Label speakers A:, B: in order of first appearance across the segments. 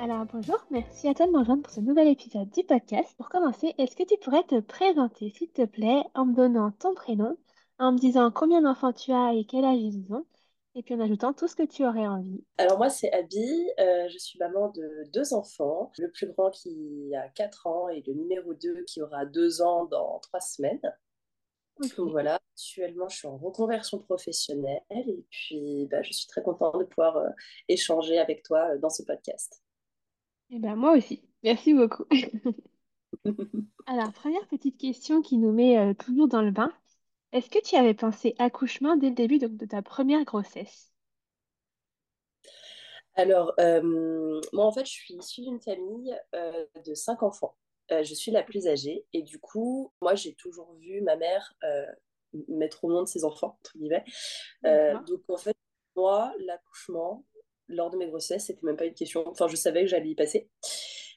A: alors bonjour, merci à toi de me rejoindre pour ce nouvel épisode du podcast. Pour commencer, est-ce que tu pourrais te présenter, s'il te plaît, en me donnant ton prénom, en me disant combien d'enfants tu as et quel âge ils ont, et puis en ajoutant tout ce que tu aurais envie?
B: Alors moi c'est Abby, euh, je suis maman de deux enfants, le plus grand qui a 4 ans et le numéro 2 qui aura 2 ans dans 3 semaines. Donc voilà, actuellement je suis en reconversion professionnelle et puis bah, je suis très contente de pouvoir euh, échanger avec toi euh, dans ce podcast.
A: Eh ben, moi aussi. Merci beaucoup. Alors, première petite question qui nous met euh, toujours dans le bain. Est-ce que tu avais pensé accouchement dès le début de, de ta première grossesse?
B: Alors, euh, moi en fait, je suis issue d'une famille euh, de cinq enfants. je suis la plus âgée et du coup, moi j'ai toujours vu ma mère mettre au monde ses enfants, entre guillemets. donc en fait, moi, l'accouchement, lors de mes grossesses, c'était même pas une question. Enfin, je savais que j'allais y passer.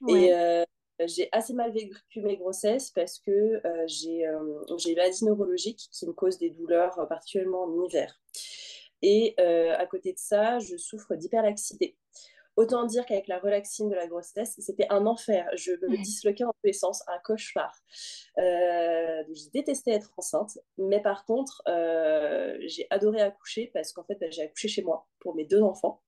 B: Et euh, j'ai assez mal vécu mes grossesses parce que euh, j'ai euh, j'ai une maladie neurologique qui me cause des douleurs, particulièrement en hiver. Et à côté de ça, je souffre d'hyperlaxité. Autant dire qu'avec la relaxine de la grossesse, c'était un enfer. Je me disloquais en tous les sens, un cauchemar. Euh, j'ai détesté être enceinte, mais par contre, euh, j'ai adoré accoucher parce qu'en fait, bah, j'ai accouché chez moi pour mes deux enfants.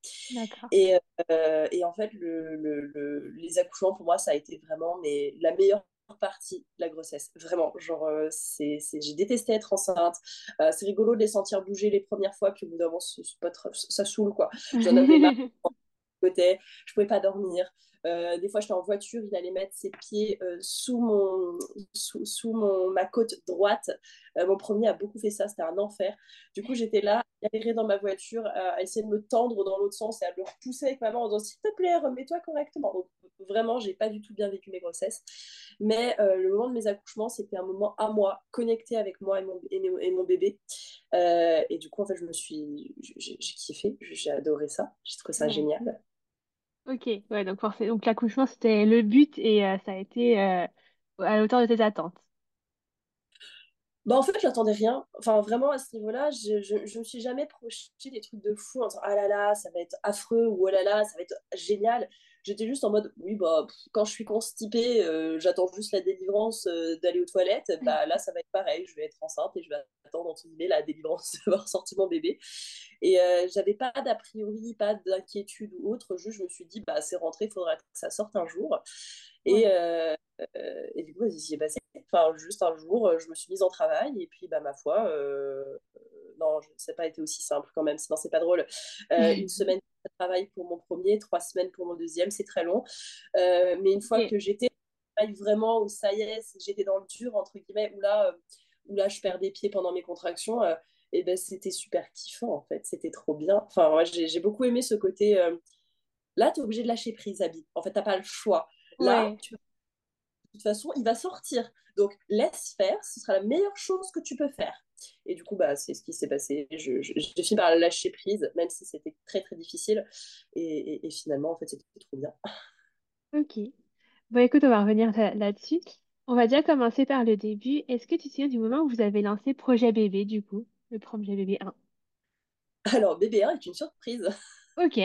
B: Et, euh, et, en fait, le, le, les accouchements, pour moi, ça a été vraiment mais, la meilleure partie de la grossesse. Vraiment, genre, c'est, j'ai détesté être enceinte. c'est rigolo de les sentir bouger les premières fois, puis au bout d'un moment, ça saoule, quoi. J'en avais marre. côté, je pouvais pas dormir. Euh, des fois, j'étais en voiture, il allait mettre ses pieds euh, sous, mon, sous, mon, ma côte droite. Euh, mon premier a beaucoup fait ça, c'était un enfer. Du coup, j'étais là, galérer dans ma voiture, à essayer de me tendre dans l'autre sens et à me repousser avec maman en disant S'il te plaît, remets-toi correctement. Vraiment, j'ai pas du tout bien vécu mes grossesses. Mais le moment de mes accouchements, c'était un moment à moi, connecté avec moi et mon, et, mon bébé. et du coup, en fait, je me suis. J'ai kiffé, j'ai adoré ça, j'ai trouvé ça génial.
A: Ok, ouais, donc forcément, donc l'accouchement c'était le but et euh, ça a été euh, à l'auteur de tes attentes.
B: Bah en fait, j'attendais rien. Enfin, vraiment, à ce niveau-là, je, je, je me suis jamais projeté des trucs de fou en disant ah là là, ça va être affreux ou oh là là, ça va être génial. J'étais juste en mode oui, bah quand je suis constipée, euh, j'attends juste la délivrance d'aller aux toilettes. Bah là, ça va être pareil, je vais être enceinte et je vais attendre entre guillemets la délivrance d'avoir sorti mon bébé. Et euh, j'avais pas d'a priori, pas d'inquiétude ou autre. Juste, je me suis dit, bah, c'est rentré, il faudra que ça sorte un jour. Et, euh, et du coup, ai passé. Enfin, juste un jour, je me suis mise en travail. Et puis, bah, ma foi, euh, non, ça n'a pas été aussi simple quand même, sinon c'est pas drôle. une semaine de travail pour mon premier, trois semaines pour mon deuxième, c'est très long. mais une fois que j'étais vraiment où ça y est, j'étais dans le dur, entre guillemets, où là, où là je perds des pieds pendant mes contractions et ben c'était super kiffant en fait, c'était trop bien. Enfin, moi j'ai beaucoup aimé ce côté. Euh, là, tu es obligé de lâcher prise, Abby. En fait, tu n'as pas le choix. Là, de toute façon, il va sortir. Donc, laisse faire, ce sera la meilleure chose que tu peux faire. Et du coup, bah, c'est ce qui s'est passé. Je, je, fini par lâcher prise, même si c'était très très difficile. Et, et, finalement, en fait, c'était trop bien.
A: Ok. Bon, écoute, on va revenir là-dessus. On va déjà commencer par le début. Est-ce que tu te souviens du moment où vous avez lancé Projet Bébé, du coup? le premier bébé 1
B: Alors, bébé 1 est une surprise.
A: Ok.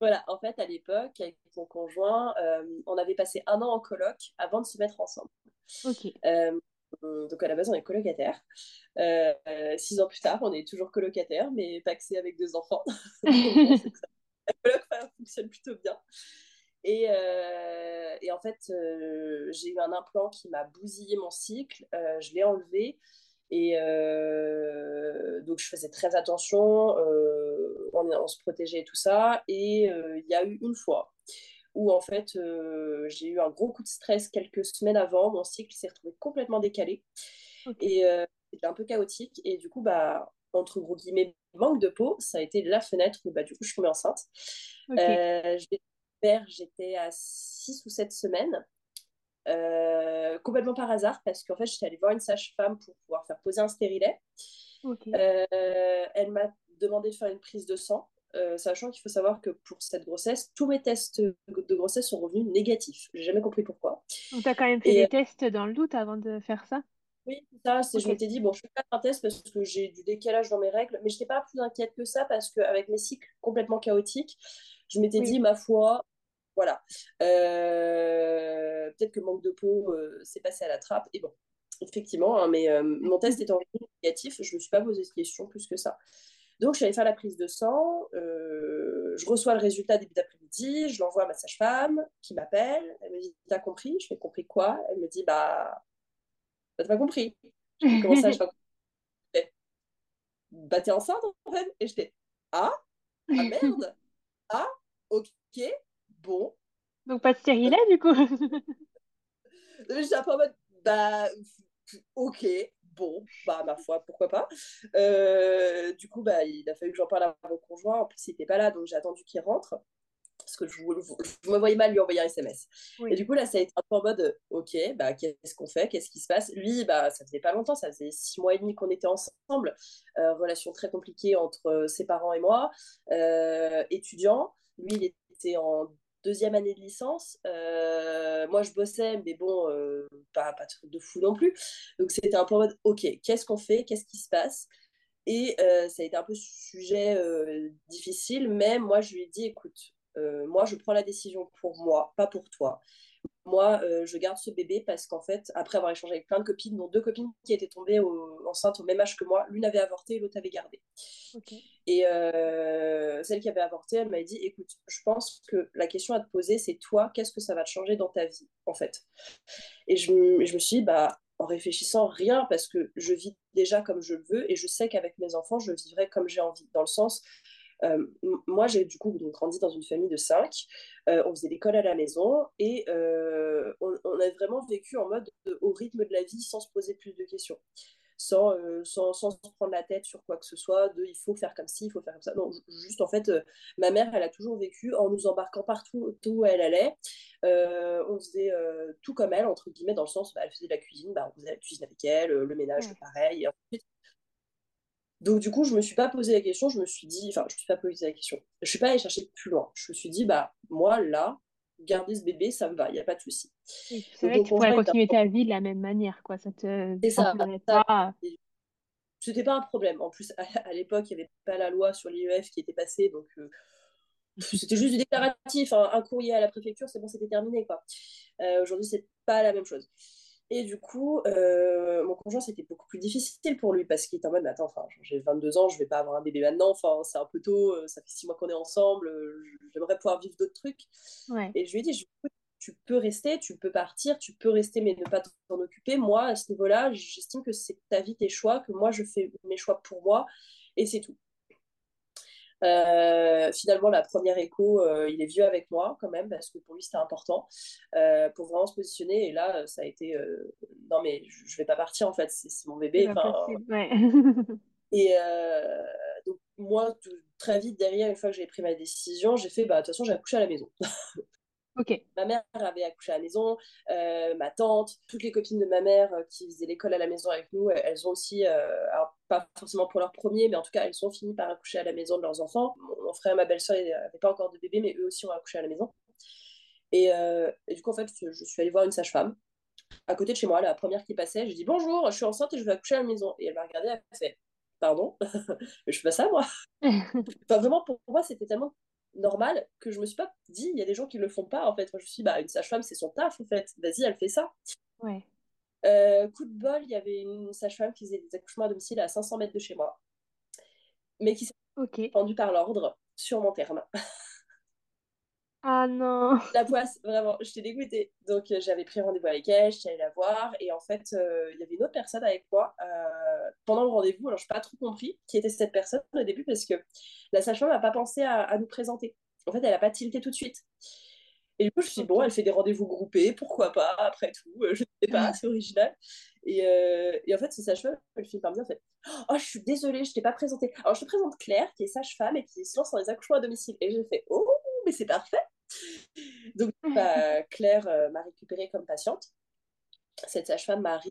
B: voilà, en fait, à l'époque, avec mon conjoint, euh, on avait passé un an en coloc avant de se mettre ensemble.
A: Ok.
B: Euh, donc à la base, on est colocataire. Euh, six ans plus tard, on est toujours colocataire, mais paxé avec deux enfants. la coloc fonctionne plutôt bien. Et, et en fait, j'ai eu un implant qui m'a bousillé mon cycle. je l'ai enlevé. Et euh, donc, je faisais très attention, euh, on, se protégeait et tout ça. Et euh, il y a eu une fois où, en fait, j'ai eu un gros coup de stress quelques semaines avant. Mon cycle s'est retrouvé complètement décalé. Et c'était un peu chaotique. Et du coup, bah, entre gros guillemets, manque de peau, ça a été la fenêtre où, bah, du coup, je suis tombée enceinte. Okay. père, j'étais à 6 ou 7 semaines. Euh, complètement par hasard parce qu'en fait j'étais allée voir une sage-femme pour pouvoir faire poser un stérilet. Euh, elle m'a demandé de faire une prise de sang, euh, sachant qu'il faut savoir que pour cette grossesse, tous mes tests de grossesse sont revenus négatifs. J'ai jamais compris pourquoi.
A: Donc tu as quand même fait des tests dans le doute avant de faire ça?
B: Oui, ça, c'est je m'étais dit, bon, je fais pas un test parce que j'ai du décalage dans mes règles, mais je n'étais pas plus inquiète que ça parce qu'avec mes cycles complètement chaotiques, je m'étais dit, ma foi, voilà. Euh, peut-être que manque de peau euh, s'est passé à la trappe. Et bon, effectivement, hein, mais euh, mon test étant négatif, je ne me suis pas posé de questions plus que ça. Donc, je suis allée faire la prise de sang. je reçois le résultat début d'après-midi. Je l'envoie à ma sage-femme qui m'appelle. Elle me dit T'as compris? Je fais compris quoi? Elle me dit Bah, t'as pas compris. Comment ça, je pas compris? Bah, t'es enceinte en fait Et j'étais Ah? Ah merde Ah, ok bon.
A: Donc pas de stérilet du coup?
B: J'étais un peu en mode, bah, ok, bon, bah, ma foi, pourquoi pas. Euh, du coup, bah, il a fallu que j'en parle à mon conjoint. En plus, il n'était pas là, donc j'ai attendu qu'il rentre. Parce que je, me voyais mal lui envoyer un SMS. Et du coup, là, ça a été un peu en mode, ok, bah, qu'est-ce qu'on fait? Qu'est-ce qui se passe? Lui, bah, ça faisait pas longtemps, ça faisait six mois et demi qu'on était ensemble. Euh, relation très compliquée entre ses parents et moi. Euh, étudiant. Lui, il était en deuxième année de licence. Euh, moi, je bossais, mais bon, euh, pas, pas de fou non plus. Donc, c'était un peu en mode, OK, qu'est-ce qu'on fait? Qu'est-ce qui se passe? Et euh, ça a été un peu sujet difficile, mais moi, je lui ai dit, écoute, moi, je prends la décision pour moi, pas pour toi moi, euh, je garde ce bébé parce qu'en fait, après avoir échangé avec plein de copines, dont deux copines qui étaient tombées enceintes au même âge que moi, l'une avait avorté et l'autre avait gardé. Et euh, celle qui avait avorté, elle m'a dit, écoute, je pense que la question à te poser, c'est toi, qu'est-ce que ça va te changer dans ta vie, en fait? Et je, je me suis dit, bah, en réfléchissant, rien, parce que je vis déjà comme je le veux et je sais qu'avec mes enfants, je vivrai comme j'ai envie, dans le sens euh, moi, j'ai du coup grandi dans une famille de cinq. Euh, on faisait l'école à la maison et euh, on, a vraiment vécu en mode au rythme de la vie sans se poser plus de questions. Sans, sans, sans, se prendre la tête sur quoi que ce soit, de il faut faire comme ci, il faut faire comme ça. Non, juste en fait, ma mère, elle a toujours vécu en nous embarquant partout où elle allait. on faisait tout comme elle, entre guillemets, dans le sens, bah, elle faisait de la cuisine, bah, on faisait la cuisine avec elle, le ménage, pareil. Et ensuite, donc, du coup, je me suis pas posé la question, je me suis dit, enfin, je me suis pas posé la question. Je suis pas allée chercher plus loin. Je me suis dit, bah, moi, là, garder ce bébé, ça me va, il n'y a pas de souci.
A: c'est vrai que tu pourrais continuer ta vie de la même manière, quoi. Ça te. C'est ça.
B: Pas... C'était pas un problème. En plus, à, l'époque, il n'y avait pas la loi sur l'IEF qui était passée, donc. Euh, c'était juste du déclaratif, un courrier à la préfecture, c'est bon, c'était terminé. quoi. Euh, Aujourd'hui, c'est pas la même chose. Et du coup, euh, mon conjoint, c'était beaucoup plus difficile pour lui parce qu'il était en mode, attends, enfin, j'ai 22 ans, je vais pas avoir un bébé maintenant, enfin, c'est un peu tôt, euh, ça fait six mois qu'on est ensemble, euh, j'aimerais pouvoir vivre d'autres trucs. Et je lui ai dit, tu peux rester, tu peux partir, tu peux rester, mais ne pas t'en occuper. Moi, à ce niveau-là, j'estime que c'est ta vie, tes choix, que moi, je fais mes choix pour moi, et c'est tout. Euh, finalement, la première écho, euh, il est vieux avec moi quand même, parce que pour lui, c'était important, euh, pour vraiment se positionner. Et là, ça a été, non mais je vais pas partir en fait, c'est mon bébé. et donc moi, très vite derrière, une fois que j'ai pris ma décision, j'ai fait, bah de toute façon, j'ai accouché à la maison. Ma mère avait accouché à la maison, euh, ma tante, toutes les copines de ma mère euh, qui faisaient l'école à la maison avec nous, elles ont aussi, euh, alors pas forcément pour leur premier, mais en tout cas, elles ont fini par accoucher à la maison de leurs enfants. Mon, frère et ma belle-sœur n'avaient pas encore de bébé, mais eux aussi ont accouché à la maison. Et, et du coup, en fait, je suis allée voir une sage-femme à côté de chez moi, la première qui passait. J'ai dit bonjour, je suis enceinte et je vais accoucher à la maison. Et elle m'a regardée, elle m'a fait pardon, je fais pas ça moi. enfin, vraiment, pour moi, c'était tellement normal que je me suis pas dit il y a des gens qui le font pas en fait moi je me suis dit, bah une sage-femme c'est son taf en fait vas-y elle fait ça
A: ouais.
B: Euh, coup de bol il y avait une sage-femme qui faisait des accouchements à domicile à 500 mètres de chez moi mais qui s'est
A: okay.
B: pendue par l'ordre sur mon terme
A: Ah non
B: La poisse, vraiment, j'étais dégoûtée. Donc euh, j'avais pris rendez-vous avec elle, j'étais allée la voir, et en fait, euh, il y avait une autre personne avec moi euh, pendant le rendez-vous, alors je n'ai pas trop compris qui était cette personne au début, parce que la sage-femme n'a pas pensé à, nous présenter. En fait, elle n'a pas tilté tout de suite. Et du coup, je me suis dit, bon, elle fait des rendez-vous groupés, pourquoi pas, après tout, je ne sais pas, c'est original. Et, et, en fait, ce sage-femme, elle finit par me dire, en fait, oh, je suis désolée, je t'ai pas présentée. Alors, je te présente Claire, qui est sage-femme et qui se lance dans les accouchements à domicile. Et j'ai fait, oh, mais c'est parfait Donc, bah, Claire m'a récupérée comme patiente. Cette sage-femme, Marie,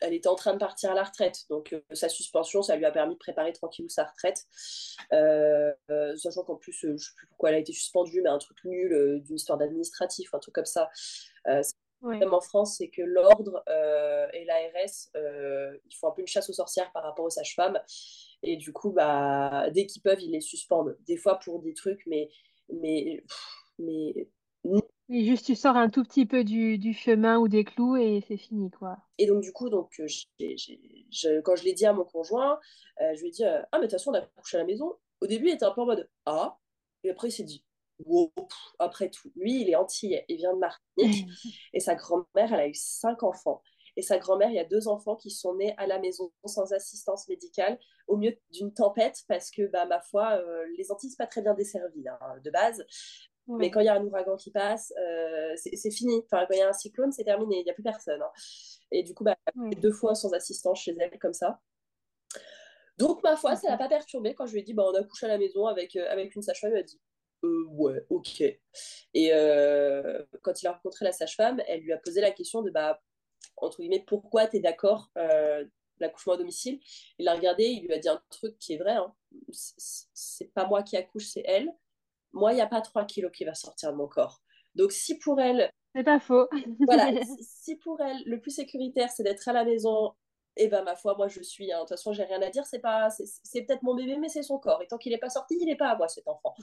B: elle était en train de partir à la retraite. Donc, sa suspension, ça lui a permis de préparer tranquillou sa retraite. sachant qu'en plus, je ne sais plus pourquoi elle a été suspendue, mais un truc nul d'une histoire d'administratif, un truc comme ça. Même en France, c'est que l'ordre et l'ARS, ils font un peu une chasse aux sorcières par rapport aux sages-femmes. Et du coup, bah, dès qu'ils peuvent, ils les suspendent. Des fois pour des trucs, mais. Mais, mais...
A: Oui, juste tu sors un tout petit peu du, du chemin ou des clous et c'est fini, quoi.
B: Et donc, du coup, donc, euh, quand je l'ai dit à mon conjoint, euh, je lui ai dit euh, Ah, mais de toute façon, on a couché à la maison. Au début, il était un peu en mode Ah. Et après, il s'est dit Wow, après tout. Lui, il est antillais, il vient de Martinique. et sa grand-mère, elle a eu cinq enfants. Et sa grand-mère, il y a deux enfants qui sont nés à la maison sans assistance médicale au milieu d'une tempête parce que, bah, ma foi, euh, les Antilles, c'est pas très bien desservies hein, de base. Mais quand il y a un ouragan qui passe, euh, c'est fini. Enfin, quand il y a un cyclone, c'est terminé. Il n'y a plus personne. Hein. Et du coup, bah, deux fois sans assistance chez elle, comme ça. Donc, ma foi, ça l'a pas perturbé quand je lui ai dit bah, on a couché à la maison avec, euh, avec une sage-femme. Elle a dit ouais, ok. Et quand il a rencontré la sage-femme, elle lui a posé la question de bah, entre guillemets, pourquoi tu es d'accord euh, l'accouchement à domicile. Il l'a regardé, il lui a dit un truc qui est vrai. Hein. C'est pas moi qui accouche, c'est elle. Moi, il n'y a pas 3 kilos qui va sortir de mon corps. Donc, si pour elle.
A: C'est pas faux.
B: voilà, si pour elle, le plus sécuritaire, c'est d'être à la maison, et eh ben ma foi, moi je suis. Hein. De toute façon, j'ai rien à dire. C'est pas, c'est peut-être mon bébé, mais c'est son corps. Et tant qu'il n'est pas sorti, il n'est pas à moi cet enfant.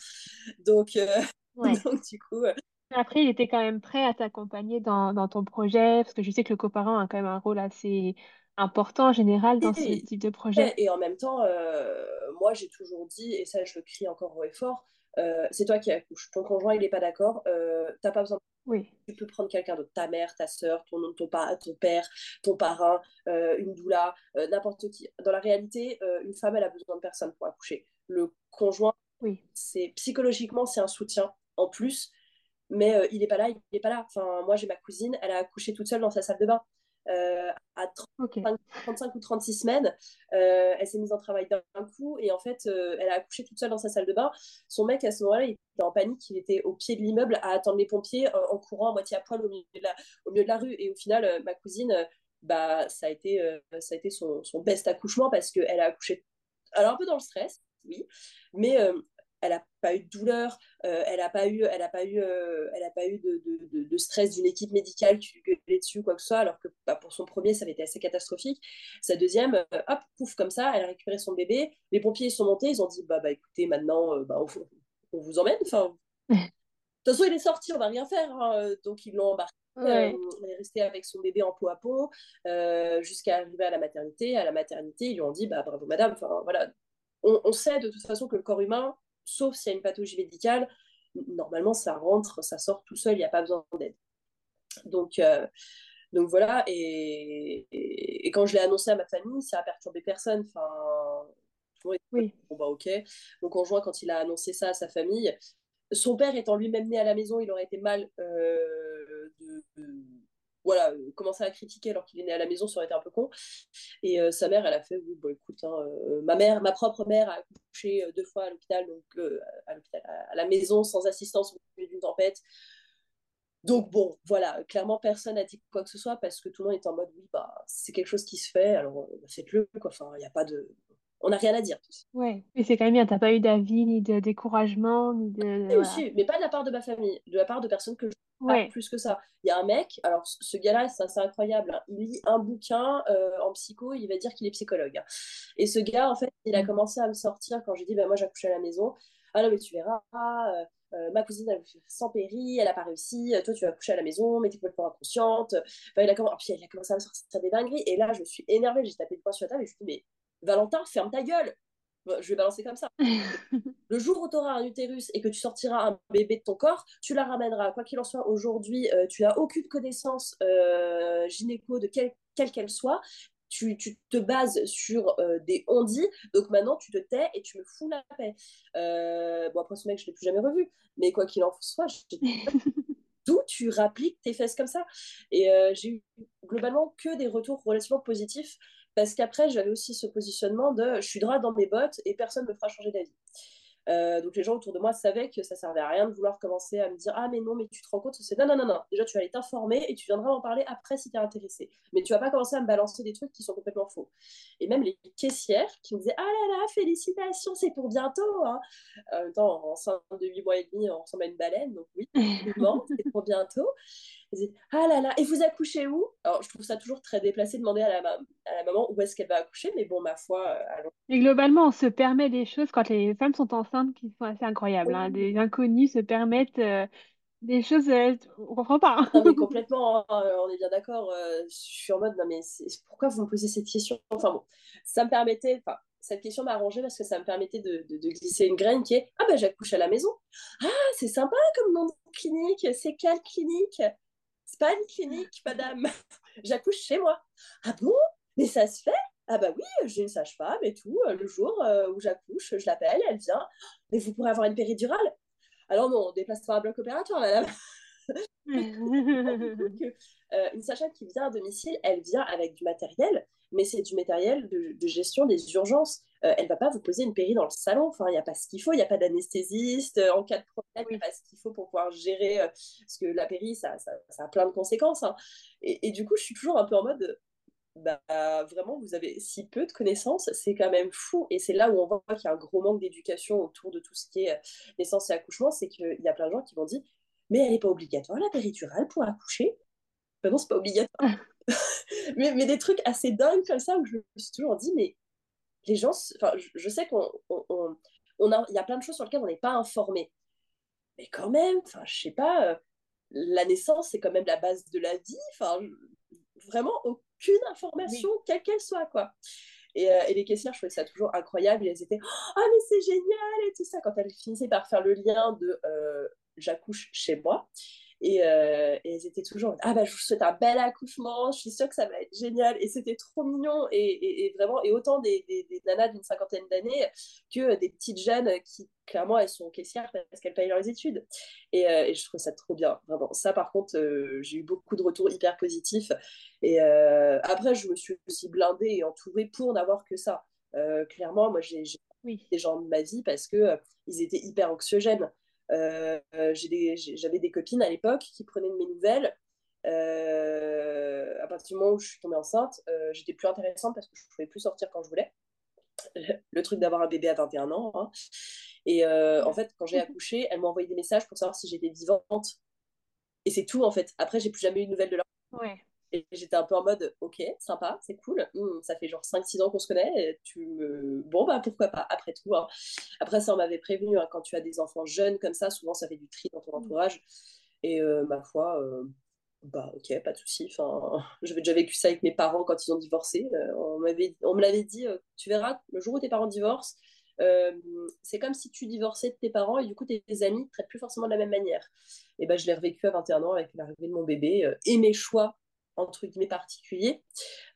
B: Donc, euh, donc du coup, euh,
A: après, il était quand même prêt à t'accompagner dans, dans ton projet, parce que je sais que le coparent a quand même un rôle assez important en général dans ce type de projet.
B: Et en même temps, euh, moi j'ai toujours dit, et ça je le crie encore haut et fort, euh, c'est toi qui accouches. Ton conjoint il n'est pas d'accord, euh, t'as pas besoin.
A: Oui.
B: Tu peux prendre quelqu'un d'autre, ta mère, ta soeur, ton, ton, ton père, ton parrain, euh, une doula, n'importe qui. Dans la réalité, une femme elle a besoin de personne pour accoucher. Le conjoint,
A: oui.
B: c'est psychologiquement c'est un soutien en plus mais euh, il n'est pas là, il n'est pas là. Enfin, moi, j'ai ma cousine, elle a accouché toute seule dans sa salle de bain. Euh, à 35, ou 36 semaines, euh, elle s'est mise en travail d'un coup et en fait, elle a accouché toute seule dans sa salle de bain. Son mec, à ce moment-là, il était en panique, il était au pied de l'immeuble à attendre les pompiers en courant à moitié à poil au milieu de la, au milieu de la rue. Et au final, ma cousine, bah, ça a été, ça a été son, son best accouchement parce qu'elle a accouché, alors un peu dans le stress, oui, mais elle n'a pas eu de douleur, euh, elle n'a pas eu, elle a pas eu, euh, elle a pas eu de, de, de stress d'une équipe médicale qui lui gueulait dessus quoi que ce soit, alors que bah, pour son premier, ça avait été assez catastrophique. Sa deuxième, euh, hop, pouf, comme ça, elle a récupéré son bébé. Les pompiers sont montés, ils ont dit, bah, bah écoutez, maintenant, bah, on, vous emmène. Enfin, de toute façon, il est sorti, on va rien faire. Hein. Donc, ils l'ont embarqué. elle est restée avec son bébé en peau à peau jusqu'à arriver à la maternité. À la maternité, ils lui ont dit bah, bravo madame. Enfin, voilà. on, on, sait de toute façon que le corps humain, sauf s'il y a une pathologie médicale, normalement ça rentre, ça sort tout seul, il n'y a pas besoin d'aide. Donc, euh, donc voilà, et, et, quand je l'ai annoncé à ma famille, ça a perturbé personne. Enfin,
A: oui.
B: Bon bah ok. Mon conjoint, quand il a annoncé ça à sa famille, son père étant lui-même né à la maison, il aurait été mal euh, de, voilà, euh, commencer à critiquer alors qu'il est né à la maison, ça aurait été un peu con. Et euh, sa mère, elle a fait, oui, bon, écoute, hein, euh, ma mère, ma propre mère a accouché deux fois à l'hôpital, donc à l'hôpital, à, la maison, sans assistance au milieu d'une tempête. Donc bon, voilà, clairement personne n'a dit quoi que ce soit parce que tout le monde est en mode oui, bah c'est quelque chose qui se fait, alors faites-le quoi. Enfin, il n'y a pas de, on n'a rien à dire.
A: Ouais, mais c'est quand même bien, t'as pas eu d'avis, ni de découragement, ni de.
B: Oui, mais pas de la part de ma famille, de la part de personnes que je ouais. pas plus que ça. Il y a un mec, alors ce gars-là, c'est incroyable, hein. il lit un bouquin euh, en psycho, il va dire qu'il est psychologue. Hein. Et ce gars, en fait, il a mm. commencé à me sortir quand j'ai dit, bah, moi j'accouche à la maison. Ah non, mais tu verras, euh, euh, ma cousine a fait sans péri, elle a pas réussi, toi tu vas coucher à la maison, mais t'es complètement inconsciente. Enfin, il, a commencé, puis, il a commencé à me sortir des dingueries, et là je me suis énervée, j'ai tapé le poing sur la table et je me suis dit, mais Valentin, ferme ta gueule. Je vais balancer comme ça. le jour où tu auras un utérus et que tu sortiras un bébé de ton corps, tu la ramèneras. Quoi qu'il en soit, aujourd'hui, euh, tu n'as aucune connaissance euh, gynéco de quelle qu'elle soit. Tu, tu, te bases sur euh, des on-dit, donc maintenant tu te tais et tu me fous la paix. bon, après ce mec, je ne l'ai plus jamais revu, mais quoi qu'il en soit, d'où tu rappliques tes fesses comme ça. Et j'ai eu globalement que des retours relativement positifs parce qu'après, j'avais aussi ce positionnement de je suis droit dans mes bottes et personne ne me fera changer d'avis. Euh, donc les gens autour de moi savaient que ça servait à rien de vouloir commencer à me dire ah mais non mais tu te rends compte c'est non non non non déjà tu vas aller t'informer et tu viendras m'en parler après si tu es intéressé mais tu vas pas commencer à me balancer des trucs qui sont complètement faux et même les caissières qui me disaient ah là là félicitations c'est pour bientôt hein. en même temps enceinte de 8 mois et demi on ressemble à une baleine donc oui c'est pour bientôt ah là là, et vous accouchez où? Alors, je trouve ça toujours très déplacé de demander à la, à la maman où est-ce qu'elle va accoucher, mais bon, ma foi, euh, allons.
A: Et globalement, on se permet des choses quand les femmes sont enceintes qui sont assez incroyables. Hein. Des inconnus se permettent euh, des choses, euh, on comprend pas.
B: Hein. Non, mais complètement, hein, on est bien d'accord. je suis en mode, non, mais pourquoi vous me posez cette question? Enfin bon, ça me permettait, enfin, cette question m'a arrangé parce que ça me permettait de, de, glisser une graine qui est Ah ben j'accouche à la maison. Ah, c'est sympa comme nom de clinique, c'est quelle clinique? C'est pas une clinique, madame. J'accouche chez moi. Ah bon? Mais ça se fait? Ah bah oui, j'ai une sage-femme et tout. Le jour euh, où j'accouche, je l'appelle, elle vient. Mais vous pourrez avoir une péridurale Alors non, on déplace pas un bloc opératoire, madame. Euh, une sage-femme qui vient à domicile, elle vient avec du matériel, mais c'est du matériel de, gestion des urgences. Euh, elle va pas vous poser une péri dans le salon. Enfin, il n'y a pas ce qu'il faut. Il n'y a pas d'anesthésiste. Euh, en cas de problème, il n'y a pas ce qu'il faut pour pouvoir gérer. parce que la péri, ça, ça, a plein de conséquences. Hein. Et, et, du coup, je suis toujours un peu en mode. Bah, vraiment, vous avez si peu de connaissances, c'est quand même fou. Et c'est là où on voit qu'il y a un gros manque d'éducation autour de tout ce qui est naissance et accouchement. C'est qu'il y a plein de gens qui vont dire mais elle n'est pas obligatoire, la péridurale, pour accoucher? Ben non, c'est pas obligatoire. mais, mais, des trucs assez dingues comme ça où je me suis toujours dit, mais les gens, enfin, je, sais qu'on on, on a, y a plein de choses sur lesquelles on n'est pas informé. Mais quand même, enfin, je sais pas, euh, la naissance, c'est quand même la base de la vie. Enfin, vraiment aucune information, quelle qu'elle soit, quoi. Et, euh, et, les caissières, je trouvais ça toujours incroyable. elles étaient Ah, mais c'est génial et tout ça. Quand elles finissaient par faire le lien de euh, j'accouche chez moi. Et, euh, et, elles étaient toujours ah bah je vous souhaite un bel accouchement je suis sûre que ça va être génial et c'était trop mignon. Et, et, vraiment et autant des, des, des nanas d'une cinquantaine d'années que des petites jeunes qui clairement elles sont caissières parce qu'elles payent leurs études. Et, euh, et, je trouve ça trop bien vraiment. Ça par contre euh, j'ai eu beaucoup de retours hyper positifs. Et après je me suis aussi blindée et entourée pour n'avoir que ça. Clairement moi j'ai oui. des gens de ma vie parce que ils étaient hyper anxiogènes. euh, j'avais des, copines à l'époque qui prenaient de mes nouvelles. Euh, à partir du moment où je suis tombée enceinte, euh, j'étais plus intéressante parce que je ne pouvais plus sortir quand je voulais. Le truc d'avoir un bébé à 21 ans. Hein. Et en fait, quand j'ai accouché, elle m'a envoyé des messages pour savoir si j'étais vivante. Et c'est tout en fait. Après, j'ai plus jamais eu de nouvelles de leur.
A: Ouais.
B: Et j'étais un peu en mode, ok, sympa, c'est cool. Hmm, ça fait genre 5-6 ans qu'on se connaît. tu me... Bon, bah pourquoi pas, après tout. Hein. Après, ça, on m'avait prévenu, hein, quand tu as des enfants jeunes comme ça, souvent ça fait du tri dans ton mm. entourage. Et euh, ma foi, euh, bah ok, pas de souci. Enfin, j'avais déjà vécu ça avec mes parents quand ils ont divorcé. Euh, on, on me l'avait dit, tu verras, le jour où tes parents divorcent, c'est comme si tu divorçais de tes parents et du coup tes amis ne traitent plus forcément de la même manière. Et ben, je l'ai revécu à 21 ans avec l'arrivée de mon bébé et mes choix entre guillemets particulier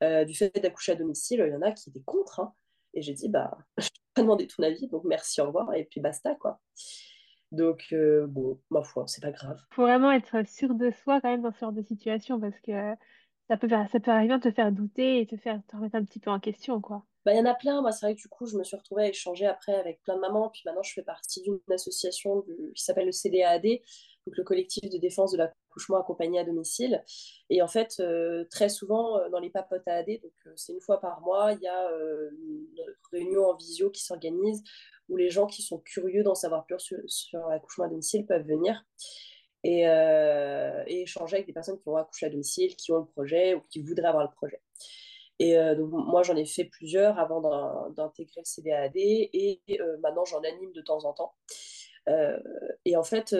B: euh, du fait d'accoucher à domicile, il y en a qui étaient contre. Hein. et j'ai dit, bah, je vais pas demander ton avis, donc merci, au revoir, et puis basta, quoi. Donc, euh, bon, ma foi, c'est pas grave.
A: Il faut vraiment être sûr de soi quand même dans ce genre de situation parce que ça peut, ça peut arriver à te faire douter et te faire te remettre un petit peu en question, quoi.
B: Bah, il y en a plein. Moi, c'est vrai que du coup, je me suis retrouvée à échanger après avec plein de mamans. Puis maintenant, je fais partie d'une association qui s'appelle le CDAAD, donc le collectif de défense de l'accouchement accompagné à domicile. Et en fait, euh, très souvent, euh, dans les papotes AAD, donc euh, c'est une fois par mois, il y a une réunion en visio qui s'organise où les gens qui sont curieux d'en savoir plus sur, l'accouchement à domicile peuvent venir. Et, échanger avec des personnes qui ont accouché à domicile, qui ont le projet ou qui voudraient avoir le projet. Et donc, moi, j'en ai fait plusieurs avant d'intégrer le CDAD et maintenant, j'en anime de temps en temps. Euh, et en fait,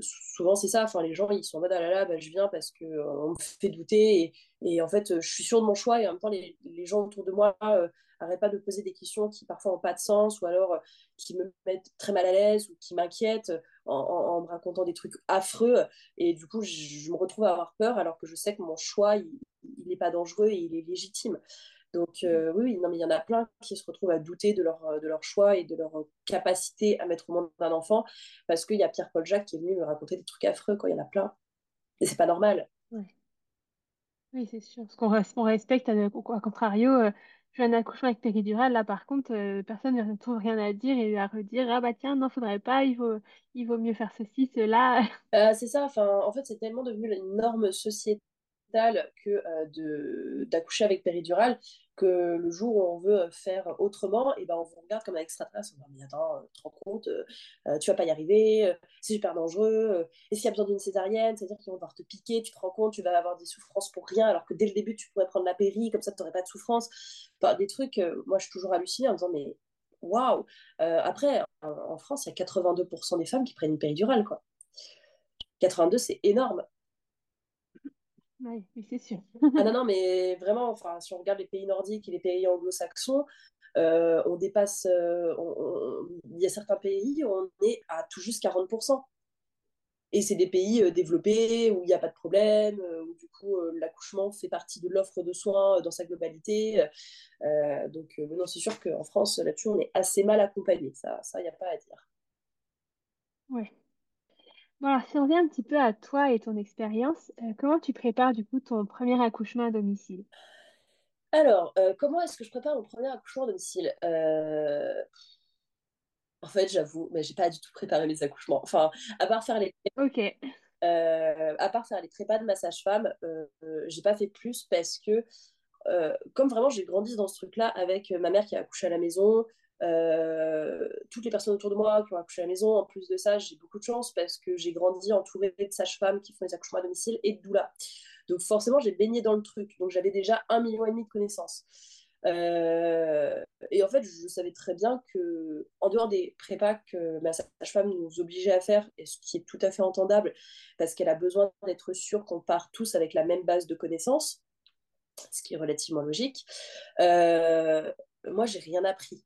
B: souvent c'est ça. Enfin, les gens ils sont en mode ah là là, bah, je viens parce que on me fait douter et, en fait, je suis sûre de mon choix et en même temps, les, gens autour de moi n'arrêtent pas de poser des questions qui parfois n'ont pas de sens ou alors qui me mettent très mal à l'aise ou qui m'inquiètent en, me racontant des trucs affreux. Et du coup, je, je, me retrouve à avoir peur alors que je sais que mon choix il n'est pas dangereux et il est légitime. Donc euh, oui, non, mais il y en a plein qui se retrouvent à douter de leur, de leur choix et de leur capacité à mettre au monde un enfant parce qu'il y a Pierre-Paul Jacques qui est venu me raconter des trucs affreux, quand il y en a plein. Et c'est pas normal.
A: Oui, c'est sûr. Parce qu'on respecte, à, contrario, euh, fais un accouchement avec péridurale, là par contre, euh, personne ne trouve rien à dire et à redire, ah bah tiens, non, faudrait pas, il vaut, il vaut mieux faire ceci, cela.
B: Euh, c'est ça, enfin, en fait, c'est tellement devenu une norme sociétale que euh, d'accoucher avec péridurale que le jour où on veut faire autrement, et ben on vous regarde comme un extraterrestre. On dit, mais attends, tu te rends compte, euh, tu vas pas y arriver, c'est super dangereux. et s'il y a besoin d'une césarienne, c'est-à-dire qu'ils vont devoir te piquer, tu te rends compte, tu vas avoir des souffrances pour rien, alors que dès le début, tu pourrais prendre la péri, comme ça, tu n'aurais pas de souffrance. Des trucs, moi, je suis toujours hallucinée en me disant, mais waouh Après, en, France, il y a 82% des femmes qui prennent une péridurale, quoi. 82, c'est énorme.
A: Oui, c'est sûr.
B: ah non, non, mais vraiment, enfin, si on regarde les pays nordiques et les pays anglo-saxons, euh, on dépasse, euh, il y a certains pays où on est à tout juste 40%. Et c'est des pays euh, développés où il n'y a pas de problème, où du coup l'accouchement fait partie de l'offre de soins dans sa globalité. donc non, c'est sûr qu'en France, là-dessus, on est assez mal accompagné. Ça, il n'y a pas à dire.
A: Ouais. Bon, alors, si on revient un petit peu à toi et ton expérience, euh, comment tu prépares du coup ton premier accouchement à domicile?
B: Alors, euh, comment est-ce que je prépare mon premier accouchement à domicile? Euh, En fait, j'avoue, mais j'ai pas du tout préparé mes accouchements. Enfin, à part faire les,
A: Ok,
B: à part faire les prépas de ma sage-femme, j'ai pas fait plus parce que, comme vraiment j'ai grandi dans ce truc-là avec ma mère qui a accouché à la maison, euh, toutes les personnes autour de moi qui ont accouché à la maison. En plus de ça, j'ai beaucoup de chance parce que j'ai grandi entourée de sages-femmes qui font les accouchements à domicile et de doula. Donc forcément, j'ai baigné dans le truc. Donc j'avais déjà un million et demi de connaissances. Euh, et en fait, je savais très bien que, en dehors des prépas que ma sage-femme nous obligeait à faire, et ce qui est tout à fait entendable, parce qu'elle a besoin d'être sûre qu'on part tous avec la même base de connaissances, ce qui est relativement logique, euh, moi, j'ai rien appris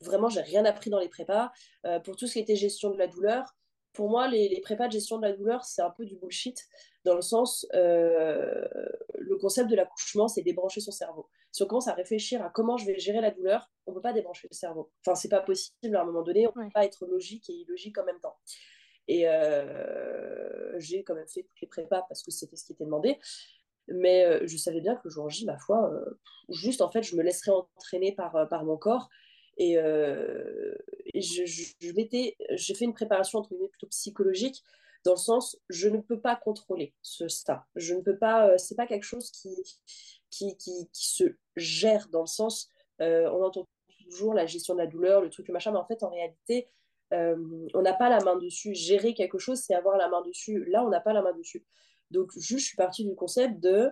B: vraiment, j'ai rien appris dans les prépas. Euh, pour tout ce qui était gestion de la douleur, pour moi, les, les, prépas de gestion de la douleur, c'est un peu du bullshit, dans le sens, euh, le concept de l'accouchement, c'est débrancher son cerveau. Si on commence à réfléchir à comment je vais gérer la douleur, on ne peut pas débrancher le cerveau. Enfin, c'est pas possible à un moment donné, on ne peut pas être logique et illogique en même temps. Et euh, j'ai quand même fait toutes les prépas parce que c'était ce qui était demandé. Mais je savais bien que le jour J, ma foi, euh, juste en fait, je me laisserais entraîner par, par mon corps et, euh, et je, je j'ai fait une préparation entre guillemets plutôt psychologique dans le sens je ne peux pas contrôler ce ça. Je ne peux pas, euh, c'est pas quelque chose qui, qui, qui, qui, se gère dans le sens, euh, on entend toujours la gestion de la douleur, le truc, le machin, mais en fait en réalité, euh, on n'a pas la main dessus. Gérer quelque chose, c'est avoir la main dessus. Là, on n'a pas la main dessus. Donc, juste, je suis partie du concept de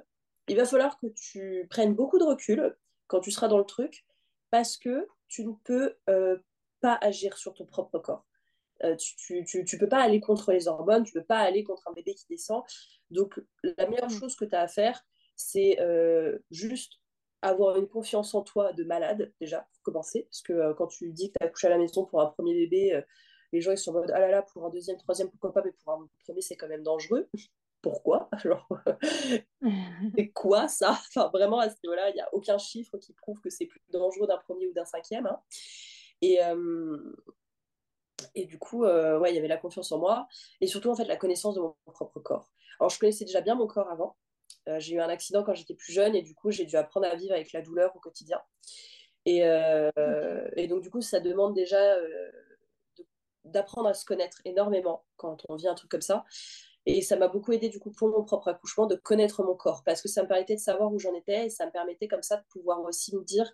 B: il va falloir que tu prennes beaucoup de recul quand tu seras dans le truc, parce que tu ne peux euh, pas agir sur ton propre corps. Euh, tu ne tu, tu, peux pas aller contre les hormones, tu ne peux pas aller contre un bébé qui descend. Donc, la meilleure mmh. chose que tu as à faire, c'est euh, juste avoir une confiance en toi de malade, déjà, pour commencer. Parce que quand tu dis que tu as accouché à la maison pour un premier bébé, les gens ils sont en mode ah là là, pour un deuxième, troisième, pourquoi pas, mais pour un premier, c'est quand même dangereux. Pourquoi c'est quoi ça? Enfin, vraiment, à ce niveau-là, il n'y a aucun chiffre qui prouve que c'est plus dangereux d'un premier ou d'un cinquième. Hein. Et, euh, et du coup, euh, ouais, il y avait la confiance en moi et surtout, en fait, la connaissance de mon propre corps. Alors, je connaissais déjà bien mon corps avant. Euh, j'ai eu un accident quand j'étais plus jeune et du coup, j'ai dû apprendre à vivre avec la douleur au quotidien. Et, okay. et donc, du coup, ça demande déjà d'apprendre à se connaître énormément quand on vit un truc comme ça. Et ça m'a beaucoup aidé du coup pour mon propre accouchement de connaître mon corps parce que ça me permettait de savoir où j'en étais et ça me permettait comme ça de pouvoir aussi me dire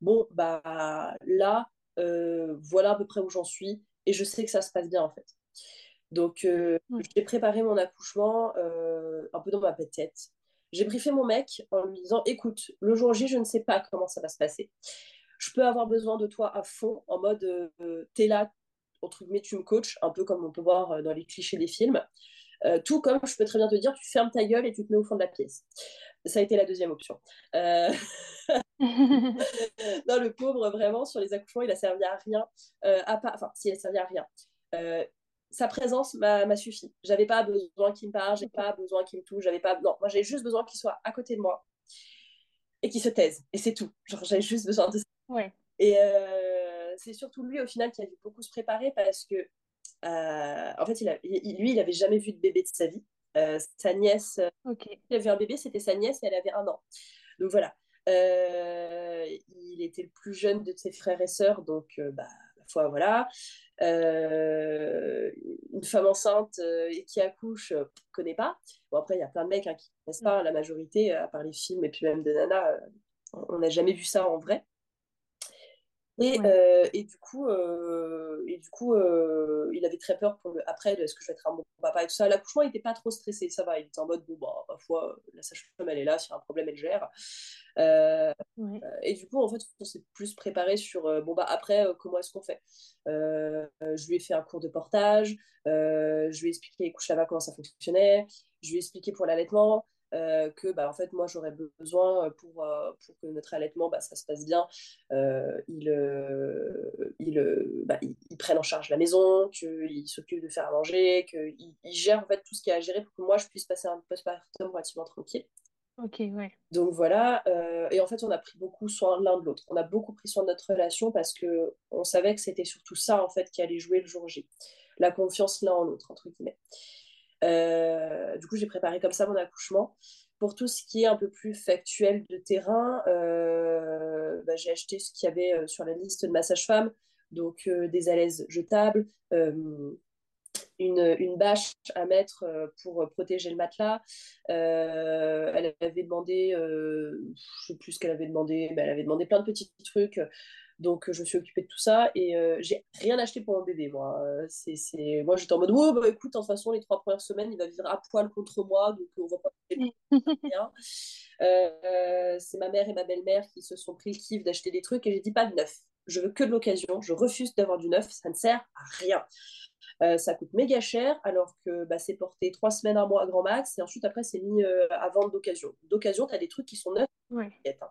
B: bon bah là euh, voilà à peu près où j'en suis et je sais que ça se passe bien en fait. Donc euh, ouais. j'ai préparé mon accouchement euh, un peu dans ma tête. J'ai briefé mon mec en lui disant écoute le jour J je ne sais pas comment ça va se passer. Je peux avoir besoin de toi à fond en mode t'es là entre guillemets tu me coaches un peu comme on peut voir dans les clichés des films. Euh, tout comme je peux très bien te dire, tu fermes ta gueule et tu te mets au fond de la pièce. Ça a été la deuxième option. Euh... non, le pauvre, vraiment, sur les accouchements, il a servi à rien. Euh, à. Enfin, s'il a servi à rien. Sa présence m'a suffi. J'avais pas besoin qu'il me parle, j'ai pas besoin qu'il me touche, j'avais pas. Non, moi j'ai juste besoin qu'il soit à côté de moi et qu'il se taise. Et c'est tout. Genre, j'avais juste besoin de ça.
A: Ouais.
B: Et euh, c'est surtout lui, au final, qui a dû beaucoup se préparer parce que euh, en fait, il a, il, lui, il n'avait jamais vu de bébé de sa vie. Euh, sa nièce,
A: okay.
B: il avait un bébé, c'était sa nièce et elle avait un an. Donc voilà. il était le plus jeune de ses frères et sœurs, donc bah, la voilà. une femme enceinte et qui accouche, ne connaît pas. Bon, après, il y a plein de mecs hein, qui ne connaissent pas, la majorité, à part les films et puis même de Nana, on n'a jamais vu ça en vrai. Et, euh, et, du coup, euh, et du coup euh, il avait très peur pour le après, est-ce que je vais être un bon papa et tout ça. L'accouchement, il n'était pas trop stressé, ça va. Il était en mode, bon, bah, parfois, la sage-femme, elle est là, s'il y a un problème, elle gère. Et du coup, en fait, on s'est plus préparé sur, bon, bah, après, comment est-ce qu'on fait? Je lui ai fait un cours de portage, je lui ai expliqué les couches là comment ça fonctionnait, je lui ai expliqué pour l'allaitement. Euh, que bah, en fait moi j'aurais besoin euh, pour, euh, pour que notre allaitement bah, ça se passe bien ils il, bah, prennent en charge la maison qu'ils s'occupent de faire à manger qu'ils gèrent en fait tout ce qui est à gérer pour que moi je puisse passer un postpartum relativement tranquille
A: Ok, ouais.
B: Donc voilà, et en fait, on a pris beaucoup soin l'un de l'autre. On a beaucoup pris soin de notre relation parce que on savait que c'était surtout ça en fait qui allait jouer le jour J, la confiance l'un en l'autre entre guillemets. Euh, du coup, j'ai préparé comme ça mon accouchement. Pour tout ce qui est un peu plus factuel de terrain, euh, bah, j'ai acheté ce qu'il y avait euh, sur la liste de ma sage-femme, donc des alaises jetables, une, une, bâche à mettre pour protéger le matelas. elle avait demandé, je ne sais plus ce qu'elle avait demandé, mais elle avait demandé plein de petits trucs. Donc, je me suis occupée de tout ça et euh, j'ai rien acheté pour mon bébé, moi. Euh, c'est, Moi, j'étais en mode, oh, bah, écoute, de toute façon, les trois premières semaines, il va vivre à poil contre moi, donc on va pas rien. Euh, c'est ma mère et ma belle-mère qui se sont pris le kiff d'acheter des trucs et j'ai dit pas de neuf. Je veux que de l'occasion. Je refuse d'avoir du neuf. Ça ne sert à rien. ça coûte méga cher alors que bah, c'est porté trois semaines, un mois à grand max et ensuite après c'est mis à vendre d'occasion. D'occasion, tu as des trucs qui sont neufs.
A: Ouais.
B: Hein.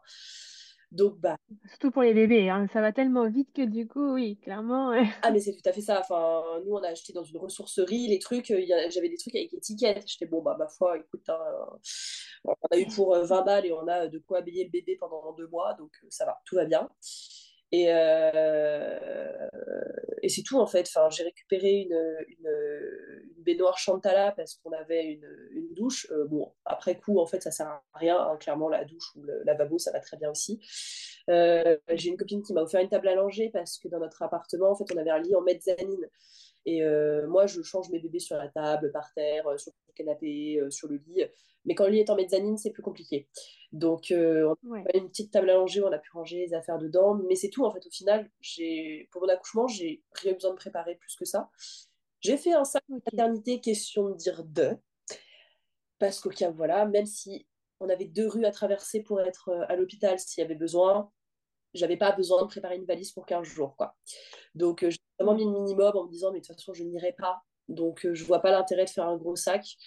B: Donc, bah.
A: Surtout pour les bébés, hein, ça va tellement vite que du coup, oui, clairement.
B: ah, mais c'est tout à fait ça. Enfin, nous, on a acheté dans une ressourcerie les trucs. J'avais des trucs avec étiquette. J'étais, bon, bah, ma foi, écoute, hein, on a eu pour 20 euh, balles et on a de quoi habiller le bébé pendant deux mois. Donc, euh, ça va, tout va bien. Et, euh, et c'est tout en fait. Enfin, j'ai récupéré une, une, baignoire Chantala parce qu'on avait une, une douche. Euh, bon, après coup, en fait, ça sert à rien. Hein. Clairement, la douche ou le lavabo, ça va très bien aussi. Euh, j'ai une copine qui m'a offert une table à langer parce que dans notre appartement, en fait, on avait un lit en mezzanine. Et moi, je change mes bébés sur la table, par terre, sur le canapé, sur le lit. Mais quand le lit est en mezzanine, c'est plus compliqué. Donc, euh, on a une petite table où on a pu ranger les affaires dedans. Mais c'est tout, en fait. Au final, pour mon accouchement, j'ai rien besoin de préparer plus que ça. J'ai fait un sac de maternité, question de dire deux. Parce que, voilà, même si on avait deux rues à traverser pour être euh, à l'hôpital s'il y avait besoin, j'avais pas besoin de préparer une valise pour 15 jours. Quoi. Donc, euh, j'ai vraiment mis le minimum en me disant, mais de toute façon, je n'irai pas. Donc, je vois pas l'intérêt de faire un gros sac.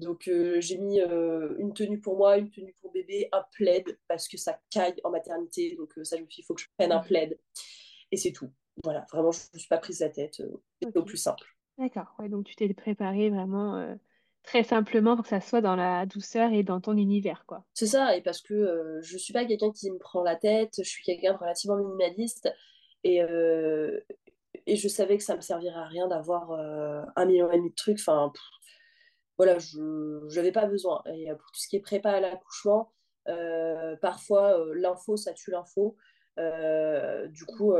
B: Donc euh, j'ai mis euh, une tenue pour moi, une tenue pour bébé, un plaid parce que ça caille en maternité. Donc euh, ça, je me suis dit, il faut que je prenne un plaid. Et c'est tout. Voilà, vraiment, je ne me suis pas prise la tête. C'est au plus simple.
A: D'accord, ouais, donc tu t'es préparée vraiment très simplement pour que ça soit dans la douceur et dans ton univers, quoi.
B: C'est ça, et parce que je ne suis pas quelqu'un qui me prend la tête, je suis quelqu'un de relativement minimaliste. Et, et je savais que ça me servirait à rien d'avoir un million et demi de trucs. Enfin, voilà, je n'avais pas besoin. Et euh, pour tout ce qui est prépa à l'accouchement, euh, parfois euh, l'info, ça tue l'info. du coup,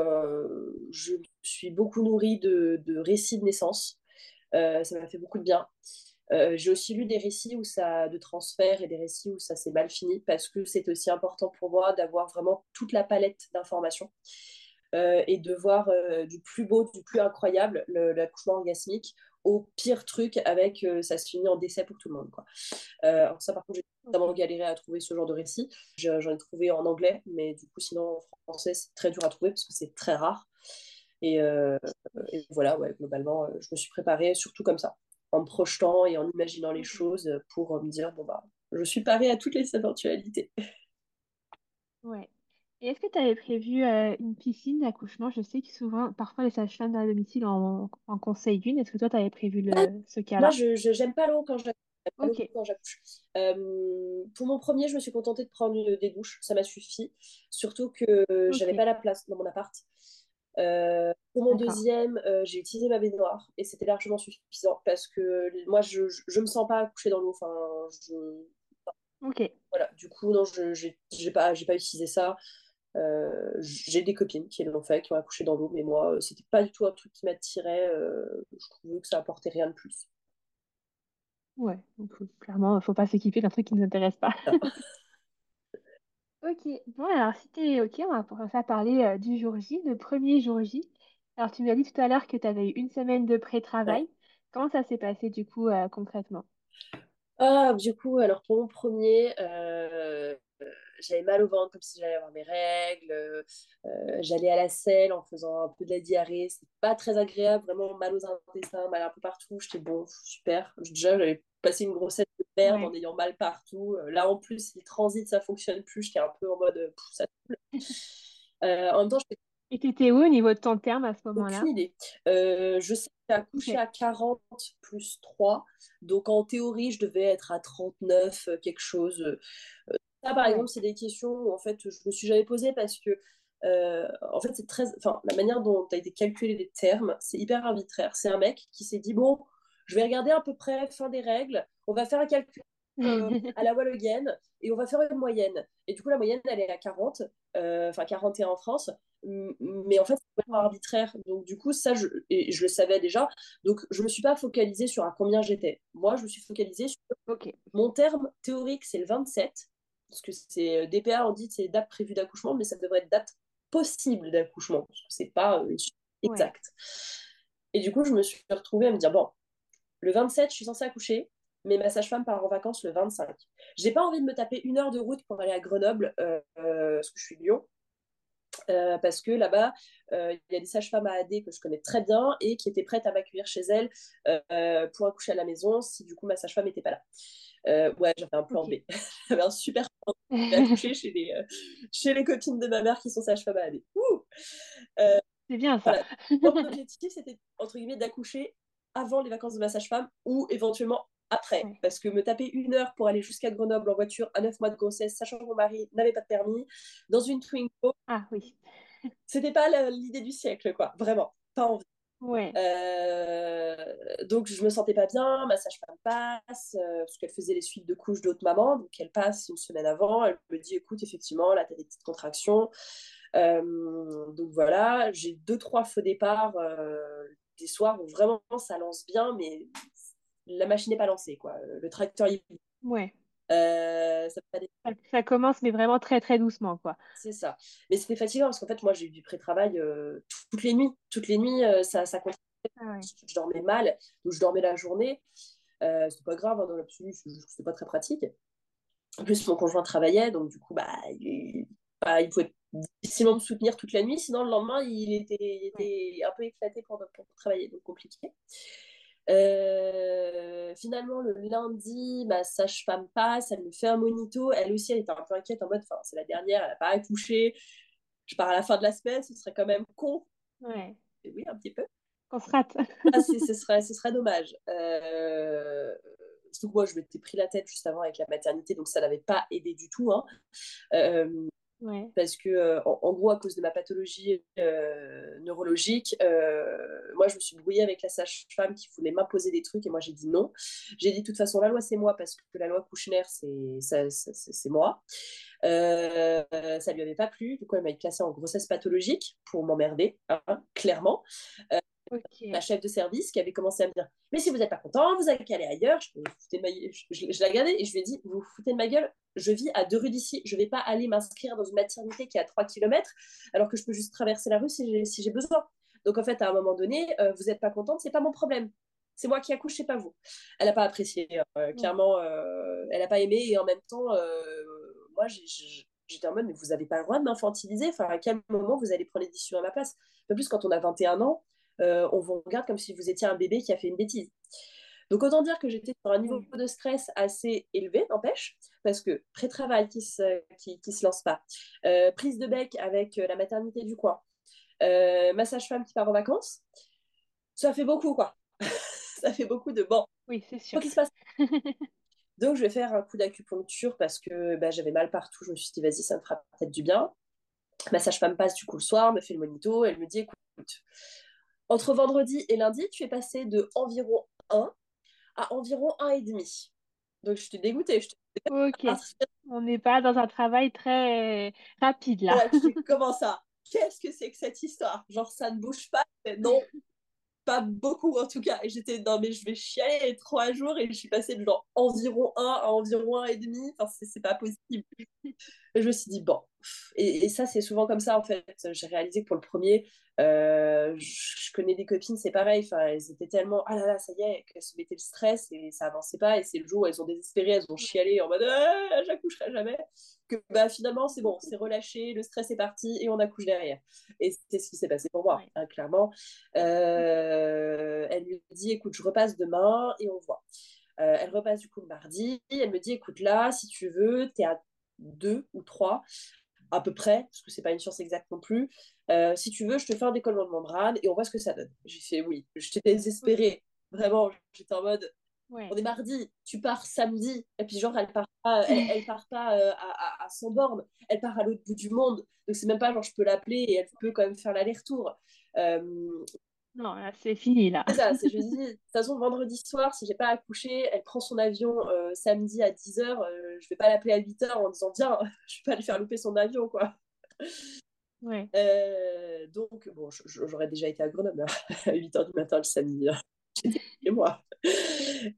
B: je suis beaucoup nourrie de, récits de naissance. ça m'a fait beaucoup de bien. j'ai aussi lu des récits où ça de transfert et des récits où ça s'est mal fini parce que c'est aussi important pour moi d'avoir vraiment toute la palette d'informations et de voir du plus beau, du plus incroyable l'accouchement orgasmique au pire truc avec euh, ça se finit en décès pour tout le monde. Quoi. Euh, ça, par contre, j'ai vraiment galéré à trouver ce genre de récit. J'en ai trouvé en anglais, mais du coup, sinon, en français, c'est très dur à trouver parce que c'est très rare. Et, euh, voilà, ouais, globalement, je me suis préparée surtout comme ça, en me projetant et en imaginant les choses pour me dire, bon, bah, je suis parée à toutes les éventualités.
A: Ouais. Et est-ce que tu avais prévu euh, une piscine d'accouchement? Je sais que souvent, parfois, les sages-femmes à domicile en, en conseillent une. Est-ce que toi, tu avais prévu le, ce cas-là?
B: Moi, je n'aime pas l'eau quand j'accouche. Euh, pour mon premier, je me suis contentée de prendre des douches, ça m'a suffi. Surtout que j'avais pas la place dans mon appart. Euh, pour mon deuxième, j'ai utilisé ma baignoire et c'était largement suffisant parce que moi, je, je, me sens pas accoucher dans l'eau. Enfin, je,
A: Ok.
B: Voilà, du coup, non, je n'ai pas, pas utilisé ça. Euh, j'ai des copines qui l'ont fait, qui ont accouché dans l'eau, mais moi, euh, c'était pas du tout un truc qui m'attirait. Euh, je trouvais que ça apportait rien de plus.
A: Ouais, donc, clairement, il faut pas s'équiper d'un truc qui ne nous intéresse pas. Ok, bon alors si t'es ok, on va commencer à parler du jour J, le premier jour J. Alors tu m'as dit tout à l'heure que tu avais eu une semaine de pré-travail. Comment ça s'est passé du coup concrètement?
B: Ah, du coup, alors pour mon premier, j'avais mal au ventre comme si j'allais avoir mes règles. Euh, j'allais à la selle en faisant un peu de la diarrhée. C'est pas très agréable, vraiment mal aux intestins, mal un peu partout. J'étais bon, super. Déjà, j'avais passé une grossesse de merde en ayant mal partout. Euh, là, en plus, les transits, ça fonctionne plus. J'étais un peu en mode, ça
A: euh, en même temps, j'étais et t'étais où au niveau de ton terme à ce moment-là?
B: Aucune idée. je sais que j'ai accouché à 40 plus 3. Donc en théorie, je devais être à 39, quelque chose. Ça, par exemple, c'est des questions où en fait, je me suis jamais posée parce que euh, en fait, c'est très, enfin, la manière dont a été calculé les termes, c'est hyper arbitraire. C'est un mec qui s'est dit bon, je vais regarder à peu près fin des règles, on va faire un calcul euh, à la Wallogen et on va faire une moyenne. Et du coup, la moyenne, elle est à 40, euh, enfin 41 en France. Mais en fait, c'est vraiment arbitraire. Donc, du coup, ça, je, et je le savais déjà. Donc, je ne me suis pas focalisée sur à combien j'étais. Moi, je me suis focalisée sur mon terme théorique, c'est le 27 parce que c'est euh, DPA, on dit c'est date prévue d'accouchement, mais ça devrait être date possible d'accouchement, parce que c'est pas euh, exact. Et du coup, je me suis retrouvée à me dire, bon, le 27, je suis censée accoucher, mais ma sage-femme part en vacances le 25. J'ai pas envie de me taper une heure de route pour aller à Grenoble, euh, parce que je suis Lyon. parce que là-bas, il y a des sages-femmes à AD que je connais très bien et qui étaient prêtes à m'accueillir chez elles pour accoucher à la maison si du coup ma sage-femme n'était pas là. Euh, ouais, j'avais un plan B. j'avais un super plan B chez les, euh, chez les copines de ma mère qui sont sages-femmes à
A: euh, C'est bien ça.
B: Mon objectif, c'était entre guillemets d'accoucher avant les vacances de ma sage-femme ou éventuellement après. Parce que me taper une heure pour aller jusqu'à Grenoble en voiture à 9 mois de grossesse, sachant que mon mari n'avait pas de permis, dans une Twingo.
A: Ah oui.
B: C'était pas l'idée du siècle, quoi. Vraiment. Pas envie.
A: Ouais.
B: Euh, donc je me sentais pas bien, ma sage-femme passe, euh, parce qu'elle faisait les suites de couches d'autres mamans, donc elle passe une semaine avant, elle me dit écoute effectivement là tu as des petites contractions, euh, donc voilà, j'ai deux trois faux départs des soirs où vraiment ça lance bien, mais la machine n'est pas lancée quoi, le tracteur il...
A: Ouais.
B: Euh,
A: ça, commence, mais vraiment très très doucement, quoi.
B: C'est ça. Mais c'était fatigant parce qu'en fait, moi, j'ai eu du pré-travail euh, toutes les nuits. Toutes les nuits, euh, ça, ça ah je, dormais mal, donc je dormais la journée. c'était pas grave hein, dans l'absolu, c'était pas très pratique. En plus, mon conjoint travaillait, donc du coup, bah, il, bah, il pouvait difficilement me soutenir toute la nuit. Sinon, le lendemain, il était, il était un peu éclaté pour, pour travailler, donc compliqué. Euh, finalement, le lundi, ma sage-femme passe, elle me fait un monito. Elle aussi, elle était un peu inquiète en mode, enfin, c'est la dernière, elle n'a pas accouché. Je pars à la fin de la semaine, ce serait quand même con.
A: Ouais.
B: Et oui, un petit peu.
A: Qu'on se rate.
B: ah, ce, serait, ce serait dommage. Euh... Surtout que moi, je m'étais pris la tête juste avant avec la maternité, donc ça n'avait pas aidé du tout. Hein. Euh, parce que, en, gros, à cause de ma pathologie neurologique, moi, je me suis brouillée avec la sage-femme qui voulait m'imposer des trucs et moi, j'ai dit non. J'ai dit, de toute façon, la loi, c'est moi parce que la loi Kouchner, c'est moi. ça lui avait pas plu. Du coup, elle m'a classée en grossesse pathologique pour m'emmerder, hein, clairement. La chef de service qui avait commencé à me dire Mais si vous n'êtes pas content, vous allez aller ailleurs. Je, je, je, la regardais et je lui ai dit Vous vous foutez de ma gueule Je vis à deux rues d'ici. Je ne vais pas aller m'inscrire dans une maternité qui est à 3 km alors que je peux juste traverser la rue si j'ai si besoin. Donc en fait, à un moment donné, euh, vous n'êtes pas contente, c'est pas mon problème. C'est moi qui accouche, c'est pas vous. Elle n'a pas apprécié. Euh, clairement, euh, elle n'a pas aimé et en même temps, moi, j'étais en mode mais vous n'avez pas le droit de m'infantiliser. Enfin, à quel moment vous allez prendre les décisions à ma place? En plus, quand on a 21 ans, euh, on vous regarde comme si vous étiez un bébé qui a fait une bêtise. Donc autant dire que j'étais sur un niveau de stress assez élevé, n'empêche, parce que pré-travail qui se, qui, se lance pas, euh, prise de bec avec euh, la maternité du coin, ma sage-femme qui part en vacances, ça fait beaucoup quoi. ça fait beaucoup de bon.
A: Oui, c'est sûr.
B: se passe Donc je vais faire un coup d'acupuncture parce que bah, j'avais mal partout. Je me suis dit vas-y, ça me fera peut-être du bien. Ma sage-femme passe du coup le soir, me fait le monito, elle me dit écoute, entre vendredi et lundi, tu es passé de environ 1 à environ 1,5. Donc je suis dégoûtée. Je
A: Ok. On n'est pas dans un travail très rapide là.
B: comment ça? Qu'est-ce que c'est que cette histoire? Genre, ça ne bouge pas? Non, pas beaucoup en tout cas. Et j'étais, non, mais je vais chialer trois jours et je suis passée de genre environ un à environ un et demi. Enfin, c'est pas possible. Et je me suis dit, bon. Et, ça, c'est souvent comme ça en fait. J'ai réalisé que pour le premier, euh, je, connais des copines, c'est pareil. Enfin, elles étaient tellement, ah là là, ça y est, qu'elles se mettaient le stress et ça avançait pas. Et c'est le jour où elles ont désespéré, elles ont chialé en mode, ah, j'accoucherai jamais. Que bah, finalement, c'est bon, c'est relâché, le stress est parti et on accouche derrière. Et c'est ce qui s'est passé pour moi, hein, clairement. Euh, elle lui dit, écoute, je repasse demain et on voit. Euh, elle repasse du coup le mardi. Elle me dit, écoute, là, si tu veux, tu es à deux ou trois à peu près, parce que c'est pas une science exacte non plus. Euh, si tu veux, je te fais un décollement de membrane et on voit ce que ça donne. J'ai fait oui. J'étais désespérée. Vraiment, j'étais en mode, on est mardi, tu pars samedi. Et puis genre, elle part pas, elle, part pas euh, à, à, 100 bornes, elle part à l'autre bout du monde. Donc c'est même pas genre, je peux l'appeler et elle peut quand même faire l'aller-retour. Euh,
A: non, c'est fini là.
B: C'est ça, je dis, de toute façon, vendredi soir, si j'ai pas accouché, elle prend son avion euh, samedi à 10h, euh, je vais pas l'appeler à 8h en disant, tiens, je vais pas lui faire louper son avion, quoi.
A: Ouais.
B: Euh, donc, bon, j'aurais déjà été à Grenoble hein, à 8h du matin le samedi. Hein. et moi.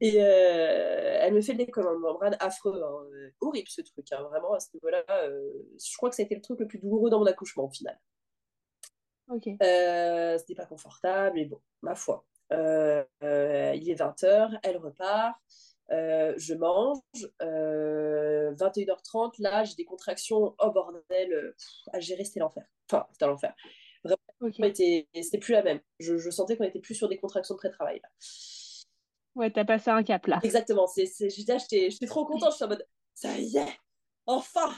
B: Et elle me fait le décollement de membrane affreux, hein. horrible ce truc, vraiment à ce niveau-là. je crois que ça a été le truc le plus douloureux dans mon accouchement au final. Euh, c'était pas confortable, mais bon, ma foi. Euh, euh, il est 20h, elle repart. je mange. 21h30, là, j'ai des contractions. Oh bordel, à gérer, c'était l'enfer. Enfin, c'était l'enfer. Vraiment, c'était plus la même. Je, je sentais qu'on était plus sur des contractions de pré-travail.
A: Ouais, t'as passé un cap là.
B: Exactement. J'étais trop contente. Je suis en mode, ça y est, enfin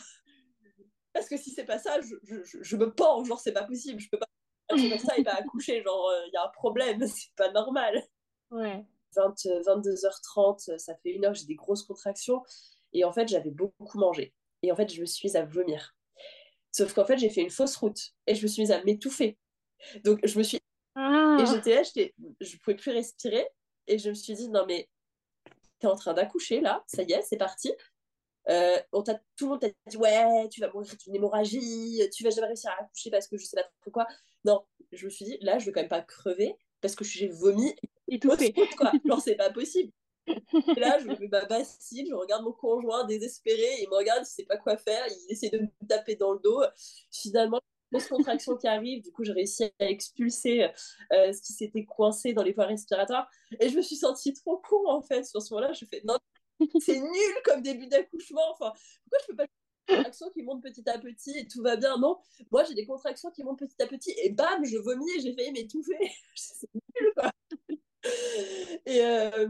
B: Parce que si c'est pas ça, je, je, je me pends. Genre, c'est pas possible. Je peux pas comme ça, il va accoucher, genre, il euh, y a un problème, c'est pas normal.
A: Ouais.
B: 20, 22h30, ça fait une heure, j'ai des grosses contractions. Et en fait, j'avais beaucoup mangé. Et en fait, je me suis mise à vomir. Sauf qu'en fait, j'ai fait une fausse route et je me suis mise à m'étouffer. Donc, je me suis. Ah. Et j'étais là, je pouvais plus respirer. Et je me suis dit, non, mais t'es en train d'accoucher là, ça y est, c'est parti. Euh, on tout le monde t'a dit ouais tu vas mourir d'une hémorragie tu vas jamais réussir à accoucher parce que je sais pas trop quoi. Non je me suis dit là je veux quand même pas crever parce que j'ai vomi
A: et tout fait
B: quoi genre c'est pas possible. Et là je me mets ma bassine je regarde mon conjoint désespéré il me regarde il sait pas quoi faire il essaie de me taper dans le dos. Finalement grosse contraction qui arrive du coup j'ai réussi à expulser euh, ce qui s'était coincé dans les voies respiratoires. Et je me suis sentie trop con en fait sur ce moment là je fais non c'est nul comme début d'accouchement. Enfin, pourquoi je peux pas des contractions qui montent petit à petit et tout va bien Non, moi j'ai des contractions qui montent petit à petit et bam, je vomis et j'ai failli m'étouffer. c'est nul quoi. Et euh,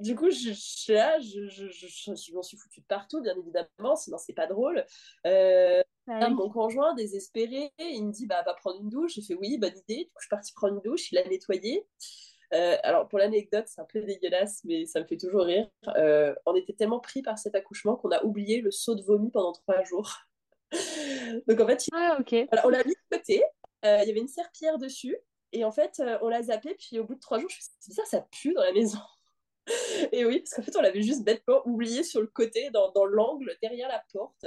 B: du coup, je, suis là, je, je, je, m'en suis foutue de partout, bien évidemment, sinon c'est pas drôle. Euh, Mon conjoint, désespéré, il me dit bah, va prendre une douche. J'ai fait oui, bonne idée. Du coup, je suis partie prendre une douche, il a nettoyé. Euh, alors, pour l'anecdote, c'est un peu dégueulasse, mais ça me fait toujours rire. Euh, on était tellement pris par cet accouchement qu'on a oublié le saut de vomi pendant trois jours. Donc, en fait,
A: ah,
B: on l'a mis de côté. Euh, il y avait une serpillère dessus. Et en fait, on l'a zappé. Puis, au bout de trois jours, je me suis dit, ça, ça pue dans la maison. et oui, parce qu'en fait, on l'avait juste bêtement oublié sur le côté, dans, dans l'angle, derrière la porte.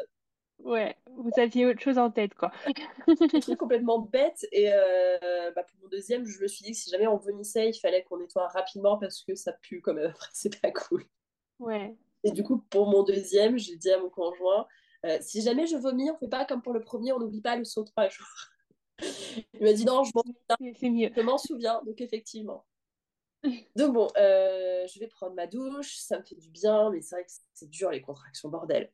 A: Ouais, vous aviez autre chose en tête, quoi.
B: un truc complètement bête. Et euh, bah, pour mon deuxième, je me suis dit que si jamais on vomissait, il fallait qu'on nettoie rapidement parce que ça pue quand même. Après, c'est pas cool.
A: Ouais.
B: Et du coup, pour mon deuxième, j'ai dit à mon conjoint euh, si jamais je vomis, on fait pas comme pour le premier, on n'oublie pas le saut trois jours. il m'a dit non, je m'en
A: souviens.
B: Je m'en souviens, donc effectivement. Donc bon, euh, je vais prendre ma douche, ça me fait du bien, mais c'est vrai que c'est dur les contractions, bordel.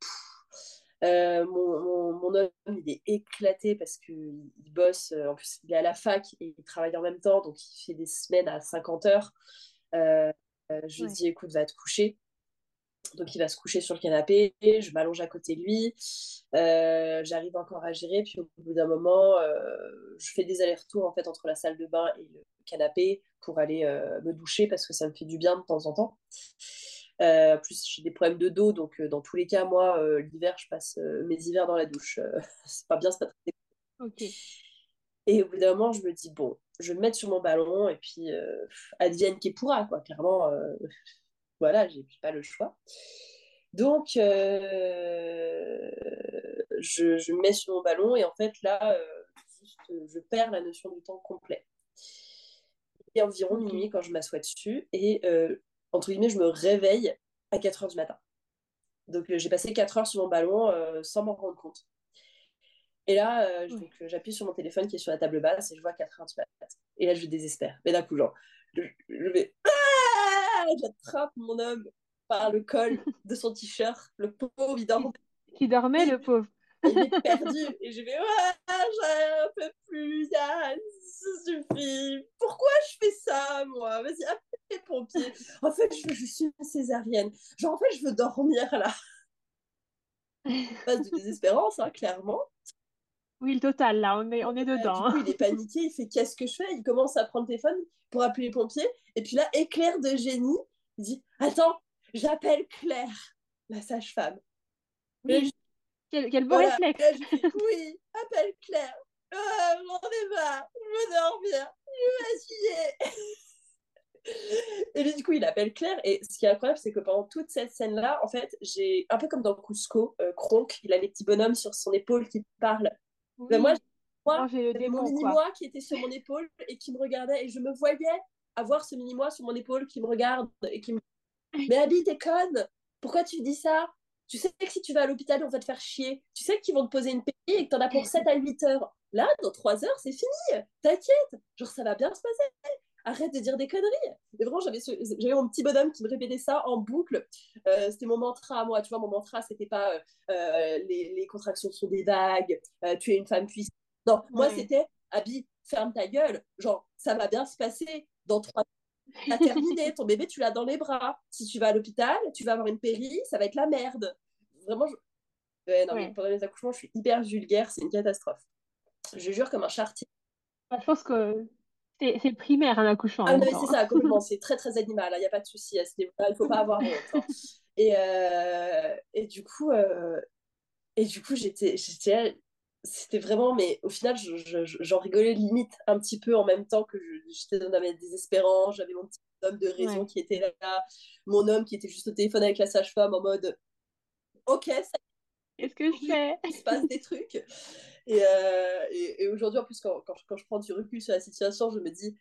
B: Euh, mon, mon, homme, il est éclaté parce qu'il bosse, euh, en plus, il est à la fac et il travaille en même temps, donc il fait des semaines à 50 heures. Euh, je lui dis, écoute, va te coucher. Donc il va se coucher sur le canapé, je m'allonge à côté de lui, j'arrive encore à gérer, puis au bout d'un moment, je fais des allers-retours en fait entre la salle de bain et le canapé pour aller me doucher parce que ça me fait du bien de temps en temps. Euh, plus, j'ai des problèmes de dos, donc euh, dans tous les cas, moi, euh, l'hiver, je passe mes hivers dans la douche. c'est pas bien, c'est pas très.
A: Ok.
B: Et au bout d'un moment, je me dis, bon, je vais me mettre sur mon ballon et puis advienne qui pourra, quoi. Clairement, voilà, j'ai pas le choix. Donc, euh, je, je, me mets sur mon ballon et en fait, là, euh, juste, je perds la notion du temps complet. Il est environ minuit quand je m'assois dessus et, euh, entre guillemets, je me réveille à 4 heures du matin. Donc, j'ai passé 4 heures sur mon ballon sans m'en rendre compte. Et là, euh, donc, j'appuie sur mon téléphone qui est sur la table basse et je vois 4 heures du matin. Et là, je désespère. Mais d'un coup, genre, je, je vais. Ah J'attrape mon homme par le col de son t-shirt. Le pauvre, il dormait.
A: Qui dormait, le pauvre.
B: Il est perdu. Et je vais, ouais, j'en peux plus. Ah, ça suffit. Pourquoi je fais ça, moi? Vas-y, appelle les pompiers. En fait, je veux juste une césarienne. Genre, en fait, je veux dormir là. Phase de désespérance, hein, clairement.
A: Oui, le total, là, on est, on est dedans.
B: Euh, du coup, il est paniqué, il fait qu'est-ce que je fais? Il commence à prendre le téléphone pour appeler les pompiers. Et puis là, éclair de génie, il dit Attends, j'appelle Claire, la sage-femme.
A: Oui. Quel, quel beau voilà. réflexe
B: dis, Oui, appelle Claire. Oh, j'en ai marre, je veux dormir, je fatiguée. Et lui, du coup, il appelle Claire. Et ce qui est incroyable, c'est que pendant toute cette scène-là, en fait, j'ai un peu comme dans Cusco, euh, Kronk, il a les petits bonhommes sur son épaule qui parlent.
A: Oui.
B: Ben moi, moi
A: Non, j'ai le
B: j'avais mon
A: démon,
B: mini-moi qui était sur mon épaule et qui me regardait. Et je me voyais avoir ce mini-moi sur mon épaule qui me regarde et qui me Mais Abby, t'es conne Pourquoi tu dis ça? Tu sais que si tu vas à l'hôpital, on va te faire chier. Tu sais qu'ils vont te poser une péri et que t'en as pour 7 à 8 heures. Là, dans 3 heures, c'est fini. T'inquiète. Genre, ça va bien se passer. Arrête de dire des conneries. Et vraiment, j'avais, mon petit bonhomme qui me répétait ça en boucle. Euh, c'était mon mantra, moi. Tu vois, mon mantra, c'était pas euh, euh, les, les contractions sont des vagues, euh, tu es une femme puissante. Non, moi, c'était Abby, ferme ta gueule. Genre, ça va bien se passer. Dans trois T'as terminé, ton bébé, tu l'as dans les bras. Si tu vas à l'hôpital, tu vas avoir une péri, ça va être la merde. Vraiment, je... Ouais, non,
A: Ouais.
B: mais pendant les accouchements, je suis hyper vulgaire, c'est une catastrophe. Je jure comme un chartier.
A: Bah, Je pense que c'est c'est primaire un accouchement en
B: Ah c'est ça, complètement, c'est très très animal, il n'y a pas de souci à ce niveau-là, il ne faut pas avoir honte. hein. Et, euh, et du coup, euh, et du coup j'étais, c'était vraiment, mais au final, je- je- je- j'en rigolais limite un petit peu en même temps que j'étais dans ma désespérance, j'avais mon petit homme de raison
A: Ouais.
B: qui était là, mon homme qui était juste au téléphone avec la sage-femme en mode, ok, ça
A: Qu'est-ce que je fais?
B: il se passe des trucs. Et, euh, et, et aujourd'hui, en plus, quand, quand, quand je prends du recul sur la situation, je me dis,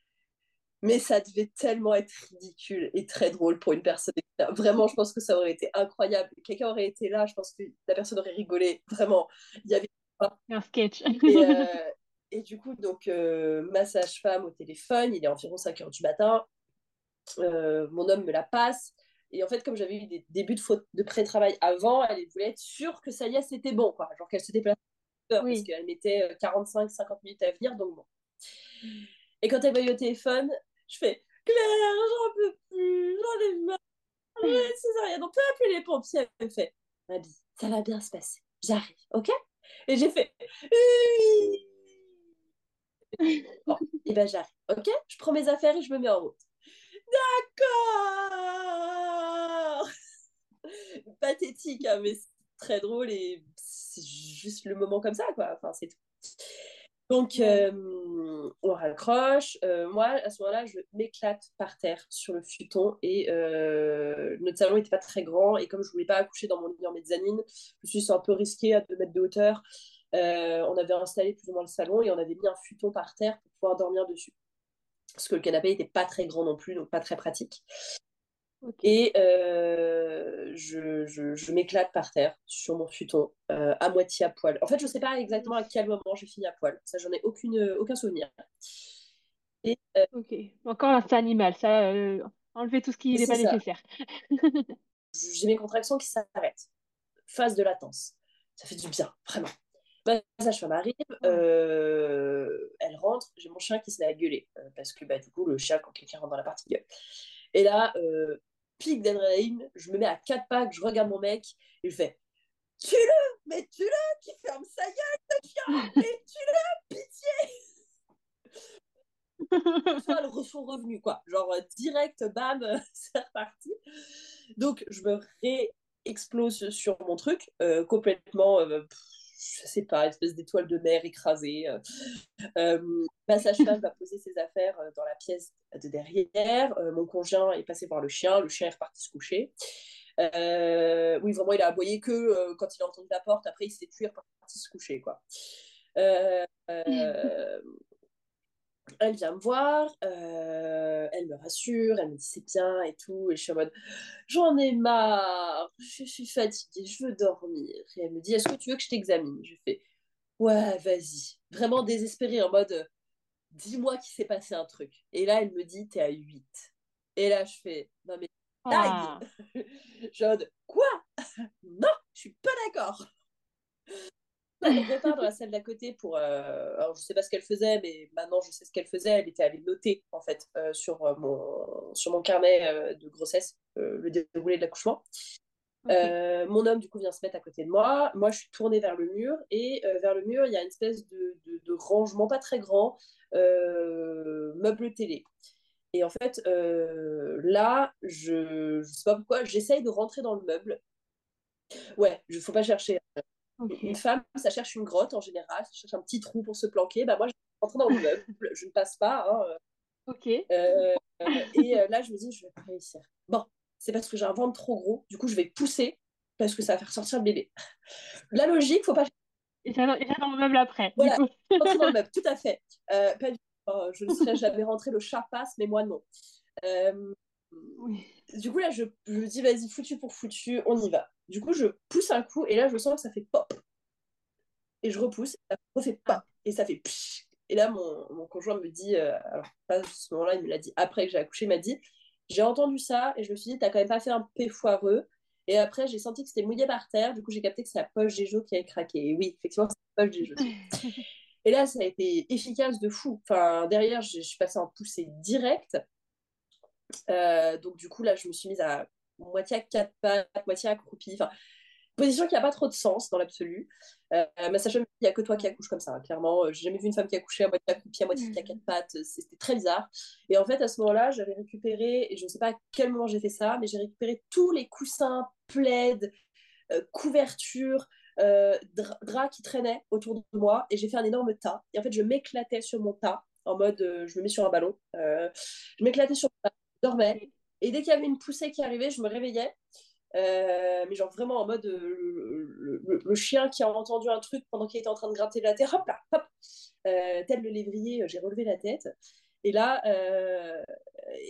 B: mais ça devait tellement être ridicule et très drôle pour une personne. Vraiment, je pense que ça aurait été incroyable. Quelqu'un aurait été là, je pense que la personne aurait rigolé. Vraiment, il y avait.
A: Un sketch.
B: Et, euh, et du coup, donc, euh, ma sage-femme au téléphone, il est environ 5 heures du matin. Euh, mon homme me la passe. Et en fait, comme j'avais eu des débuts de, faute de pré-travail avant, elle voulait être sûre que ça y est, c'était bon, quoi. Genre qu'elle se déplaçait parce
A: Oui.
B: qu'elle mettait 45-50 minutes à venir, donc bon. Et quand elle m'a eu au téléphone, je fais Claire, j'en peux plus, j'en ai marre, ouais, césarienne, on peut appeler les pompiers. Elle me fait Mabi, ça va bien se passer, j'arrive, ok? Et j'ai fait Bon, et ben j'arrive, ok? Je prends mes affaires et je me mets en route. D'accord Pathétique, hein, mais c'est très drôle et c'est juste le moment comme ça, quoi. Enfin, c'est tout. Donc, euh, on raccroche. Euh, moi, à ce moment-là, je m'éclate par terre sur le futon et euh, notre salon n'était pas très grand. Et comme je voulais pas accoucher dans mon lit en mezzanine, je me suis un peu risqué à 2 mètres de hauteur. On avait installé plus ou moins le salon et on avait mis un futon par terre pour pouvoir dormir dessus. Parce que le canapé n'était pas très grand non plus, donc pas très pratique. Et euh, je, je, je m'éclate par terre sur mon futon, euh, à moitié à poil. En fait, je sais pas exactement à quel moment j'ai fini à poil. Ça, j'en ai aucune, aucun souvenir. Et euh,
A: Ok. Encore l'instinct animal, ça, euh, enlever tout ce qui n'est pas
B: ça.
A: nécessaire.
B: J'ai mes contractions qui s'arrêtent. Phase de latence. Ça fait du bien, vraiment. Ma sage-femme arrive, euh, elle rentre, j'ai mon chien qui se met à gueuler. euh, parce que bah, du coup, le chien, quand quelqu'un rentre dans la partie, gueule. Et là, euh, pic d'adrénaline, je me mets à quatre pattes, je regarde mon mec et je fais Tue-le Mais tue-le Qui ferme sa gueule, ce chien Mais tue-le Pitié Enfin, le sont revenus, quoi. Genre, euh, direct, bam, euh, c'est reparti. Donc, je me réexplose sur mon truc, euh, complètement, euh, pff, je sais pas, espèce d'étoile de mer écrasée. euh. Euh, ma sage-femme va poser ses affaires euh, dans la pièce de derrière. Euh, mon conjoint est passé voir le chien. Le chien est reparti se coucher. Oui, vraiment, il a aboyé que quand il a entendu la porte. Après, il s'est tué, parti se coucher, quoi. Euh, elle vient me voir, elle me rassure, elle me dit c'est bien et tout. Et je suis en mode j'en ai marre, je suis fatiguée, je veux dormir. Et elle me dit est-ce que tu veux que je t'examine? Je fais ouais, vas-y. Vraiment désespérée en mode dis-moi qu'il s'est passé un truc. Et là, elle me dit t'es à 8. Et là, je fais non mais ah. je quoi? Non, je suis pas d'accord. Dans la salle d'à côté pour. Euh, alors, je sais pas ce qu'elle faisait, mais maintenant, je sais ce qu'elle faisait. Elle était allée noter, en fait, euh, sur, euh, mon, sur mon carnet de grossesse, le déroulé de l'accouchement. mon homme, du coup, vient se mettre à côté de moi. Moi, je suis tournée vers le mur. Et vers le mur, il y a une espèce de, de, de rangement pas très grand, meuble télé. Et en fait, là, je ne sais pas pourquoi, j'essaye de rentrer dans le meuble. Ouais, il ne faut pas chercher. Une femme, ça cherche une grotte en général, ça cherche un petit trou pour se planquer. Bah, moi, je rentre dans le meuble, je ne passe pas. Hein.
A: Ok.
B: Euh, et euh, là, je me dis, je vais pas réussir. Bon, c'est parce que j'ai un ventre trop gros. Du coup, je vais pousser parce que ça va faire sortir le bébé. La logique, faut pas.
A: Et ça dans, le meuble après.
B: Voilà, dans le meuble, tout à fait. pas du Oh, je ne serais jamais rentré, le chat passe, mais moi non. Euh, du coup, là, je, je dis, vas-y, foutu pour foutu, on y va. Du coup, je pousse un coup et là, je sens que ça fait pop. Et je repousse, et ça refait pop. Et ça fait psh. Et là, mon, mon conjoint me dit, euh, alors pas à ce moment-là, il me l'a dit après que j'ai accouché, il m'a dit, j'ai entendu ça et je me suis dit, t'as quand même pas fait un P foireux. Et après, j'ai senti que c'était mouillé par terre. Du coup, j'ai capté que c'est la poche des qui avait craqué. Et oui, effectivement, c'est la poche des Et là, ça a été efficace de fou. Enfin, derrière, je, suis passée en poussée directe. Euh, donc, du coup, là, je me suis mise à moitié à quatre pattes, moitié accroupie. Enfin, position qui n'a pas trop de sens dans l'absolu. Euh, ma sage il n'y a que toi qui accouches comme ça. Hein, clairement, euh, j'ai jamais vu une femme qui accouchait à moitié accroupie, à moitié à quatre pattes. C'était très bizarre. Et en fait, à ce moment-là, j'avais récupéré, et je ne sais pas à quel moment j'ai fait ça, mais j'ai récupéré tous les coussins, plaids, couvertures, euh, draps qui traînaient autour de moi et j'ai fait un énorme tas. Et en fait, je m'éclatais sur mon tas en mode euh, je me mets sur un ballon. Euh, je m'éclatais sur mon tas, je dormais. Et dès qu'il y avait une poussée qui arrivait, je me réveillais. mais genre vraiment en mode le, chien qui a entendu un truc pendant qu'il était en train de gratter la terre, hop là, hop, tel le lévrier, j'ai relevé la tête. Et là,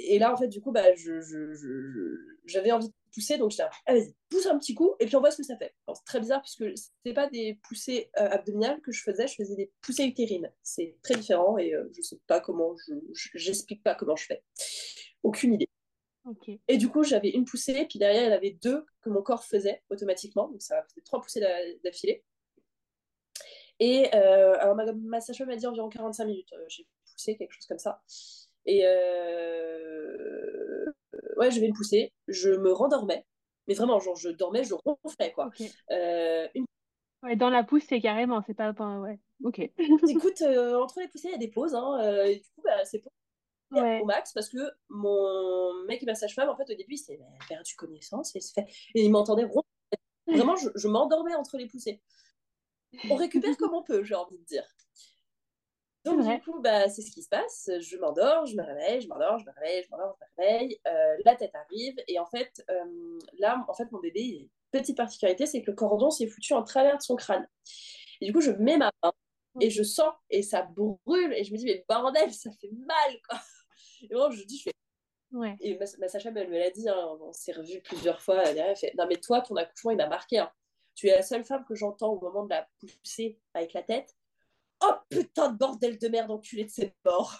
B: et là, en fait, du coup, bah, j'avais envie de pousser, donc j'étais ah, vas-y, pousse un petit coup, et puis on voit ce que ça fait. C'est très bizarre, puisque c'est pas des poussées euh, abdominales que je faisais, je faisais des poussées utérines. C'est très différent, et euh, je sais pas comment, j'explique pas comment je fais. Aucune idée. Et du coup, j'avais une poussée, puis derrière, en avait deux que mon corps faisait automatiquement, donc ça faisait trois poussées d'affilée. Et euh, alors, ma, ma sage m'a dit environ 45 minutes. J'ai poussé quelque chose comme ça. Et euh, ouais, je vais le pousser. Je me rendormais. Mais vraiment, genre, je dormais, je ronflais, quoi.
A: Euh, ouais, dans la pousse, c'est carrément, c'est pas. Ouais, ok.
B: Écoute, euh, entre les poussées, il y a des pauses. Hein, et du coup, bah, c'est au max parce que mon mec et ma sage-femme, en fait, au début, il s'est perdu connaissance et, fait... et il m'entendait ronfler. Vraiment, je, je m'endormais entre les poussées. On récupère comme on peut, j'ai envie de dire. Donc, du coup, bah, c'est ce qui se passe. Je m'endors, je me réveille, je m'endors, je me réveille, je m'endors, je me réveille. Euh, la tête arrive. Et en fait, euh, là, en fait, mon bébé, petite particularité, c'est que le cordon s'est foutu en travers de son crâne. Et du coup, je mets ma main et je sens et ça brûle. Et je me dis, mais bordel, ça fait mal, quoi. Et moi, je dis, je fais.
A: Ouais.
B: Et ma, ma sage elle me l'a dit, hein, on s'est revu plusieurs fois. Elle fait, non, mais toi, ton accouchement, il m'a marqué. Hein. Tu es la seule femme que j'entends au moment de la pousser avec la tête Oh putain de bordel de merde, enculé de ses morts.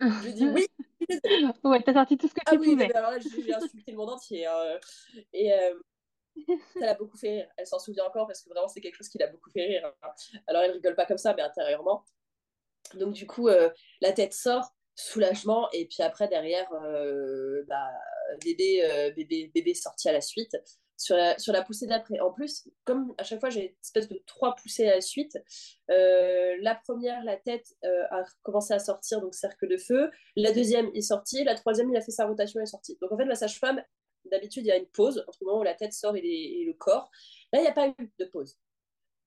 B: je dis oui.
A: ouais, t'as sorti tout ce que
B: ah
A: tu
B: oui,
A: pouvais.
B: alors là, j'ai insulté le monde entier. Hein. Et euh, ça l'a beaucoup fait rire. Elle s'en souvient encore parce que vraiment, c'est quelque chose qui l'a beaucoup fait rire. Alors, elle rigole pas comme ça, mais intérieurement. Donc, du coup, euh, la tête sort, soulagement. Et puis après, derrière, euh, bah, bébé, bébé, bébé sorti à la suite sur la, sur la poussée d'après. En plus, comme à chaque fois j'ai une espèce de trois poussées à la suite, euh, la première, la tête euh, a commencé à sortir, donc cercle de feu. La deuxième est sortie. La troisième, il a fait sa rotation et est sorti. Donc en fait, la sage-femme, d'habitude, il y a une pause entre le moment où la tête sort et, le corps. Là, il n'y a pas eu de pause.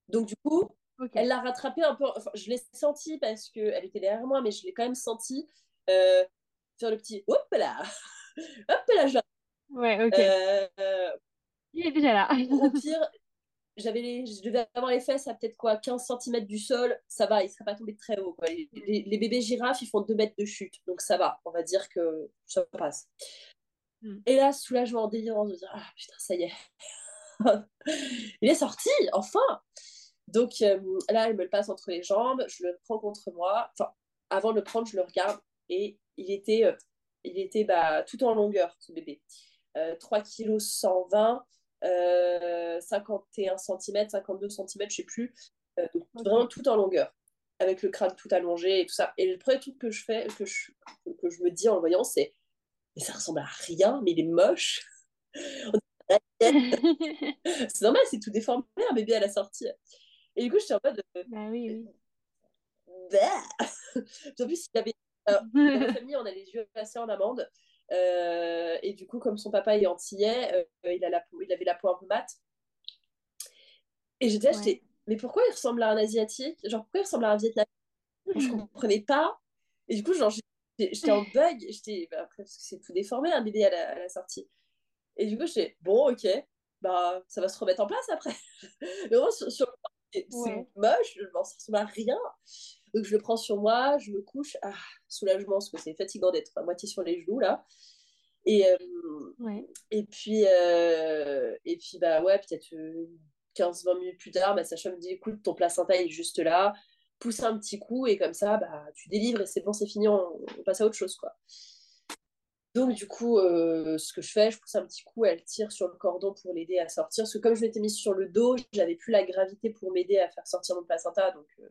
B: Donc du coup, elle l'a rattrapé un peu. Enfin, je l'ai senti parce qu'elle était derrière moi, mais je l'ai quand même senti euh, faire le petit hop là, hop là,
A: Ouais, ok.
B: Euh,
A: Il est déjà là.
B: au pire, j'avais les, je devais avoir les fesses à peut-être quoi 15 cm du sol, ça va, il ne serait pas tombé très haut. Quoi. Les, les, les, bébés girafes, ils font 2 mètres de chute, donc ça va, on va dire que ça passe. Mm. Et là, soulagement, délirant de dire Ah putain, ça y est, il est sorti, enfin Donc euh, là, elle me le passe entre les jambes, je le prends contre moi. Enfin, avant de le prendre, je le regarde et il était, euh, il était bah, tout en longueur, ce bébé. Euh, 3 kg 120, euh, 51 cm, 52 cm, je sais plus. Euh, donc vraiment tout en longueur, avec le crâne tout allongé et tout ça. Et le premier truc que je fais, que je, que je me dis en le voyant, c'est mais ça ressemble à rien, mais il est moche. c'est normal, c'est tout déformé un bébé à la sortie. Et du coup, j'étais en mode.
A: Bah oui, oui.
B: Bah en plus, il avait. Alors, dans la famille, on a les yeux assez en amande. Euh, et du coup, comme son papa est antillais, euh, il, a la peau, il avait la peau un peu mate. Et j'étais là, j'étais, mais pourquoi il ressemble à un asiatique? Genre, pourquoi il ressemble à un vietnamien? Je comprenais pas. Et du coup, genre, j'étais en bug. J'étais, bah, après, parce que c'est tout déformé, un bébé à la, à la sortie. Et du coup, j'étais, bon, ok, bah, ça va se remettre en place après. mais vraiment, sur, sur c'est ouais. moche, genre, ça ressemble à rien. Donc, je le prends sur moi, je me couche. Ah, soulagement, parce que c'est fatigant d'être à moitié sur les genoux, là. Et, euh,
A: ouais.
B: et puis, euh, et puis bah ouais, peut-être 15-20 minutes plus tard, ma sage-femme me dit écoute, ton placenta est juste là, pousse un petit coup et comme ça, bah, tu délivres et c'est bon, c'est fini, on, on, passe à autre chose. quoi. Donc, du coup, euh, ce que je fais, je pousse un petit coup, elle tire sur le cordon pour l'aider à sortir. Parce que comme je m'étais mise sur le dos, j'avais plus la gravité pour m'aider à faire sortir mon placenta. Donc, euh,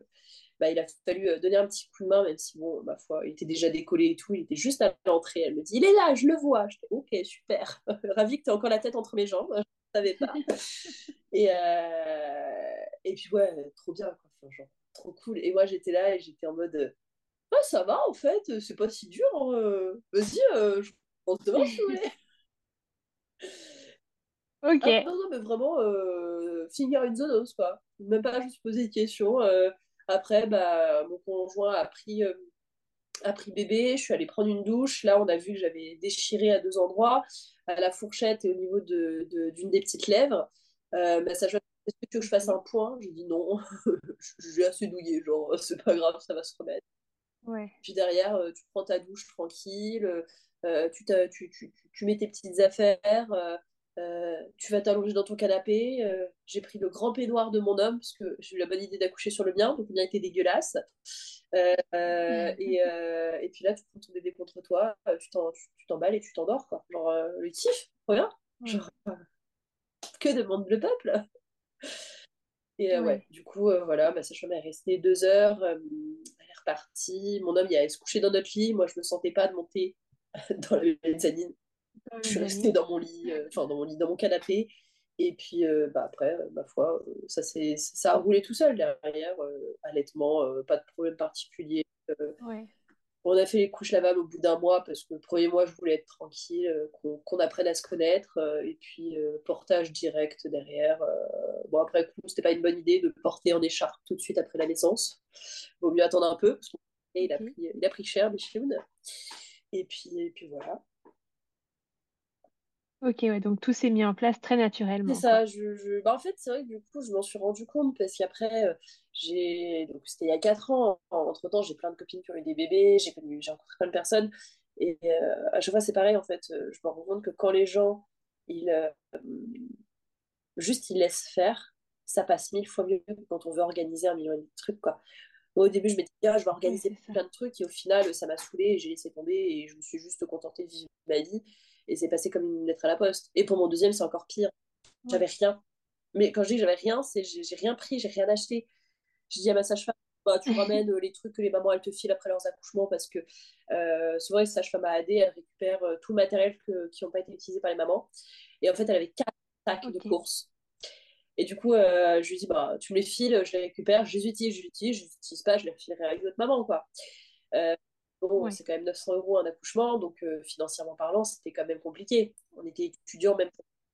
B: bah, il a fallu donner un petit coup de main, même si, bon, ma foi, il était déjà décollé et tout. Il était juste à l'entrée. Elle me dit il est là, je le vois. J'étais ok, super. Ravie que tu aies encore la tête entre mes jambes. Je ne savais pas. et, euh... et puis, ouais, trop bien. Quoi. Enfin, genre, trop cool. Et moi, j'étais là et j'étais en mode ah, ça va en fait, c'est pas si dur. Hein. Vas-y, euh, je pense demain si vous voulez.
A: Ok.
B: Ah, non, non, mais vraiment, euh, finger in the nose, quoi. Même pas juste poser des questions. Euh, après, bah, mon conjoint a pris, euh, a pris bébé, je suis allée prendre une douche. Là, on a vu que j'avais déchiré à deux endroits, à la fourchette et au niveau d'une de, de, des petites lèvres. bah, ça, est-ce que tu veux que je fasse un point? J'ai dit non, j'ai assez douillé, genre, c'est pas grave, ça va se remettre.
A: Ouais.
B: Puis derrière, euh, tu prends ta douche tranquille, euh, tu, tu, tu, tu, mets tes petites affaires, euh, tu vas t'allonger dans ton canapé. j'ai pris le grand peignoir de mon homme, parce que j'ai eu la bonne idée d'accoucher sur le mien, donc le mien était dégueulasse. et, et, puis là, tu prends ton bébé contre toi, tu t'emballes et tu t'endors. Quoi. Genre, le kiff.
A: Ouais.
B: Genre, que demande le peuple? Et euh, ouais. ouais. du coup, euh, voilà, ma sage-femme est restée deux heures, euh, repartie. Mon homme, il allait se coucher dans notre lit. Moi, je me sentais pas de monter dans la mezzanine. Je suis restée dans mon lit, enfin, dans mon lit, dans mon canapé. Et puis, bah, après, ma foi, ça, ça a roulé tout seul derrière, allaitement, pas de problème particulier.
A: ouais.
B: On a fait les couches lavables au bout d'un mois parce que le premier mois, je voulais être tranquille, euh, qu'on qu apprenne à se connaître. Euh, et puis, euh, portage direct derrière. bon, après, coup, c'était pas une bonne idée de porter en écharpe tout de suite après la naissance. Vaut mieux attendre un peu parce qu'il a, pris, il a pris cher, Micheloun. Et puis, et puis voilà.
A: Ok, ouais, donc tout s'est mis en place très naturellement.
B: C'est ça, je, je... Bah, en fait, c'est vrai que du coup, je m'en suis rendu compte parce qu'après, euh, j'ai. Donc, c'était il y a 4 ans. Entre temps, j'ai plein de copines qui ont eu des bébés, j'ai connu... rencontré plein de personnes. Et euh, à chaque fois, c'est pareil, en fait. Je me rends compte que quand les gens, ils. Euh, juste, ils laissent faire, ça passe mille fois mieux que quand on veut organiser un million de trucs, quoi. Moi, au début, je m'étais dit, ah, je vais organiser plein de trucs, et au final, ça m'a saoulé, et j'ai laissé tomber, et je me suis juste contentée de vivre ma vie, et c'est passé comme une lettre à la poste. Et pour mon deuxième, c'est encore pire. J'avais rien. Mais quand je dis que j'avais rien, c'est j'ai j'ai rien pris, j'ai rien acheté. Je dis à ma sage-femme, bah, tu ramènes euh, les trucs que les mamans elles te filent après leurs accouchements parce que euh, souvent les sages-femmes à AD elles récupèrent euh, tout le matériel que- qui n'ont pas été utilisé par les mamans. Et en fait, elle avait quatre sacs de courses. Et du coup, euh, je lui dis, bah, tu me les files, je les récupère, je les utilise, je les utilise, je les utilise pas, je les refilerai à une autre maman, quoi. Euh, bon,
A: Ouais.
B: c'est quand même 900 euros un accouchement, donc euh, financièrement parlant, c'était quand même compliqué. On était étudiants même.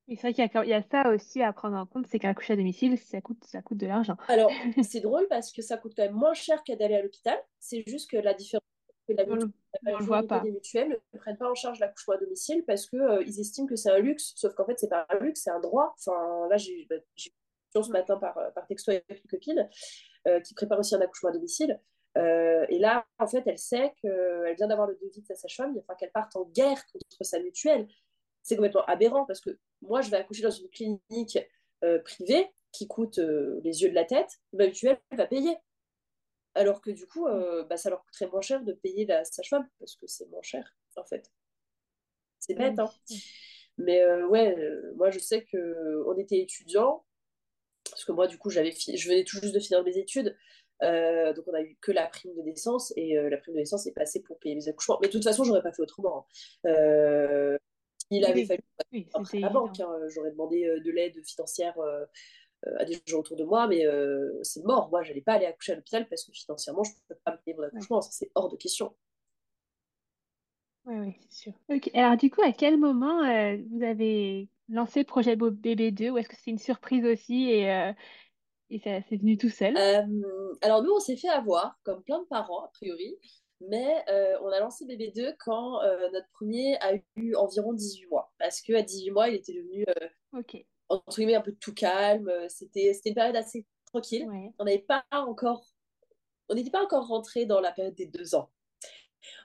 A: C'est vrai qu'il y a, quand- il y a ça aussi à prendre en compte, c'est qu'un coucher à domicile, ça coûte, ça coûte de l'argent.
B: Alors, c'est drôle parce que ça coûte quand même moins cher qu'à d'aller à l'hôpital. C'est juste que la différence la mutuelle, des mutuelles ne prennent pas en charge l'accouchement à domicile parce qu'ils euh, ils estiment que c'est un luxe, sauf qu'en fait, c'est pas un luxe, c'est un droit. Enfin, là, j'ai bah, eu ce matin par, par texto avec une copine qui prépare aussi un accouchement à domicile. Et là, en fait, elle sait qu'elle vient d'avoir le devis de sa sage-femme, enfin, qu'elle parte en guerre contre sa mutuelle. C'est complètement aberrant parce que moi, je vais accoucher dans une clinique privée qui coûte les yeux de la tête, ma mutuelle va payer. Alors que du coup, euh, bah, ça leur coûterait moins cher de payer la sage-femme parce que c'est moins cher, en fait. C'est bête, hein. Mais euh, ouais, euh, moi je sais qu'on était étudiants, parce que moi du coup, j'avais je venais tout juste de finir mes études, donc on a eu que la prime de naissance, et la prime de naissance est passée pour payer les accouchements. Mais de toute façon, j'aurais pas fait autrement. Hein. il avait fallu après la banque, hein. j'aurais demandé de l'aide financière euh, à des gens autour de moi, mais euh, c'est mort. Moi, je n'allais pas aller accoucher à l'hôpital parce que financièrement, je ne peux pas payer mon accouchement. Ça, c'est hors de question.
A: Oui, oui, c'est sûr. Alors, du coup, à quel moment euh, vous avez lancé Projet Bébé 2 ou est-ce que c'est une surprise aussi? Et, et ça c'est venu tout seul?
B: alors, nous, on s'est fait avoir, comme plein de parents, a priori, mais on a lancé Bébé 2 quand notre premier a eu environ 18 mois. Parce qu'à 18 mois, il était devenu entre guillemets un peu tout calme. Euh, c'était une période assez tranquille. On n'avait pas encore, on n'était pas encore rentré dans la période des deux ans.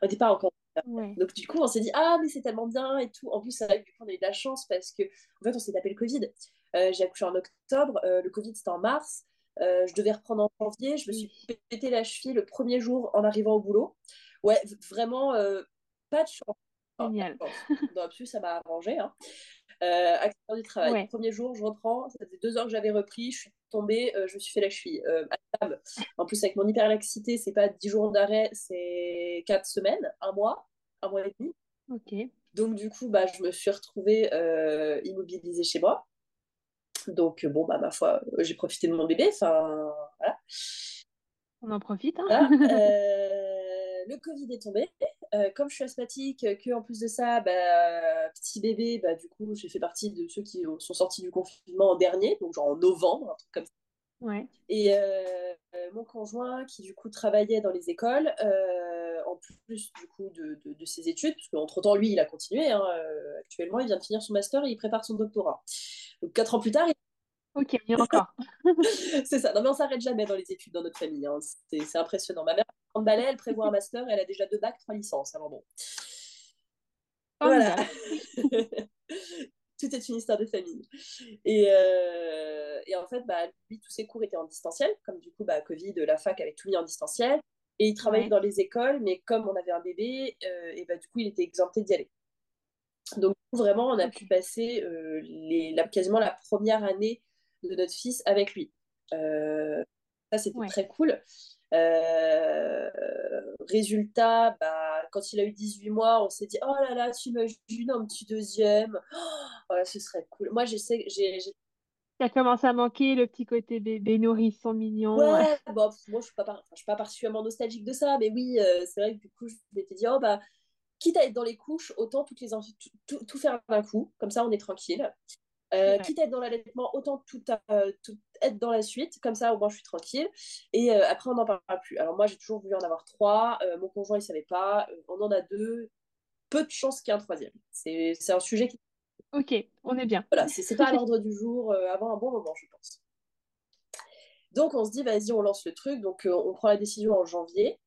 B: On n'était pas encore. Donc du coup, on s'est dit ah mais c'est tellement bien et tout. En plus, ça, on a eu de la chance parce que en fait, on s'est tapé le Covid. Euh, j'ai accouché en octobre, euh, le Covid c'était en mars. je devais reprendre en janvier. Je me suis pété la cheville le premier jour en arrivant au boulot. Ouais, vraiment pas de chance.
A: Génial.
B: Non, plus ça m'a arrangé. Hein. Euh, accident du travail. Premier jour, je reprends. Ça faisait deux heures que j'avais repris. Je suis tombée, euh, je me suis fait la cheville. Euh, en plus, avec mon hyperlaxité, c'est pas dix jours d'arrêt, c'est quatre semaines, un mois, un mois et demi.
A: Ok.
B: Donc, du coup, bah, je me suis retrouvée immobilisée chez moi. Donc, bon, bah, ma foi, j'ai profité de mon bébé. Enfin, voilà.
A: On en profite. Hein
B: le Covid est tombé. Euh, comme je suis asthmatique, que en plus de ça, bah, petit bébé, bah, du coup, j'ai fait partie de ceux qui sont sortis du confinement en dernier, donc genre en novembre, un truc comme ça.
A: Ouais.
B: Et euh, mon conjoint, qui du coup travaillait dans les écoles, euh, en plus du coup de, de, ses études, parce qu'entre temps, lui, il a continué. Hein, actuellement, il vient de finir son master et il prépare son doctorat. Donc quatre ans plus tard, il
A: Ok, il y a encore.
B: c'est ça. Non, mais on s'arrête jamais dans les études dans notre famille. Hein. C'est impressionnant. Ma mère, en balai, elle prévoit un master, elle a déjà deux bacs, trois licences. Alors bon. Voilà. Tout est une histoire de famille. Et, euh, et en fait, bah, lui, tous ses cours étaient en distanciel, comme du coup, bah, Covid, la fac avait tout mis en distanciel. Et il travaillait dans les écoles, mais comme on avait un bébé, euh, et bah, du coup, il était exempté d'y aller. Donc, vraiment, on a pu passer euh, les, quasiment la première année de notre fils avec lui. Euh, ça, c'était très cool. Euh, résultat, bah, quand il a eu 18 mois, on s'est dit Oh là là, tu imagines un petit deuxième oh, Ce serait cool. Moi, j'essaie. J'ai,
A: Ça commence à manquer le petit côté bébé nourrisson mignon.
B: Ouais, moi, je ne suis, pas suis pas particulièrement nostalgique de ça, mais oui, euh, c'est vrai que du coup, je m'étais dit Oh bah, quitte à être dans les couches, autant toutes les tout, tout faire d'un coup, comme ça on est tranquille. Euh, quitte à être dans l'allaitement, autant tout, être dans la suite, comme ça au moins je suis tranquille. Et euh, après, on n'en parlera plus. Alors moi, j'ai toujours voulu en avoir trois. Euh, mon conjoint, il ne savait pas. on en a deux. Peu de chances qu'il y ait un troisième. C'est un sujet qui.
A: Ok, on est bien.
B: Voilà, c'est pas à l'ordre du jour avant un bon moment, je pense. Donc on se dit, vas-y, on lance le truc. Donc on prend la décision en janvier.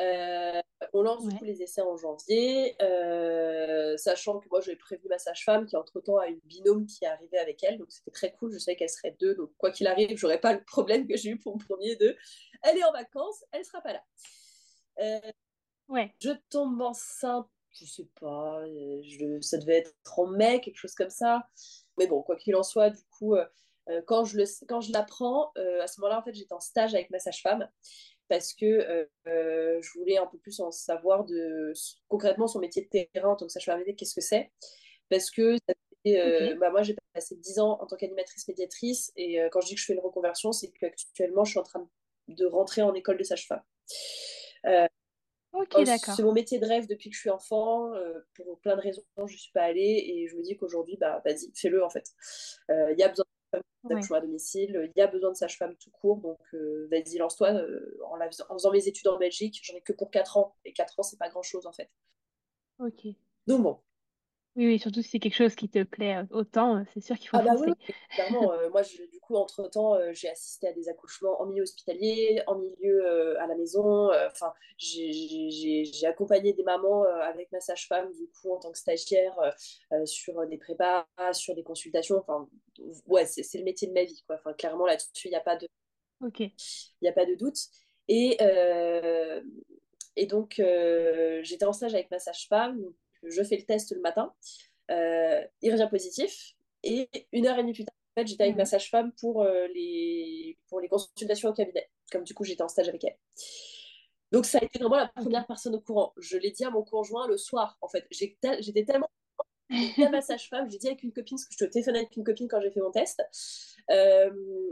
B: Euh, on lance du coup les essais en janvier, euh, sachant que moi j'avais prévu ma sage-femme qui entre-temps a une binôme qui est arrivée avec elle, donc c'était très cool, je savais qu'elle serait deux, donc quoi qu'il arrive, j'aurais pas le problème que j'ai eu pour mon premier deux. Elle est en vacances, elle sera pas là.
A: Euh, ouais.
B: Je tombe enceinte, je sais pas, ça devait être en mai, quelque chose comme ça. Mais bon, quoi qu'il en soit, du coup, quand je, le, quand je l'apprends, à ce moment-là, en fait, j'étais en stage avec ma sage-femme parce que euh, je voulais un peu plus en savoir de concrètement son métier de terrain en tant que sage-femme qu'est-ce que c'est? Parce que euh, bah, moi, j'ai passé 10 ans en tant qu'animatrice médiatrice et euh, quand je dis que je fais une reconversion, c'est qu'actuellement, je suis en train de rentrer en école de sage-femme.
A: d'accord.
B: C'est mon métier de rêve depuis que je suis enfant. pour plein de raisons, je ne suis pas allée et je me dis qu'aujourd'hui, bah, vas-y, fais-le en fait. Il y a besoin d'accouchement à domicile. Il y a besoin de sage-femme tout court, donc vas-y, lance-toi. En, en, faisant mes études en Belgique, j'en ai que pour 4 ans. Et 4 ans, c'est pas grand-chose en fait.
A: Ok.
B: Donc bon,
A: oui, oui, surtout si c'est quelque chose qui te plaît euh, autant, euh, c'est sûr qu'il faut
B: Ah bah
A: foncer.
B: oui, clairement. euh, moi, je- du coup, entre-temps, euh, j'ai assisté à des accouchements en milieu hospitalier, en milieu euh, à la maison. euh, Enfin, j'ai j'ai- j'ai- j'ai accompagné des mamans euh, avec ma sage-femme, du coup, en tant que stagiaire, euh, euh, sur des prépas, sur des consultations. Enfin, ouais, c'est c'est le métier de ma vie, quoi. Enfin, clairement, là-dessus, il n'y a pas de,
A: Ok,
B: il y a pas de doute. Et, euh, et donc, euh, j'étais en stage avec ma sage-femme. Je fais le test le matin. Euh, il revient positif. Et une heure et demie plus tard, en fait, j'étais avec ma
A: ouais,
B: sage-femme pour, euh, les, pour les consultations au cabinet. Comme du coup, j'étais en stage avec elle. Donc, ça a été vraiment la première personne au courant. Je l'ai dit à mon conjoint le soir, en fait. J'étais tellement à ma sage-femme, j'ai dit avec une copine, parce que je te téléphone avec une copine quand j'ai fait mon test. Euh,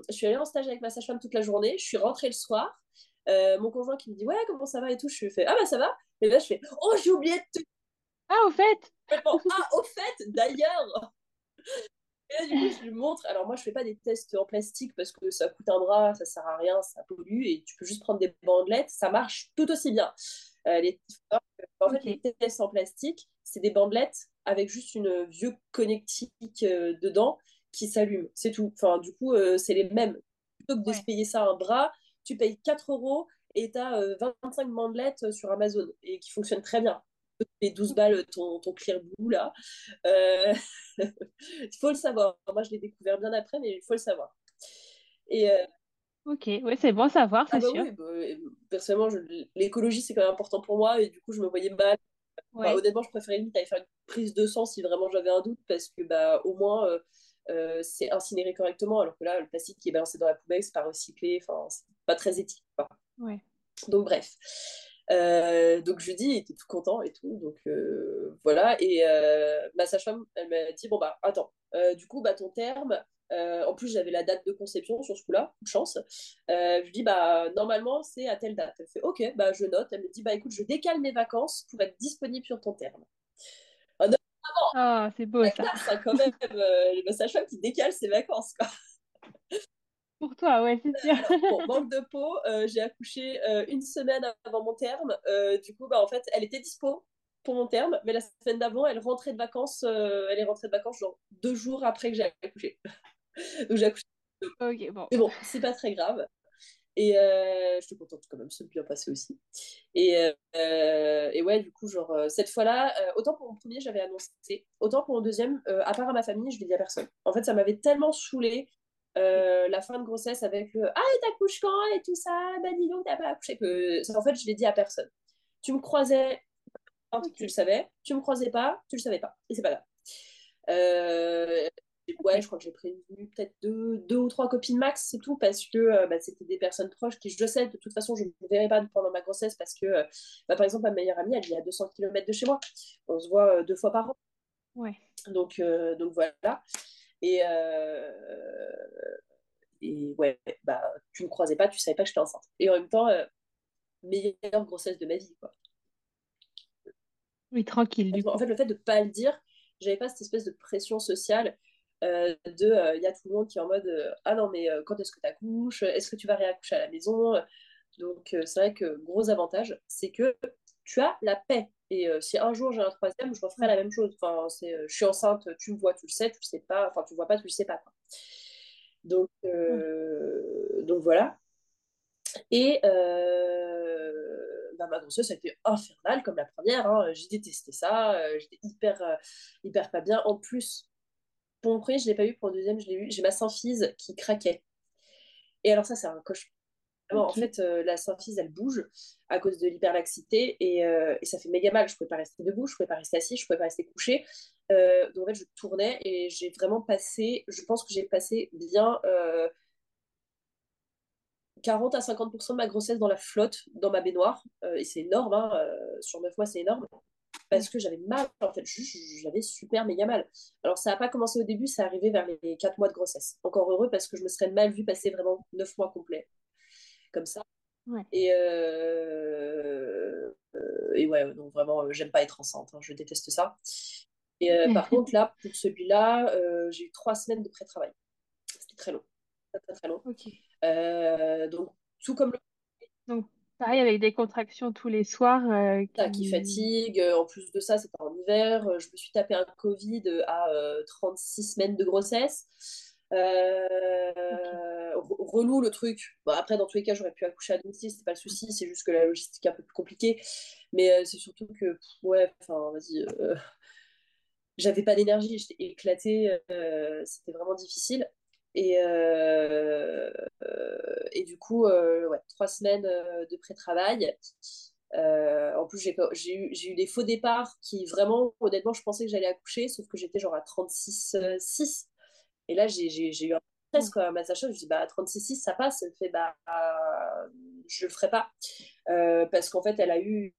B: je suis allée en stage avec ma sage-femme toute la journée. Je suis rentrée le soir. Euh, mon conjoint qui me dit ouais comment ça va et tout je lui fais ah bah ça va et là je fais oh j'ai oublié de te
A: Ah, au fait!
B: ah au fait d'ailleurs. Et là du coup je lui montre. Alors moi je fais pas des tests en plastique parce que ça coûte un bras ça sert à rien ça pollue et tu peux juste prendre des bandelettes ça marche tout aussi bien. Euh, les... en fait les tests en plastique c'est des bandelettes avec juste une vieux connectique euh, dedans qui s'allume. C'est tout. Enfin du coup euh, c'est les mêmes. Plutôt que de se payer ça un bras tu payes 4 euros et tu as 25 bandelettes sur Amazon et qui fonctionnent très bien les 12 balles ton, ton clear blue là euh, il faut le savoir. Moi, je l'ai découvert bien après, mais il faut le savoir. Et euh,
A: ok, ouais, c'est bon à savoir,
B: ah
A: c'est
B: bah
A: sûr.
B: oui, bah, personnellement, je- l'écologie, c'est quand même important pour moi, et du coup, je me voyais mal. Enfin,
A: Ouais,
B: honnêtement, je préférais limite aller faire une prise de sang si vraiment j'avais un doute, parce que bah, au moins, euh, euh, c'est incinéré correctement, alors que là, le plastique qui est balancé dans la poubelle, c'est pas recyclé, enfin, c'est pas très éthique. quoi.
A: ouais,
B: Donc, bref. Euh, donc, je lui dis, il était tout content et tout. Donc, euh, voilà. Et euh, ma sage-femme, elle m'a dit, bon, bah, attends, du coup, bah, ton terme, en plus, j'avais la date de conception sur ce coup-là, de chance. Je lui dis, bah, normalement, c'est à telle date. Elle fait, ok, bah, je note. Elle me dit, bah, écoute, je décale mes vacances pour être disponible sur ton terme.
A: Ah, c'est beau ça.
B: classe, hein, quand même, ma sage-femme qui décale ses vacances, quoi.
A: Pour toi, ouais, c'est sûr.
B: Alors, bon, manque de peau, euh, j'ai accouché euh, une semaine avant mon terme. Euh, du coup, bah, en fait, elle était dispo pour mon terme, mais la semaine d'avant, elle rentrait de vacances. euh, elle est rentrée de vacances genre deux jours après que j'ai accouché. Donc j'ai accouché.
A: Ok, bon.
B: Mais bon, c'est pas très grave. Et euh, je suis contente quand même, c'est bien passé aussi. Et, euh, et ouais, du coup, genre, euh, cette fois-là, euh, autant pour mon premier, j'avais annoncé, autant pour mon deuxième, euh, à part à ma famille, je l'ai dit à personne. En fait, ça m'avait tellement saoulé
A: Ok,
B: euh, la fin de grossesse avec le Ah, et t'accouches quand et tout ça, bah dis donc, t'as pas accouché. Que, en fait, je l'ai dit à personne. Tu me croisais, tu le savais, tu me croisais pas, tu le savais pas. Et c'est pas grave. Euh, ouais, je crois que j'ai prévenu peut-être deux, deux ou trois copines max, c'est tout, parce que euh, bah, c'était des personnes proches qui, je sais, de toute façon, je ne verrai pas pendant ma grossesse parce que, bah, par exemple, ma meilleure amie, elle vit à 200 km de chez moi. On se voit deux fois par an.
A: Ouais,
B: Donc, euh, donc voilà. Et, euh, et ouais, bah, tu me croisais pas, tu savais pas que j'étais enceinte. Et en même temps, euh, meilleure grossesse de ma vie, quoi.
A: oui, tranquille du
B: En
A: coup.
B: fait, le fait de ne pas le dire, j'avais pas cette espèce de pression sociale euh, de il y a tout le monde qui est en mode ah non mais quand est-ce que tu accouches est-ce que tu vas réaccoucher à la maison? Donc euh, c'est vrai que gros avantage c'est que tu as la paix et euh, si un jour j'ai un troisième je referai la même chose enfin c'est je suis enceinte tu me vois tu le sais tu le sais pas enfin tu vois pas tu le sais pas donc euh, donc voilà et euh, bah, ma grossesse a été infernale comme la première. Hein. J'ai détesté ça. Euh, J'étais hyper, euh, hyper pas bien. En plus, pour mon premier, je l'ai pas eu. Pour le deuxième, je l'ai eu. J'ai ma symphyse qui craquait. Et alors ça, c'est un cauchemar. En fait, euh, la symphyse, elle bouge à cause de l'hyperlaxité et, euh, et, ça fait méga mal. Je ne pouvais pas rester debout, je ne pouvais pas rester assis, je ne pouvais pas rester couché. Euh, donc en fait, je tournais et j'ai vraiment passé, je pense que j'ai passé bien euh, 40 à 50% de ma grossesse dans la flotte, dans ma baignoire. Et c'est énorme, hein, sur 9 mois, c'est énorme. Parce
A: Ouais.
B: que j'avais mal, en fait, j'avais super méga mal. Alors, ça n'a pas commencé au début, ça arrivé vers les 4 mois de grossesse. Encore heureux parce que je me serais mal vue passer vraiment 9 mois complets, comme ça.
A: Ouais.
B: Et, euh, euh, et ouais, donc vraiment, euh, j'aime pas être enceinte, hein, je déteste ça. Et euh, par contre, là, pour celui-là, j'ai eu 3 semaines de pré-travail. C'était très long. Très, très, long. Donc, tout comme le...
A: Donc, pareil, avec des contractions tous les soirs.
B: qui... qui fatigue. En plus de ça, c'était en hiver. Je me suis tapé un Covid à 36 semaines de grossesse. Euh, relou le truc. Après, dans tous les cas, j'aurais pu accoucher à domicile, c'est pas le souci, c'est juste que la logistique est un peu plus compliquée. Mais euh, c'est surtout que, ouais, enfin, vas-y, euh, j'avais pas d'énergie, j'étais éclatée, c'était vraiment difficile. Et, et du coup, ouais, trois semaines de pré-travail. en plus, j'ai eu, eu, des faux départs qui vraiment, honnêtement, je pensais que j'allais accoucher, sauf que j'étais genre à 36,6. Et là, j'ai eu un stress à Sacha. Je me dis, bah, 36,6, ça passe. Elle fait, bah, je le ferai pas. Euh, parce qu'en fait, elle a eu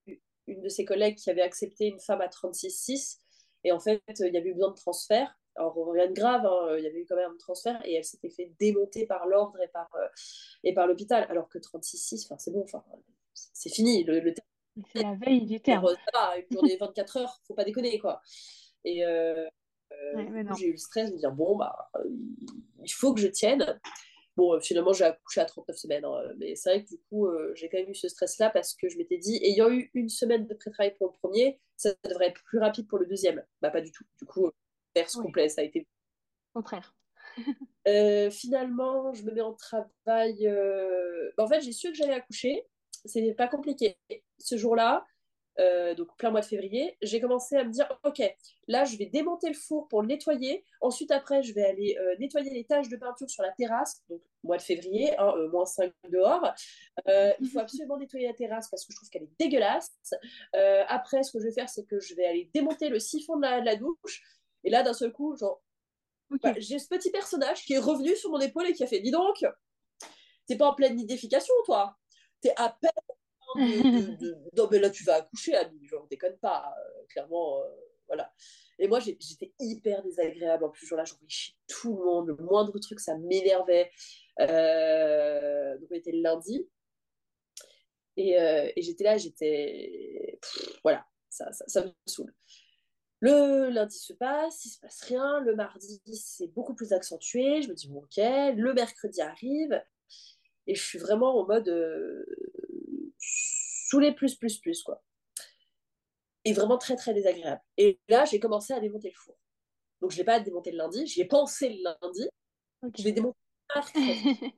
B: une de ses collègues qui avait accepté une femme à 36,6. Et en fait, il y avait eu besoin de transfert. Alors, rien de grave, hein, il y avait eu quand même un transfert et elle s'était fait démonter par l'ordre et par, euh, et par l'hôpital. Alors que 36,6, c'est bon, c'est fini. Le, le
A: c'est la veille du terme.
B: une journée 24 heures, faut pas déconner, quoi. Et, euh, j'ai eu le stress de me dire bon, bah, il faut que je tienne. Bon, euh, finalement, j'ai accouché à 39 semaines. Hein, mais c'est vrai que du coup, euh, j'ai quand même eu ce stress-là parce que je m'étais dit, ayant eu une semaine de pré-travail pour le premier, ça devrait être plus rapide pour le deuxième. Bah, pas du tout. Du coup, perse complet, ça a été.
A: Contraire.
B: finalement, je me mets en travail. Bah, en fait, j'ai su que j'allais accoucher. C'est pas compliqué. Ce jour-là, euh, donc plein mois de février, j'ai commencé à me dire, ok, là je vais démonter le four pour le nettoyer. Ensuite, après, je vais aller euh, nettoyer les taches de peinture sur la terrasse, donc mois de février, hein, euh, moins 5 dehors. il faut absolument nettoyer la terrasse parce que je trouve qu'elle est dégueulasse. après, ce que je vais faire, c'est que je vais aller démonter le siphon de la, douche. Et là, d'un seul coup, genre, bah, j'ai ce petit personnage qui est revenu sur mon épaule et qui a fait, dis donc, t'es pas en pleine nidification, toi. T'es à peine non, mais là, tu vas accoucher, Annie, genre, déconne pas, euh, clairement, euh, voilà. Et moi, j'étais hyper désagréable en plus, genre là, j'en chez tout le monde, le moindre truc, ça m'énervait. Euh, donc, on était le lundi, et, et j'étais là, j'étais. Voilà, ça, ça, ça me saoule. Le lundi se passe, il se passe rien. Le mardi, c'est beaucoup plus accentué. Je me dis, bon, ok. Le mercredi arrive. Et je suis vraiment en mode les plus, plus, plus, quoi. Et vraiment très, très désagréable. Et là, j'ai commencé à démonter le four. Donc, je ne l'ai pas démonté le lundi, j'y ai pensé le lundi. Je l'ai démonté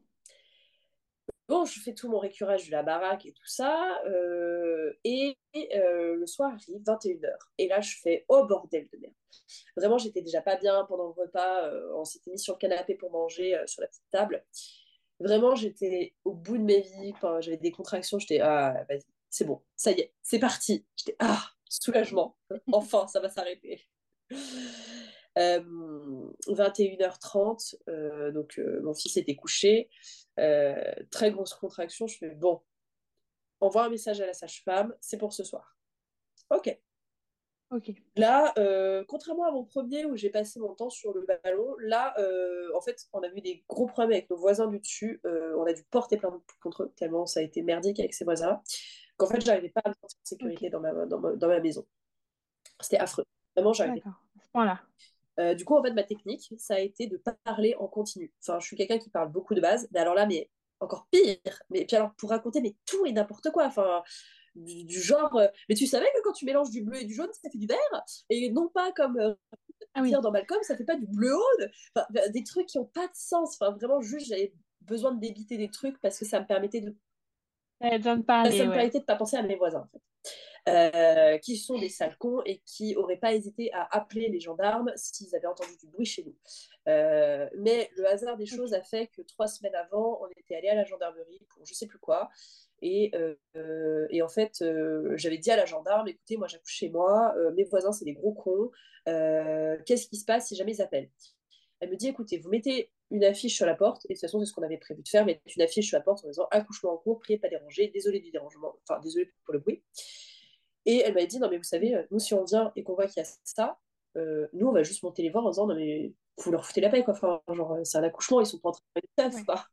B: Bon, je fais tout mon récurage de la baraque et tout ça. Euh, et euh, le soir arrive, 21h. Et là, je fais oh bordel de merde. Vraiment, j'étais déjà pas bien pendant le repas. Euh, on s'était mis sur le canapé pour manger sur la petite table. Vraiment, j'étais au bout de mes vies. J'avais des contractions. J'étais ah, vas-y, c'est bon, ça y est, c'est parti. J'étais, ah, soulagement, enfin, ça va s'arrêter. 21h30, euh, euh, donc euh, mon fils était couché, très grosse contraction, je fais, bon, envoie un message à la sage-femme, c'est pour ce soir. Ok. Là, contrairement à mon premier où j'ai passé mon temps sur le ballon, là, en fait, on a eu des gros problèmes avec nos voisins du dessus. on a dû porter plainte contre eux, tellement ça a été merdique avec ces voisins qu'en fait, j'arrivais pas à me sentir en sécurité dans, ma, dans, ma, dans, ma, maison. C'était affreux. Vraiment, j'arrivais.
A: Voilà.
B: Euh, du coup, en fait, ma technique, ça a été de parler en continu. Enfin, je suis quelqu'un qui parle beaucoup de base, mais alors là, mais encore pire. Mais puis alors, pour raconter mais tout et n'importe quoi. Enfin, du, genre, euh, mais tu savais que quand tu mélanges du bleu et du jaune, ça fait du vert Et non pas comme euh, ah oui. dans Malcolm, ça fait pas du bleu. Enfin, des trucs qui ont pas de sens. Enfin, vraiment, juste, j'avais besoin de débiter des trucs parce que ça me permettait de
A: ça me parler,
B: de ne pas penser à mes voisins, en fait. Euh, qui sont des sales cons et qui n'auraient pas hésité à appeler les gendarmes s'ils avaient entendu du bruit chez nous. Euh, mais le hasard des choses a fait que trois semaines avant, on était allé à la gendarmerie pour je sais plus quoi. Et, euh, et en fait, j'avais dit à la gendarme, écoutez, moi j'accouche chez moi, mes voisins c'est des gros cons, qu'est-ce qui se passe si jamais ils appellent? Elle me dit, écoutez, vous mettez une affiche sur la porte, et de toute façon, c'est ce qu'on avait prévu de faire, mais une affiche sur la porte en disant accouchement en cours, priez pas déranger, désolé du dérangement, enfin désolé pour le bruit. Et elle m'a dit non, mais vous savez, euh, nous, si on vient et qu'on voit qu'il y a ça, euh, nous, on va juste monter les voir en disant non, mais vous leur foutez la paix, quoi. Enfin, genre, c'est un accouchement, ils sont pas en train de faire quoi.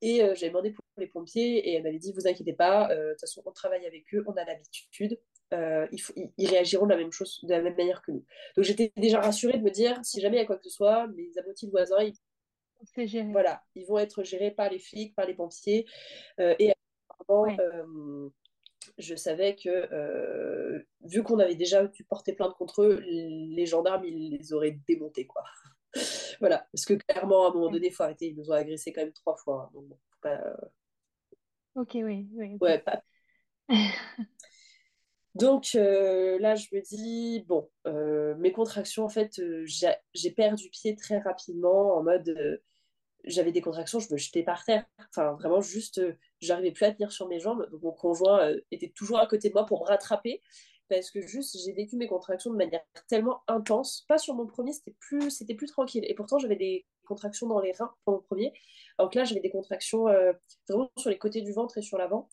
B: Et euh, j'avais demandé pour les pompiers, et elle m'avait dit vous inquiétez pas, de toute façon, on travaille avec eux, on a l'habitude. ils, ils, réagiront de la même chose, de la même manière que nous. Donc j'étais déjà rassurée de me dire, si jamais il y a quoi que ce soit, mes abrutis voisins, ils Voilà, ils vont être gérés par les flics, par les pompiers. et apparemment, je savais que, euh, vu qu'on avait déjà dû porter plainte contre eux, les gendarmes, ils les auraient démontés, quoi. voilà, parce que clairement, à un moment donné, il faut arrêter, ils nous ont agressés quand même trois fois. Hein, donc,
A: euh, Ok, oui. oui
B: Ouais, pas... donc euh, là, je me dis, bon, mes contractions, en fait, j'ai perdu pied très rapidement en mode j'avais des contractions, je me jetais par terre. Enfin, vraiment, juste, euh, j'arrivais plus à tenir sur mes jambes. Donc, mon conjoint euh, était toujours à côté de moi pour me rattraper. Parce que juste, j'ai vécu mes contractions de manière tellement intense. Pas sur mon premier, c'était plus, c'était plus tranquille. Et pourtant, j'avais des contractions dans les reins pour mon premier. Donc là, j'avais des contractions euh, vraiment sur les côtés du ventre et sur l'avant.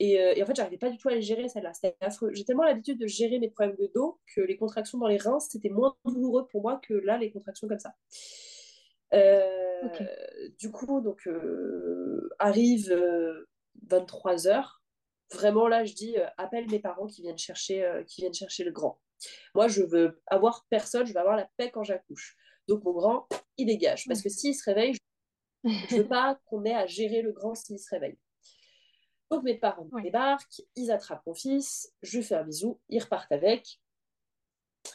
B: Et, et, en fait, j'arrivais pas du tout à les gérer, celle-là. C'était affreux. J'ai tellement l'habitude de gérer mes problèmes de dos que les contractions dans les reins, c'était moins douloureux pour moi que là, les contractions comme ça. Euh, du coup, donc, euh, arrive 23h. Euh, Vraiment, là, je dis, appelle mes parents qui viennent, chercher, qui viennent chercher le grand. Moi, je veux avoir personne, je veux avoir la paix quand j'accouche. Donc, mon grand, il dégage. Parce que s'il se réveille, je ne veux pas qu'on ait à gérer le grand s'il se réveille. Donc, mes parents débarquent, ils attrapent mon fils, je fais un bisou, ils repartent avec.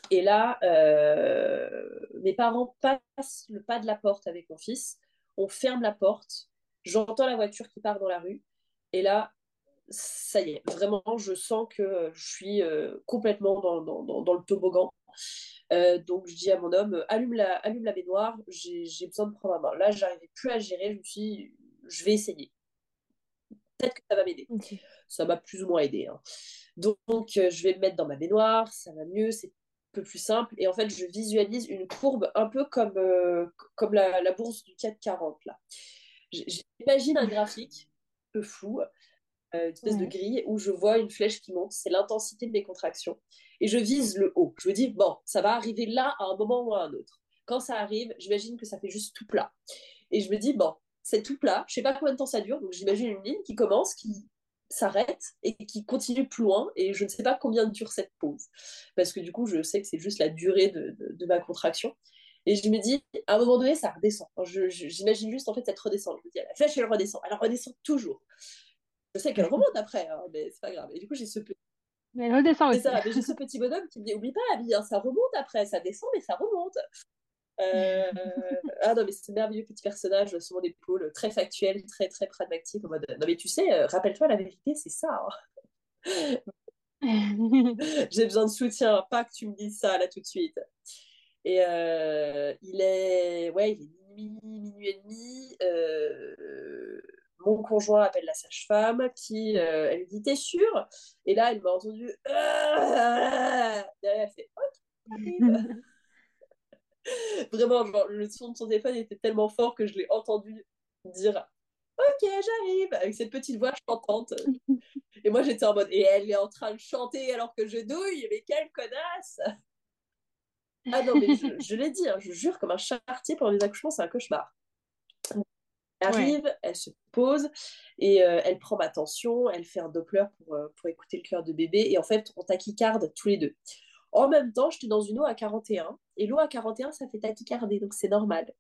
B: Et là, euh, mes parents passent le pas de la porte avec mon fils. On ferme la porte. J'entends la voiture qui part dans la rue. Et là, ça y est, vraiment, je sens que je suis euh, complètement dans, dans, dans, le toboggan. Euh, donc, je dis à mon homme, allume la, allume la baignoire, j'ai besoin de prendre ma main. Là, j'arrivais plus à gérer, je me suis dit, je vais essayer. Peut-être que ça va m'aider. Ça m'a plus ou moins aidé. Hein. Donc, je vais me mettre dans ma baignoire, ça va mieux, c'est peu plus simple. Et en fait, je visualise une courbe un peu comme, euh, comme la, la, bourse du CAC 40. Là. J'imagine un graphique un peu flou, euh, une espèce de grille, où je vois une flèche qui monte. C'est l'intensité de mes contractions. Et je vise le haut. Je me dis, bon, ça va arriver là à un moment ou à un autre. Quand ça arrive, j'imagine que ça fait juste tout plat. Et je me dis, bon, c'est tout plat. Je sais pas combien de temps ça dure. Donc j'imagine une ligne qui commence, qui s'arrête et qui continue plus loin. Et je ne sais pas combien dure cette pause. Parce que du coup, je sais que c'est juste la durée de, de, ma contraction. Et je me dis, à un moment donné, ça redescend. J'imagine juste en fait cette redescend. Je me dis, la flèche, elle redescend. Elle redescend toujours. Je sais qu'elle remonte après, hein, mais c'est pas grave. Et du coup, j'ai ce petit.
A: Mais elle redescend aussi.
B: j'ai ce petit bonhomme qui me dit, oublie pas, la vie, hein, ça remonte après, ça descend, mais ça remonte. Euh, ah non, mais c'est merveilleux petit personnage sur mon épaule, très factuel, très très pragmatique. En mode, non, mais tu sais, euh, rappelle-toi, la vérité, c'est ça. Hein. J'ai besoin de soutien, pas que tu me dises ça là tout de suite. Et euh, il est, ouais, il est minuit, minuit et demi. Mon conjoint appelle la sage-femme qui, elle lui dit T'es sûre? Et là, elle m'a entendu. Derrière, elle fait Ok, Vraiment, le son de son téléphone était tellement fort que je l'ai entendu dire Ok, j'arrive avec cette petite voix chantante. Et moi, j'étais en mode Et elle est en train de chanter alors que je douille, mais quelle connasse Ah non, mais je, l'ai dit, hein, je jure, comme un chartier pendant les accouchements, c'est un cauchemar. Elle arrive, elle se pose et euh, elle prend ma tension, elle fait un Doppler pour, euh, pour écouter le cœur de bébé. Et en fait, on tachycarde tous les deux. En même temps, j'étais dans une eau à 41 et l'eau à 41, ça fait tachycardie, donc c'est normal.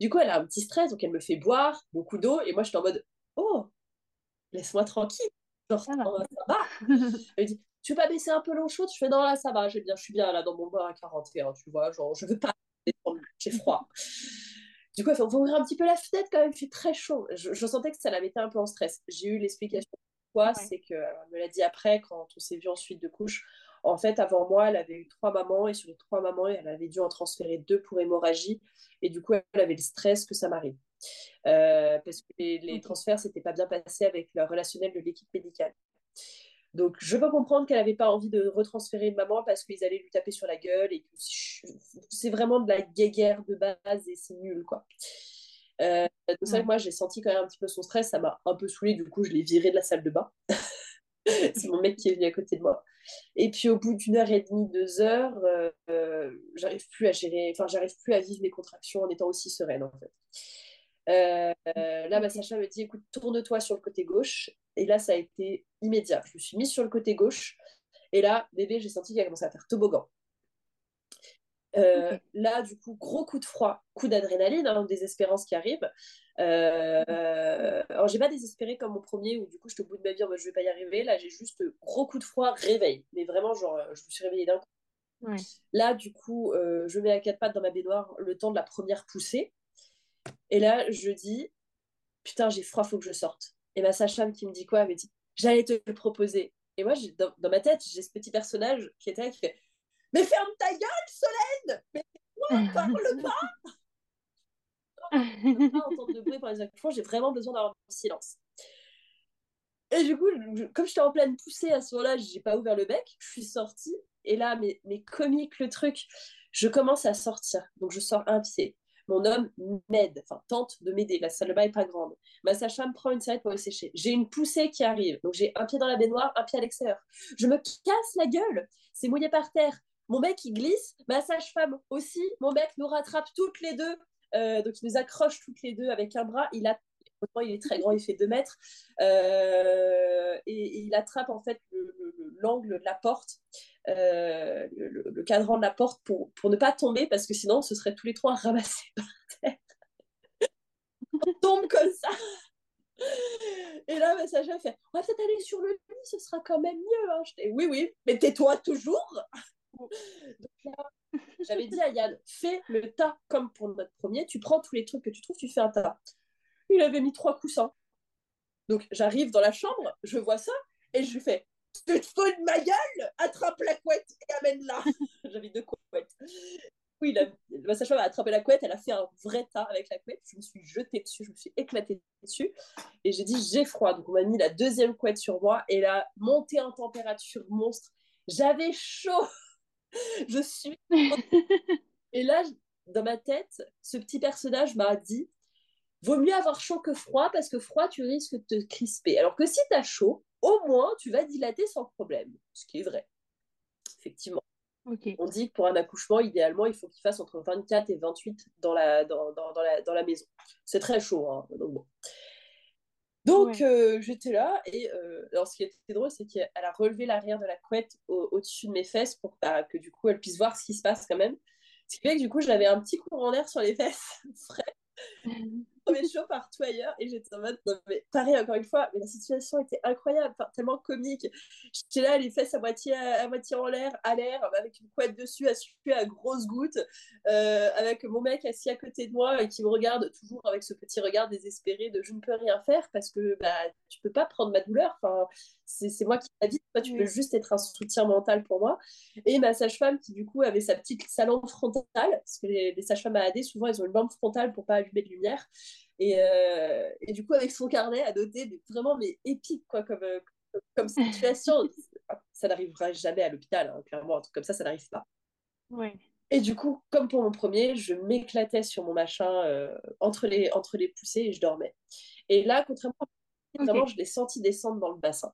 B: Du coup, elle a un petit stress, donc elle me fait boire beaucoup d'eau et moi, je suis en mode Oh, laisse-moi tranquille. Genre, ça va. elle me dit Tu veux pas baisser un peu l'eau chaude? Je fais Non, là, ça va, bien, je suis bien là dans mon bain à 41, tu vois. Genre, je veux pas j'ai froid. Du coup, elle fait, on va ouvrir un petit peu la fenêtre quand même, il fait très chaud. Je, sentais que ça la mettait un peu en stress. J'ai eu l'explication pourquoi, c'est qu'elle me l'a dit après, quand on s'est vu ensuite de couche. En fait, avant moi, elle avait eu trois mamans et sur les trois mamans, elle avait dû en transférer deux pour hémorragie. Et du coup, elle avait le stress que ça m'arrive. Euh, parce que les, les transferts s'étaient pas bien passés avec le relationnel de l'équipe médicale. Donc, je peux comprendre qu'elle n'avait pas envie de retransférer maman parce qu'ils allaient lui taper sur la gueule et que c'est vraiment de la guéguerre de base et c'est nul, quoi. Euh, donc, que moi, j'ai senti quand même un petit peu son stress, ça m'a un peu saoulé, du coup, je l'ai viré de la salle de bain. c'est mon mec qui est venu à côté de moi. Et puis au bout d'une heure et demie, deux heures, euh, j'arrive plus à gérer, enfin j'arrive plus à vivre mes contractions en étant aussi sereine en fait. Euh, là, ma Sacha me dit écoute, tourne-toi sur le côté gauche. Et là, ça a été immédiat. Je me suis mise sur le côté gauche. Et là, bébé, j'ai senti qu'il a commencé à faire toboggan. Euh, là, du coup, gros coup de froid, coup d'adrénaline, hein, désespérance qui arrive. Euh, alors, j'ai pas désespéré comme mon premier où du coup, j'étais au bout de ma vie, je vais pas y arriver. Là, j'ai juste gros coup de froid, réveil. Mais vraiment, genre, je me suis réveillée d'un coup. Là, du coup, euh, je mets à quatre pattes dans ma baignoire le temps de la première poussée. Et là, je dis, putain, j'ai froid, faut que je sorte. Et ma sage-femme qui me dit quoi Elle me dit, j'allais te le proposer. Et moi, dans, dans ma tête, j'ai ce petit personnage qui était là qui fait, mais ferme ta gueule, Solène Mais moi, parle pas? Pas entendre de bruit par les accouchements, j'ai vraiment besoin d'avoir du silence. Et du coup, comme j'étais en pleine poussée à ce moment-là, j'ai pas ouvert le bec, je suis sortie, et là, mais, mais comique le truc, je commence à sortir. Donc je sors un pied. Mon homme m'aide, enfin tente de m'aider. La salle de bain est pas grande. Ma sage-femme prend une serviette pour le sécher. J'ai une poussée qui arrive. Donc j'ai un pied dans la baignoire, un pied à l'extérieur. Je me casse la gueule. C'est mouillé par terre. Mon mec, il glisse. Ma sage-femme aussi. Mon mec nous rattrape toutes les deux. Euh, donc, il nous accroche toutes les deux avec un bras. Il a il est très grand, il fait 2 mètres. Euh, et, il attrape en fait l'angle de la porte, euh, le, cadran de la porte pour, pour ne pas tomber, parce que sinon, ce serait tous les trois ramassés par terre. On tombe comme ça. Et là, ma sage fait On va peut-être aller sur le lit, ce sera quand même mieux. Hein. Oui, oui, mais tais-toi toujours. J'avais dit à Yann, fais le tas comme pour notre premier. Tu prends tous les trucs que tu trouves, tu fais un tas. Il avait mis trois coussins. Donc j'arrive dans la chambre, je vois ça, et je lui fais Tu te fous de ma gueule? Attrape la couette et amène-la J'avais deux couettes. Oui, la, ma sage-femme a attrapé la couette, elle a fait un vrai tas avec la couette. Je me suis jetée dessus, je me suis éclatée dessus. Et j'ai dit J'ai froid. Donc on m'a mis la deuxième couette sur moi, et là, montée en température monstre. J'avais chaud je suis. Et là, dans ma tête, ce petit personnage m'a dit vaut mieux avoir chaud que froid parce que froid, tu risques de te crisper. Alors que si tu as chaud, au moins, tu vas dilater sans problème. Ce qui est vrai. Effectivement. On dit que pour un accouchement, idéalement, il faut qu'il fasse entre 24 et 28 dans la, dans, dans, la, dans la maison. C'est très chaud. Hein, donc bon. Donc euh, j'étais là et euh, alors ce qui était drôle c'est qu'elle a relevé l'arrière de la couette au-dessus de mes fesses pour que du coup elle puisse voir ce qui se passe quand même. Ce qui fait que du coup j'avais un petit courant d'air sur les fesses frais premier chaud partout ailleurs et j'étais en mode non, mais pareil encore une fois mais la situation était incroyable tellement comique. J'étais là les fesses à moitié à, moitié en l'air à l'air avec une couette dessus à suer à grosses gouttes euh, avec mon mec assis à côté de moi et qui me regarde toujours avec ce petit regard désespéré de je ne peux rien faire parce que bah tu peux pas prendre ma douleur enfin c'est moi qui vie toi tu peux juste être un soutien mental pour moi et ma sage-femme qui du coup avait sa petite salon frontale parce que les, les sages-femmes à AD souvent elles ont une lampe frontale pour pas allumer de lumière et, euh, et, du coup, avec son carnet à noter, mais vraiment, mais épique, quoi, comme, euh, comme situation. ça n'arrivera jamais à l'hôpital, hein, clairement, un truc comme ça, ça n'arrive pas.
A: Ouais.
B: Et du coup, comme pour mon premier, je m'éclatais sur mon machin euh, entre, les, entre les poussées et je dormais. Et là, contrairement à vraiment, je l'ai senti descendre dans le bassin.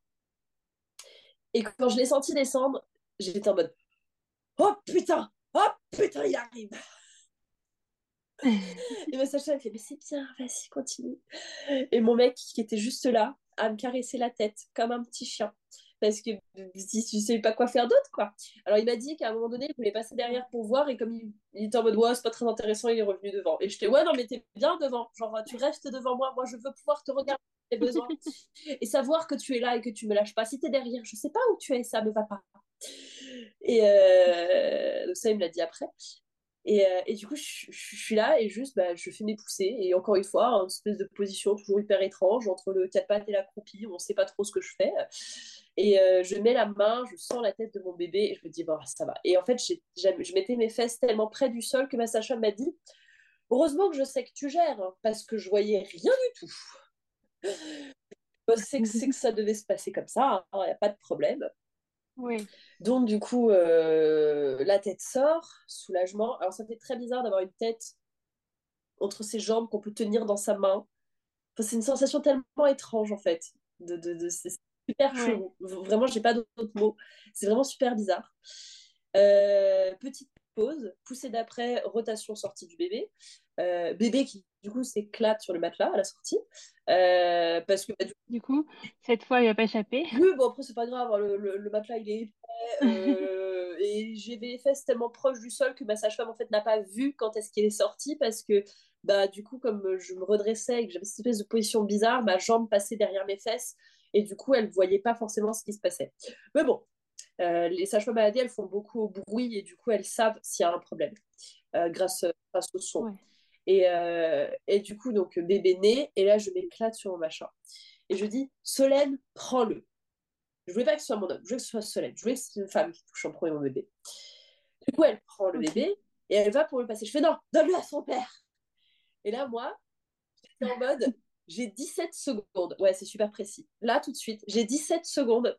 B: Et quand je l'ai senti descendre, j'étais en mode Oh putain Oh putain, il arrive et ma sage elle fait Mais c'est bien, vas-y, continue. Et mon mec, qui était juste là, à me caresser la tête comme un petit chien. Parce que si tu sais pas quoi faire d'autre, quoi. Alors il m'a dit qu'à un moment donné, il voulait passer derrière pour voir, et comme il, était en mode Ouais, c'est pas très intéressant, il est revenu devant. Et j'étais Ouais, non, mais t'es bien devant. Genre, tu restes devant moi, moi je veux pouvoir te regarder et savoir que tu es là et que tu me lâches pas. Si t'es derrière, je sais pas où tu es, ça me va pas. Et euh... donc ça, il me l'a dit après. Et, euh, et, du coup, je, suis là et juste, bah, je fais mes poussées. Et encore une fois, une espèce de position toujours hyper étrange entre le quatre et la croupie. On ne sait pas trop ce que je fais. Et euh, je mets la main, je sens la tête de mon bébé et je me dis, bon, ça va. Et en fait, je mettais mes fesses tellement près du sol que ma sage-femme m'a dit, heureusement que je sais que tu gères, hein, parce que je voyais rien du tout. C'est que, que ça devait se passer comme ça, il hein, n'y a pas de problème.
A: Oui.
B: Donc, du coup, euh, la tête sort, soulagement. Alors, ça fait très bizarre d'avoir une tête entre ses jambes qu'on peut tenir dans sa main. c'est une sensation tellement étrange, en fait. De, de, c'est super chelou. Vraiment, j'ai pas d'autres mots. C'est vraiment super bizarre. Euh, petite pause, poussée d'après, rotation sortie du bébé. Euh, bébé qui du coup s'éclate sur le matelas à la sortie euh, parce que
A: bah, du... coup cette fois il va pas échapper
B: oui bon après c'est pas grave hein, le, le, matelas il est épais euh, et j'ai les fesses tellement proches du sol que ma sage-femme en fait n'a pas vu quand est-ce qu'il est sorti parce que bah du coup comme je me redressais et que j'avais cette espèce de position bizarre, ma jambe passait derrière mes fesses et du coup elle voyait pas forcément ce qui se passait. Mais bon, euh, les sages-femmes maladies elles font beaucoup au bruit et du coup elles savent s'il y a un problème euh, grâce, grâce au son. Et, euh, et, du coup donc bébé né et là je m'éclate sur mon machin et je dis Solène prends-le je voulais pas que ce soit mon homme, je voulais que ce soit Solène. Je voulais que ce soit une femme qui touche en premier mon bébé. Du coup, elle prend le bébé et elle va pour le passer. Je fais non, donne-le à son père. Et là, moi, j'étais en mode, j'ai 17 secondes. Ouais, c'est super précis. Là, tout de suite, j'ai 17 secondes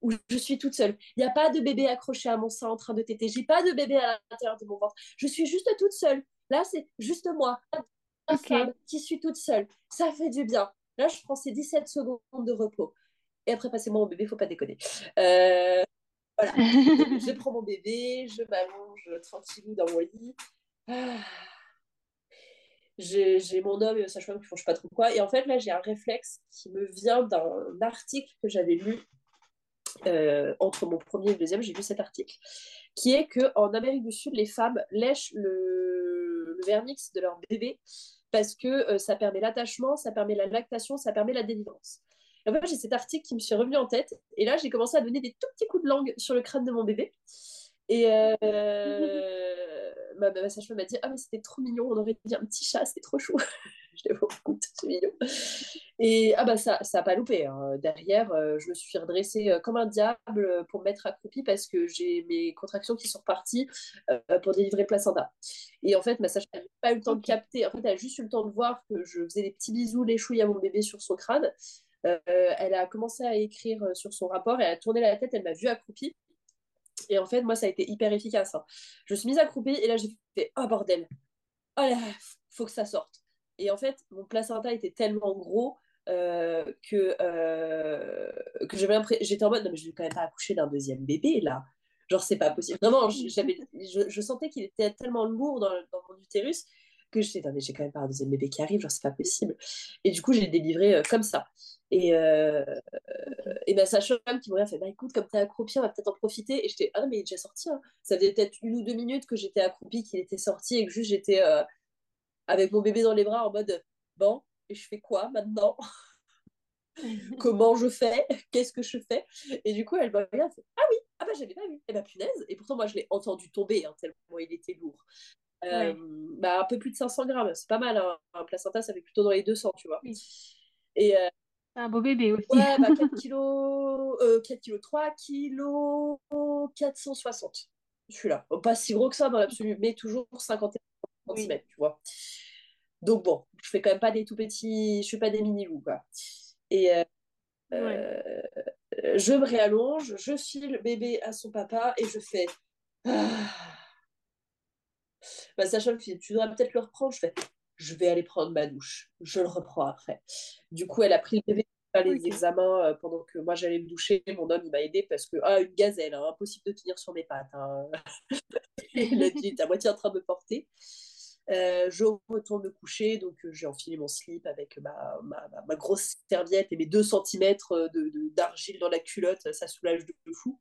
B: où je suis toute seule. Il n'y a pas de bébé accroché à mon sein en train de téter. J'ai pas de bébé à l'intérieur de mon ventre. Je suis juste toute seule. Là, c'est juste moi, qui suis toute seule. Ça fait du bien. Là, je prends ces 17 secondes de repos. Et après, passez-moi mon bébé, faut pas déconner. Euh, voilà. je prends mon bébé, je m'allonge tranquillou dans mon lit. Ah. J'ai mon homme et sa femme qui font je sais pas trop quoi. Et en fait, là, j'ai un réflexe qui me vient d'un article que j'avais lu euh, entre mon premier et le deuxième. J'ai lu cet article qui est qu'en Amérique du Sud, les femmes lèchent le, le vernix de leur bébé parce que euh, ça permet l'attachement, ça permet la lactation, ça permet la délivrance. Et en fait, j'ai cet article qui me suis revenu en tête. Et là, j'ai commencé à donner des tout petits coups de langue sur le crâne de mon bébé. Et euh, ma, ma sage-femme m'a dit Ah, mais c'était trop mignon, on aurait dit un petit chat, c'était trop chou. je l'ai écoute, c'est mignon. Et ah, bah, ça n'a pas loupé. Hein. Derrière, euh, je me suis redressée euh, comme un diable pour me mettre accroupie parce que j'ai mes contractions qui sont reparties euh, pour délivrer le placenta. Et en fait, ma sage-femme n'a pas eu le temps de capter. En fait, elle a juste eu le temps de voir que je faisais des petits bisous, les chouilles à mon bébé sur son crâne. Euh, elle a commencé à écrire euh, sur son rapport, elle a tourné la tête, elle m'a vu accroupie. Et en fait, moi, ça a été hyper efficace. Hein. Je me suis mise accroupie et là, j'ai fait Oh bordel, oh là, faut que ça sorte. Et en fait, mon placenta était tellement gros euh, que, que j'avais l'impression. J'étais en mode Non, mais je vais quand même pas accoucher d'un deuxième bébé là. Genre, c'est pas possible. Vraiment, j'avais, je, je sentais qu'il était tellement lourd dans, mon utérus que j'étais, mais j'ai quand même pas un deuxième bébé qui arrive, genre, c'est pas possible. Et du coup, j'ai délivré comme ça. Et, euh, et ma sage-femme qui regarde fait bah écoute, comme t'es accroupi, on va peut-être en profiter. Et j'étais ah non, mais il est déjà sorti. Hein. Ça faisait peut-être une ou deux minutes que j'étais accroupie, qu'il était sorti et que juste j'étais euh, avec mon bébé dans les bras en mode bon, et je fais quoi maintenant? Comment je fais? Qu'est-ce que je fais? Et du coup, elle me regarde, fait, ah oui, ah bah j'avais pas vu. Et eh bah punaise. Et pourtant, moi, je l'ai entendu tomber hein, tellement il était lourd. Euh, bah, un peu plus de 500 grammes, c'est pas mal. Hein. Un placenta, ça fait plutôt dans les 200, tu vois. Et,
A: un beau bébé aussi.
B: Ouais, bah 4 kilos, euh, 4 kilos, 3 kilos 460. Je suis là. Pas si gros que ça dans l'absolu, mais toujours 51 cm, tu vois. Donc bon, je fais quand même pas des tout petits, je fais pas des mini loups, quoi. Et euh, euh, je me réallonge, je file bébé à son papa et je fais. Ah. Bah, Sacha me dit, tu devrais peut-être le reprendre. Je fais, je vais aller prendre ma douche. Je le reprends après. Du coup, elle a pris le bébé les examens euh, pendant que moi j'allais me doucher. Mon homme, il m'a aidé parce que, ah, une gazelle, hein, impossible de tenir sur mes pattes. Hein. il dit, à moitié en train de me porter. Euh, je retourne me coucher, donc euh, j'ai enfilé mon slip avec ma, ma, ma, grosse serviette et mes 2 cm d'argile de, dans la culotte, ça soulage de, fou.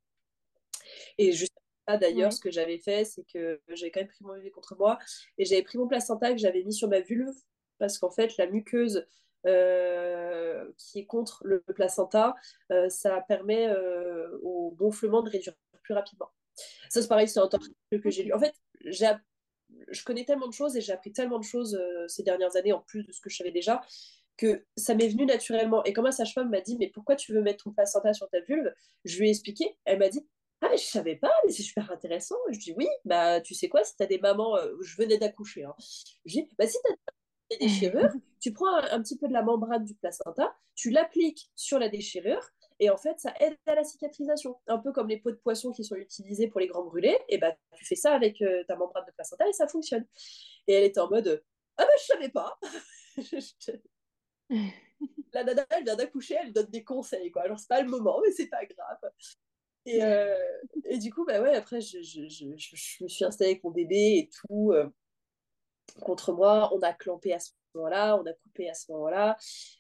B: Et juste d'ailleurs, ce que j'avais fait, c'est que j'avais quand même pris mon bébé contre moi et j'avais pris mon placenta que j'avais mis sur ma vulve parce qu'en fait, la muqueuse euh, qui est contre le placenta, euh, ça permet euh, au gonflement de réduire plus rapidement. Ça, c'est pareil, c'est un truc que j'ai lu. En fait, je connais tellement de choses et j'ai appris tellement de choses ces dernières années en plus de ce que je savais déjà que ça m'est venu naturellement. Et quand ma sage-femme m'a dit, mais pourquoi tu veux mettre ton placenta sur ta vulve? Je lui ai expliqué. Elle m'a dit, ah, mais je savais pas, mais c'est super intéressant. Je dis oui, bah tu sais quoi, si tu as des mamans, euh, je venais d'accoucher, hein. je dis, bah si tu as des déchirures, tu prends un, petit peu de la membrane du placenta, tu l'appliques sur la déchirure, et en fait, ça aide à la cicatrisation. Un peu comme les pots de poisson qui sont utilisés pour les grands brûlés, et bah tu fais ça avec euh, ta membrane de placenta et ça fonctionne. Et elle était en mode, ah bah je savais pas. la nana, elle vient d'accoucher, elle donne des conseils, quoi. Alors, c'est pas le moment, mais c'est pas grave. Et, euh, et, du coup, bah ouais, après, je, je, je, je, me suis installée avec mon bébé et tout euh, contre moi. On a clampé à ce moment-là, on a coupé à ce moment-là.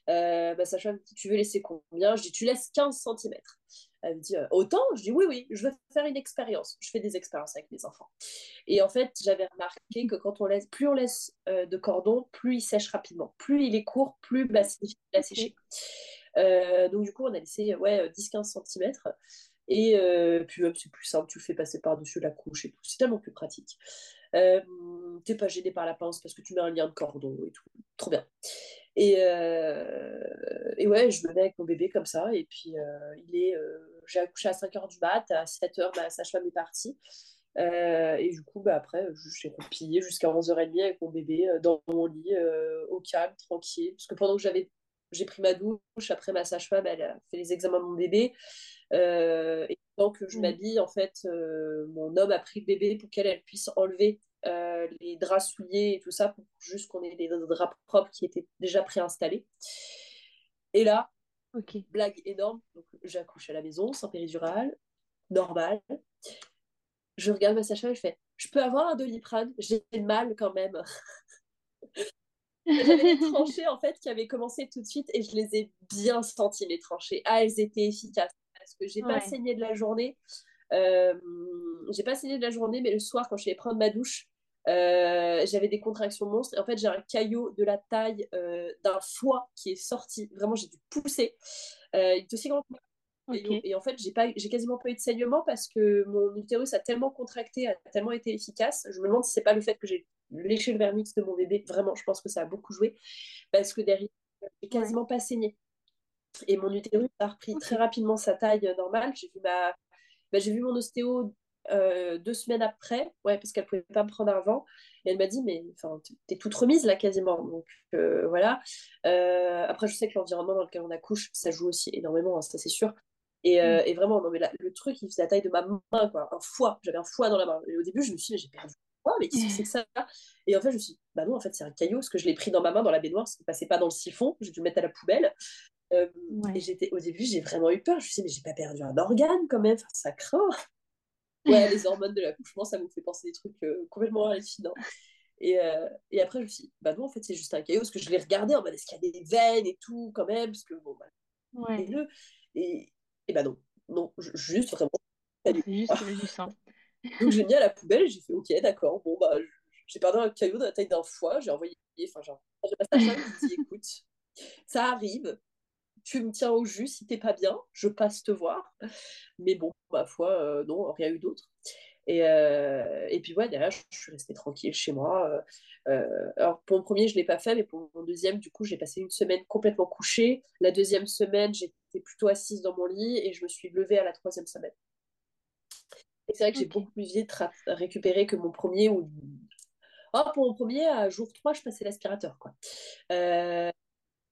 B: Euh, dit Tu veux laisser combien? Je dis Tu laisses 15 cm. Elle me dit euh, Autant? Je dis Oui, oui, je veux faire une expérience. Je fais des expériences avec mes enfants. Et en fait, j'avais remarqué que quand on laisse, plus on laisse euh, de cordon, plus il sèche rapidement. Plus il est court, plus bah, c'est difficile à sécher. Euh, donc, du coup, on a laissé ouais, 10-15 cm. Et puis, c'est plus simple, tu le fais passer par-dessus la couche et tout. C'est tellement plus pratique. Euh, t'es pas gêné par la pince parce que tu mets un lien de cordon et tout. Trop bien. Et, euh, et ouais, je me mets avec mon bébé comme ça. Et puis, euh, il est, j'ai accouché à 5h du mat. À 7h, ma sage-femme est partie. et du coup, bah, après, j'ai replié jusqu'à 11h30 avec mon bébé dans mon lit, au calme, tranquille. Parce que pendant que j'avais, j'ai pris ma douche, après ma sage-femme, elle a fait les examens de mon bébé. Tant que je mmh. m'habille, en fait, mon homme a pris le bébé pour qu'elle puisse enlever euh, les draps souillés et tout ça, pour juste qu'on ait des draps propres qui étaient déjà préinstallés. Et là, blague énorme, donc j'accouche à la maison, sans péridurale, normal. Je regarde ma sage-femme et je fais Je peux avoir un doliprane? J'ai mal quand même. J'avais des tranchées en fait qui avaient commencé tout de suite et je les ai bien senties, les tranchées. Ah, elles étaient efficaces parce que j'ai pas saigné de la journée. Euh, j'ai pas saigné de la journée, mais le soir, quand je vais prendre ma douche, euh, j'avais des contractions monstres. Et en fait, j'ai un caillot de la taille euh, d'un foie qui est sorti. Vraiment, j'ai dû pousser. Euh, il est aussi grand que et, en fait, j'ai pas, j'ai quasiment pas eu de saignement parce que mon utérus a tellement contracté, a tellement été efficace. Je me demande si c'est pas le fait que j'ai léché le vernix de mon bébé. Vraiment, je pense que ça a beaucoup joué parce que derrière, j'ai quasiment pas saigné. Et mon utérus a repris très rapidement sa taille normale. J'ai vu ma, bah, j'ai vu mon ostéo euh, deux semaines après, ouais, parce qu'elle pouvait pas me prendre avant. Et elle m'a dit, mais t'es toute remise là quasiment. Donc euh, voilà. Euh, après, je sais que l'environnement dans lequel on accouche, ça joue aussi énormément, hein, ça c'est sûr. Et, mm. et, vraiment, non, mais le truc, il faisait la taille de ma main, quoi. Un foie. J'avais un foie dans la main. Et au début, je me suis dit, j'ai perdu foie, mais qu'est-ce que c'est que ça? Et en fait, je me suis dit, bah non, en fait, c'est un caillou, parce que je l'ai pris dans ma main dans la baignoire, ça ne passait pas dans le siphon, j'ai dû le mettre à la poubelle. Et j'étais, au début, j'ai vraiment eu peur. Je me suis dit, mais j'ai pas perdu un organe quand même, ça craint. Ouais, les hormones de l'accouchement, ça me fait penser des trucs euh, complètement hallucinants. Et, euh, et, après, je me suis dit, bah non, en fait, c'est juste un caillot, parce que je l'ai regardé en mode, est-ce qu'il y a des veines et tout, quand même, parce que bon, bah,
A: ouais.
B: et, et bah non, non, juste vraiment.
A: Juste du sang.
B: Donc j'ai mis à la poubelle j'ai fait, ok, d'accord, bon, bah, j'ai perdu un caillot de la taille d'un foie, j'ai envoyé, enfin, genre, j'ai passé à je dit, écoute, ça arrive, tu me tiens au jus si t'es pas bien, je passe te voir. Mais bon, ma foi, euh, non, rien eu d'autre. Et, euh, et, puis ouais, derrière, je, suis restée tranquille chez moi. Euh, alors pour mon premier, je ne l'ai pas fait, mais pour mon deuxième, du coup, j'ai passé une semaine complètement couchée. La deuxième semaine, j'étais plutôt assise dans mon lit et je me suis levée à la troisième semaine. Et c'est vrai que j'ai beaucoup plus vite récupéré que mon premier. Oh, pour mon premier, à jour 3, je passais l'aspirateur. quoi.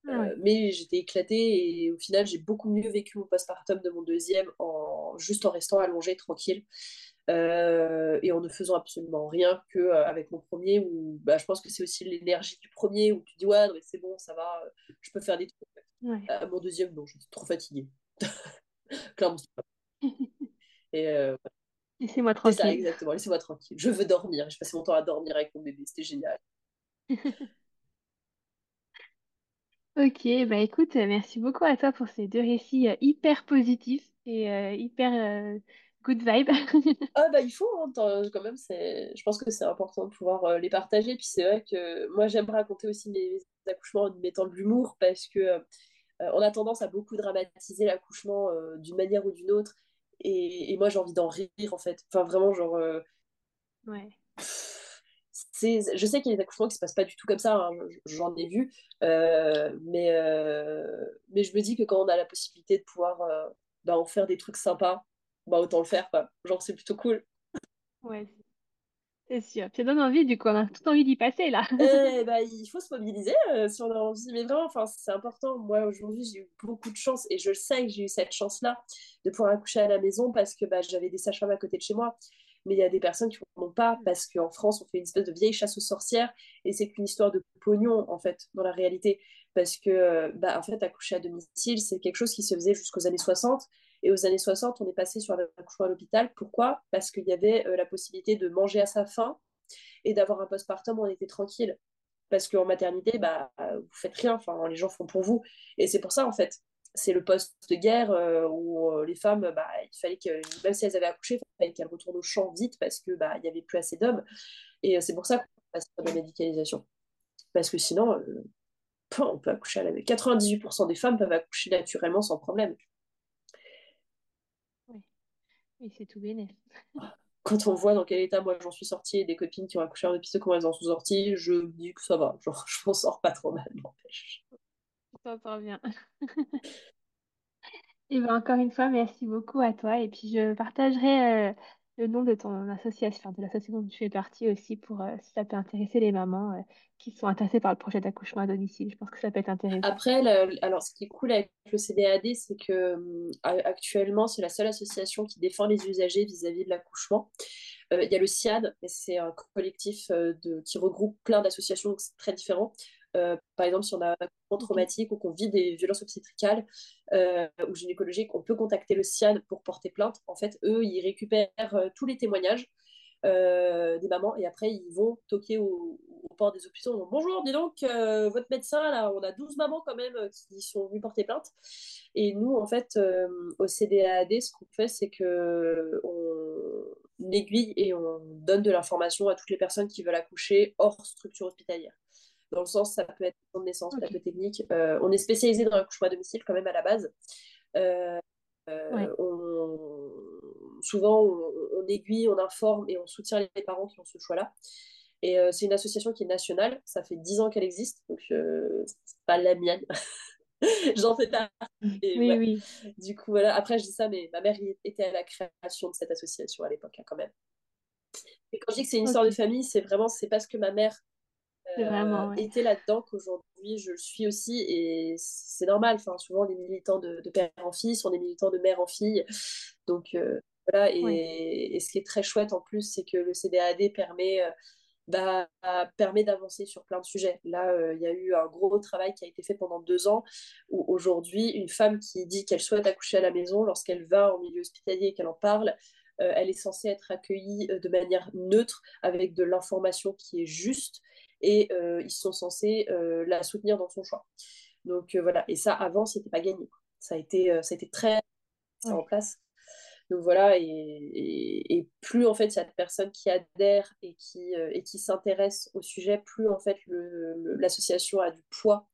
B: Euh, mais j'étais éclatée et au final, j'ai beaucoup mieux vécu mon postpartum de mon deuxième en, juste en restant allongée, tranquille. Euh, et en ne faisant absolument rien que euh, avec mon premier où bah, je pense que c'est aussi l'énergie du premier où tu dis ouais c'est bon ça va je peux faire des trucs mon deuxième non j'étais trop fatiguée. Clairement
A: et laissez-moi tranquille ça,
B: exactement laissez-moi tranquille. Je veux dormir je passais mon temps à dormir avec mon bébé c'était génial
A: Ok, bah écoute, euh, merci beaucoup à toi pour ces deux récits euh, hyper positifs et euh, hyper good vibe.
B: Ah bah il faut, hein, quand même, c'est... je pense que c'est important de pouvoir les partager. Puis c'est vrai que moi j'aime raconter aussi mes accouchements en mettant de l'humour parce que on a tendance à beaucoup dramatiser l'accouchement d'une manière ou d'une autre. Et, et moi j'ai envie d'en rire en fait. Enfin vraiment genre...
A: Ouais
B: je sais qu'il y a des accouchements qui se passent pas du tout comme ça, hein, j'en ai vu, euh, mais, euh, mais je me dis que quand on a la possibilité de pouvoir euh, bah, en faire des trucs sympas, bah, autant le faire, quoi. Genre, c'est plutôt cool.
A: Ouais, c'est sûr. Ça donne envie, du coup, on a tout envie d'y passer, là.
B: Eh bah, il faut se mobiliser si on a envie, mais vraiment, c'est important. Moi, aujourd'hui, j'ai eu beaucoup de chance, et je sais que j'ai eu cette chance-là de pouvoir accoucher à la maison parce que bah, j'avais des sages-femmes à côté de chez moi mais il y a des personnes qui n'en ont pas mm. parce qu'en France, on fait une espèce de vieille chasse aux sorcières et c'est qu'une histoire de pognon, en fait, dans la réalité. Parce que, bah, en fait, accoucher à domicile, c'est quelque chose qui se faisait jusqu'aux années 60. Et aux années 60, on est passé sur l'accouchement à l'hôpital. Pourquoi? Parce qu'il y avait euh, la possibilité de manger à sa faim et d'avoir un postpartum où on était tranquille. parce qu'en maternité, bah, vous faites rien, enfin, les gens font pour vous. Et c'est pour ça, en fait, c'est le poste de guerre euh, où euh, les femmes, bah, il fallait que, même si elles avaient accouché, il fallait qu'elles retournent au champ vite parce qu'il bah, n'y avait plus assez d'hommes. Et euh, c'est pour ça qu'on passe par la médicalisation. Parce que sinon, on peut accoucher à la 98% des femmes peuvent accoucher naturellement sans problème.
A: Oui, oui c'est tout béné.
B: Quand on voit dans quel état moi j'en suis sortie et des copines qui ont accouché en hôpital, comment elles en sont sorties, je dis que ça va. Genre, je m'en sors pas trop mal, n'empêche.
A: Ça part bien. Et ben encore une fois, merci beaucoup à toi. Et puis je partagerai euh, le nom de ton association, de l'association dont tu fais partie aussi, pour euh, si ça peut intéresser les mamans euh, qui sont intéressées par le projet d'accouchement à domicile. Je pense que ça peut être intéressant.
B: Après, alors ce qui est cool avec le CDAD, c'est que actuellement, c'est la seule association qui défend les usagers vis-à-vis de l'accouchement. Il y a le CIAD, c'est un collectif de, qui regroupe plein d'associations très différents. Euh, par exemple, si on a un accouchement traumatique ou qu'on vit des violences obstétricales euh, ou gynécologiques, on peut contacter le CIAD pour porter plainte. En fait, eux, ils récupèrent euh, tous les témoignages des mamans et après, ils vont toquer au, port des hôpitaux. Bonjour, dis donc, votre médecin, là, on a 12 mamans quand même qui sont venues porter plainte. Et nous, en fait, au CDAAD, ce qu'on fait, c'est que on aiguille et on donne de l'information à toutes les personnes qui veulent accoucher hors structure hospitalière dans le sens ça peut être de naissance, okay. plateau technique. Euh, on est spécialisé dans l'accouchement à domicile quand même à la base. Euh, euh, souvent, on, aiguille, on informe et on soutient les parents qui ont ce choix-là. Et c'est une association qui est nationale, ça fait 10 ans qu'elle existe, donc c'est pas la mienne. J'en fais pas.
A: oui, oui.
B: Du coup, voilà. Après, je dis ça, mais ma mère était à la création de cette association à l'époque, hein, quand même. Et quand je dis que c'est une histoire de famille, c'est vraiment, c'est parce que ma mère
A: vraiment,
B: été là-dedans qu'aujourd'hui je le suis aussi et c'est normal. Enfin, souvent les militants de, père en fille sont des militants de mère en fille. Donc euh, voilà, et, ce qui est très chouette en plus, c'est que le CDAD permet, euh, bah, permet d'avancer sur plein de sujets. Là, euh, il y a eu un gros travail qui a été fait pendant deux ans où aujourd'hui, une femme qui dit qu'elle souhaite accoucher à la maison, lorsqu'elle va en milieu hospitalier et qu'elle en parle, elle est censée être accueillie de manière neutre avec de l'information qui est juste et euh, ils sont censés euh, la soutenir dans son choix. Donc euh, voilà, et ça avant, c'était pas gagné. Ça a été, ça a été très en place. Donc voilà, et, plus en fait il y a de personnes qui adhèrent et qui, et qui s'intéressent au sujet, plus en fait l'association a du poids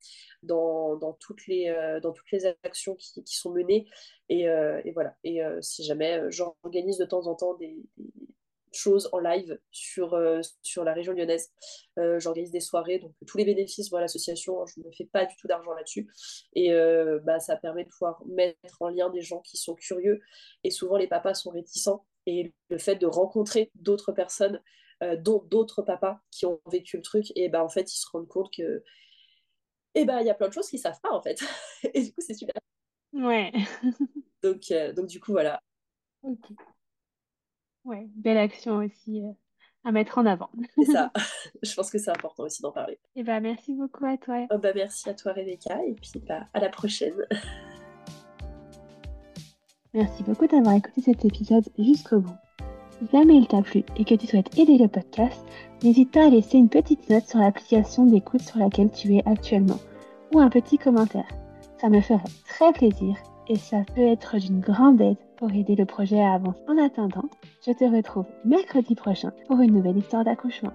B: dans, dans, toutes, les, dans toutes les actions qui, qui sont menées. Et, et voilà, et si jamais j'organise de temps en temps des, choses en live sur, euh, sur la région lyonnaise. Euh, j'organise des soirées, donc tous les bénéfices vont à l'association. Hein, je ne fais pas du tout d'argent là-dessus. Et euh, bah, ça permet de pouvoir mettre en lien des gens qui sont curieux. Et souvent, les papas sont réticents. Et le fait de rencontrer d'autres personnes, dont d'autres papas qui ont vécu le truc, et bah, en fait, ils se rendent compte que et ben il y a plein de choses qu'ils savent pas en fait. et du coup, c'est super.
A: Ouais.
B: donc, donc, du coup, voilà.
A: Ok. Ouais, belle action aussi euh, à mettre en avant.
B: C'est ça. Je pense que c'est important aussi d'en parler.
A: Et eh bah, merci beaucoup à toi.
B: Oh, bah, merci à toi, Rebecca. Et puis, bah, à la prochaine.
A: Merci beaucoup d'avoir écouté cet épisode jusqu'au bout. Si jamais il t'a plu et que tu souhaites aider le podcast, n'hésite pas à laisser une petite note sur l'application d'écoute sur laquelle tu es actuellement ou un petit commentaire. Ça me ferait très plaisir et ça peut être d'une grande aide pour aider le projet à avancer. En attendant, je te retrouve mercredi prochain pour une nouvelle histoire d'accouchement.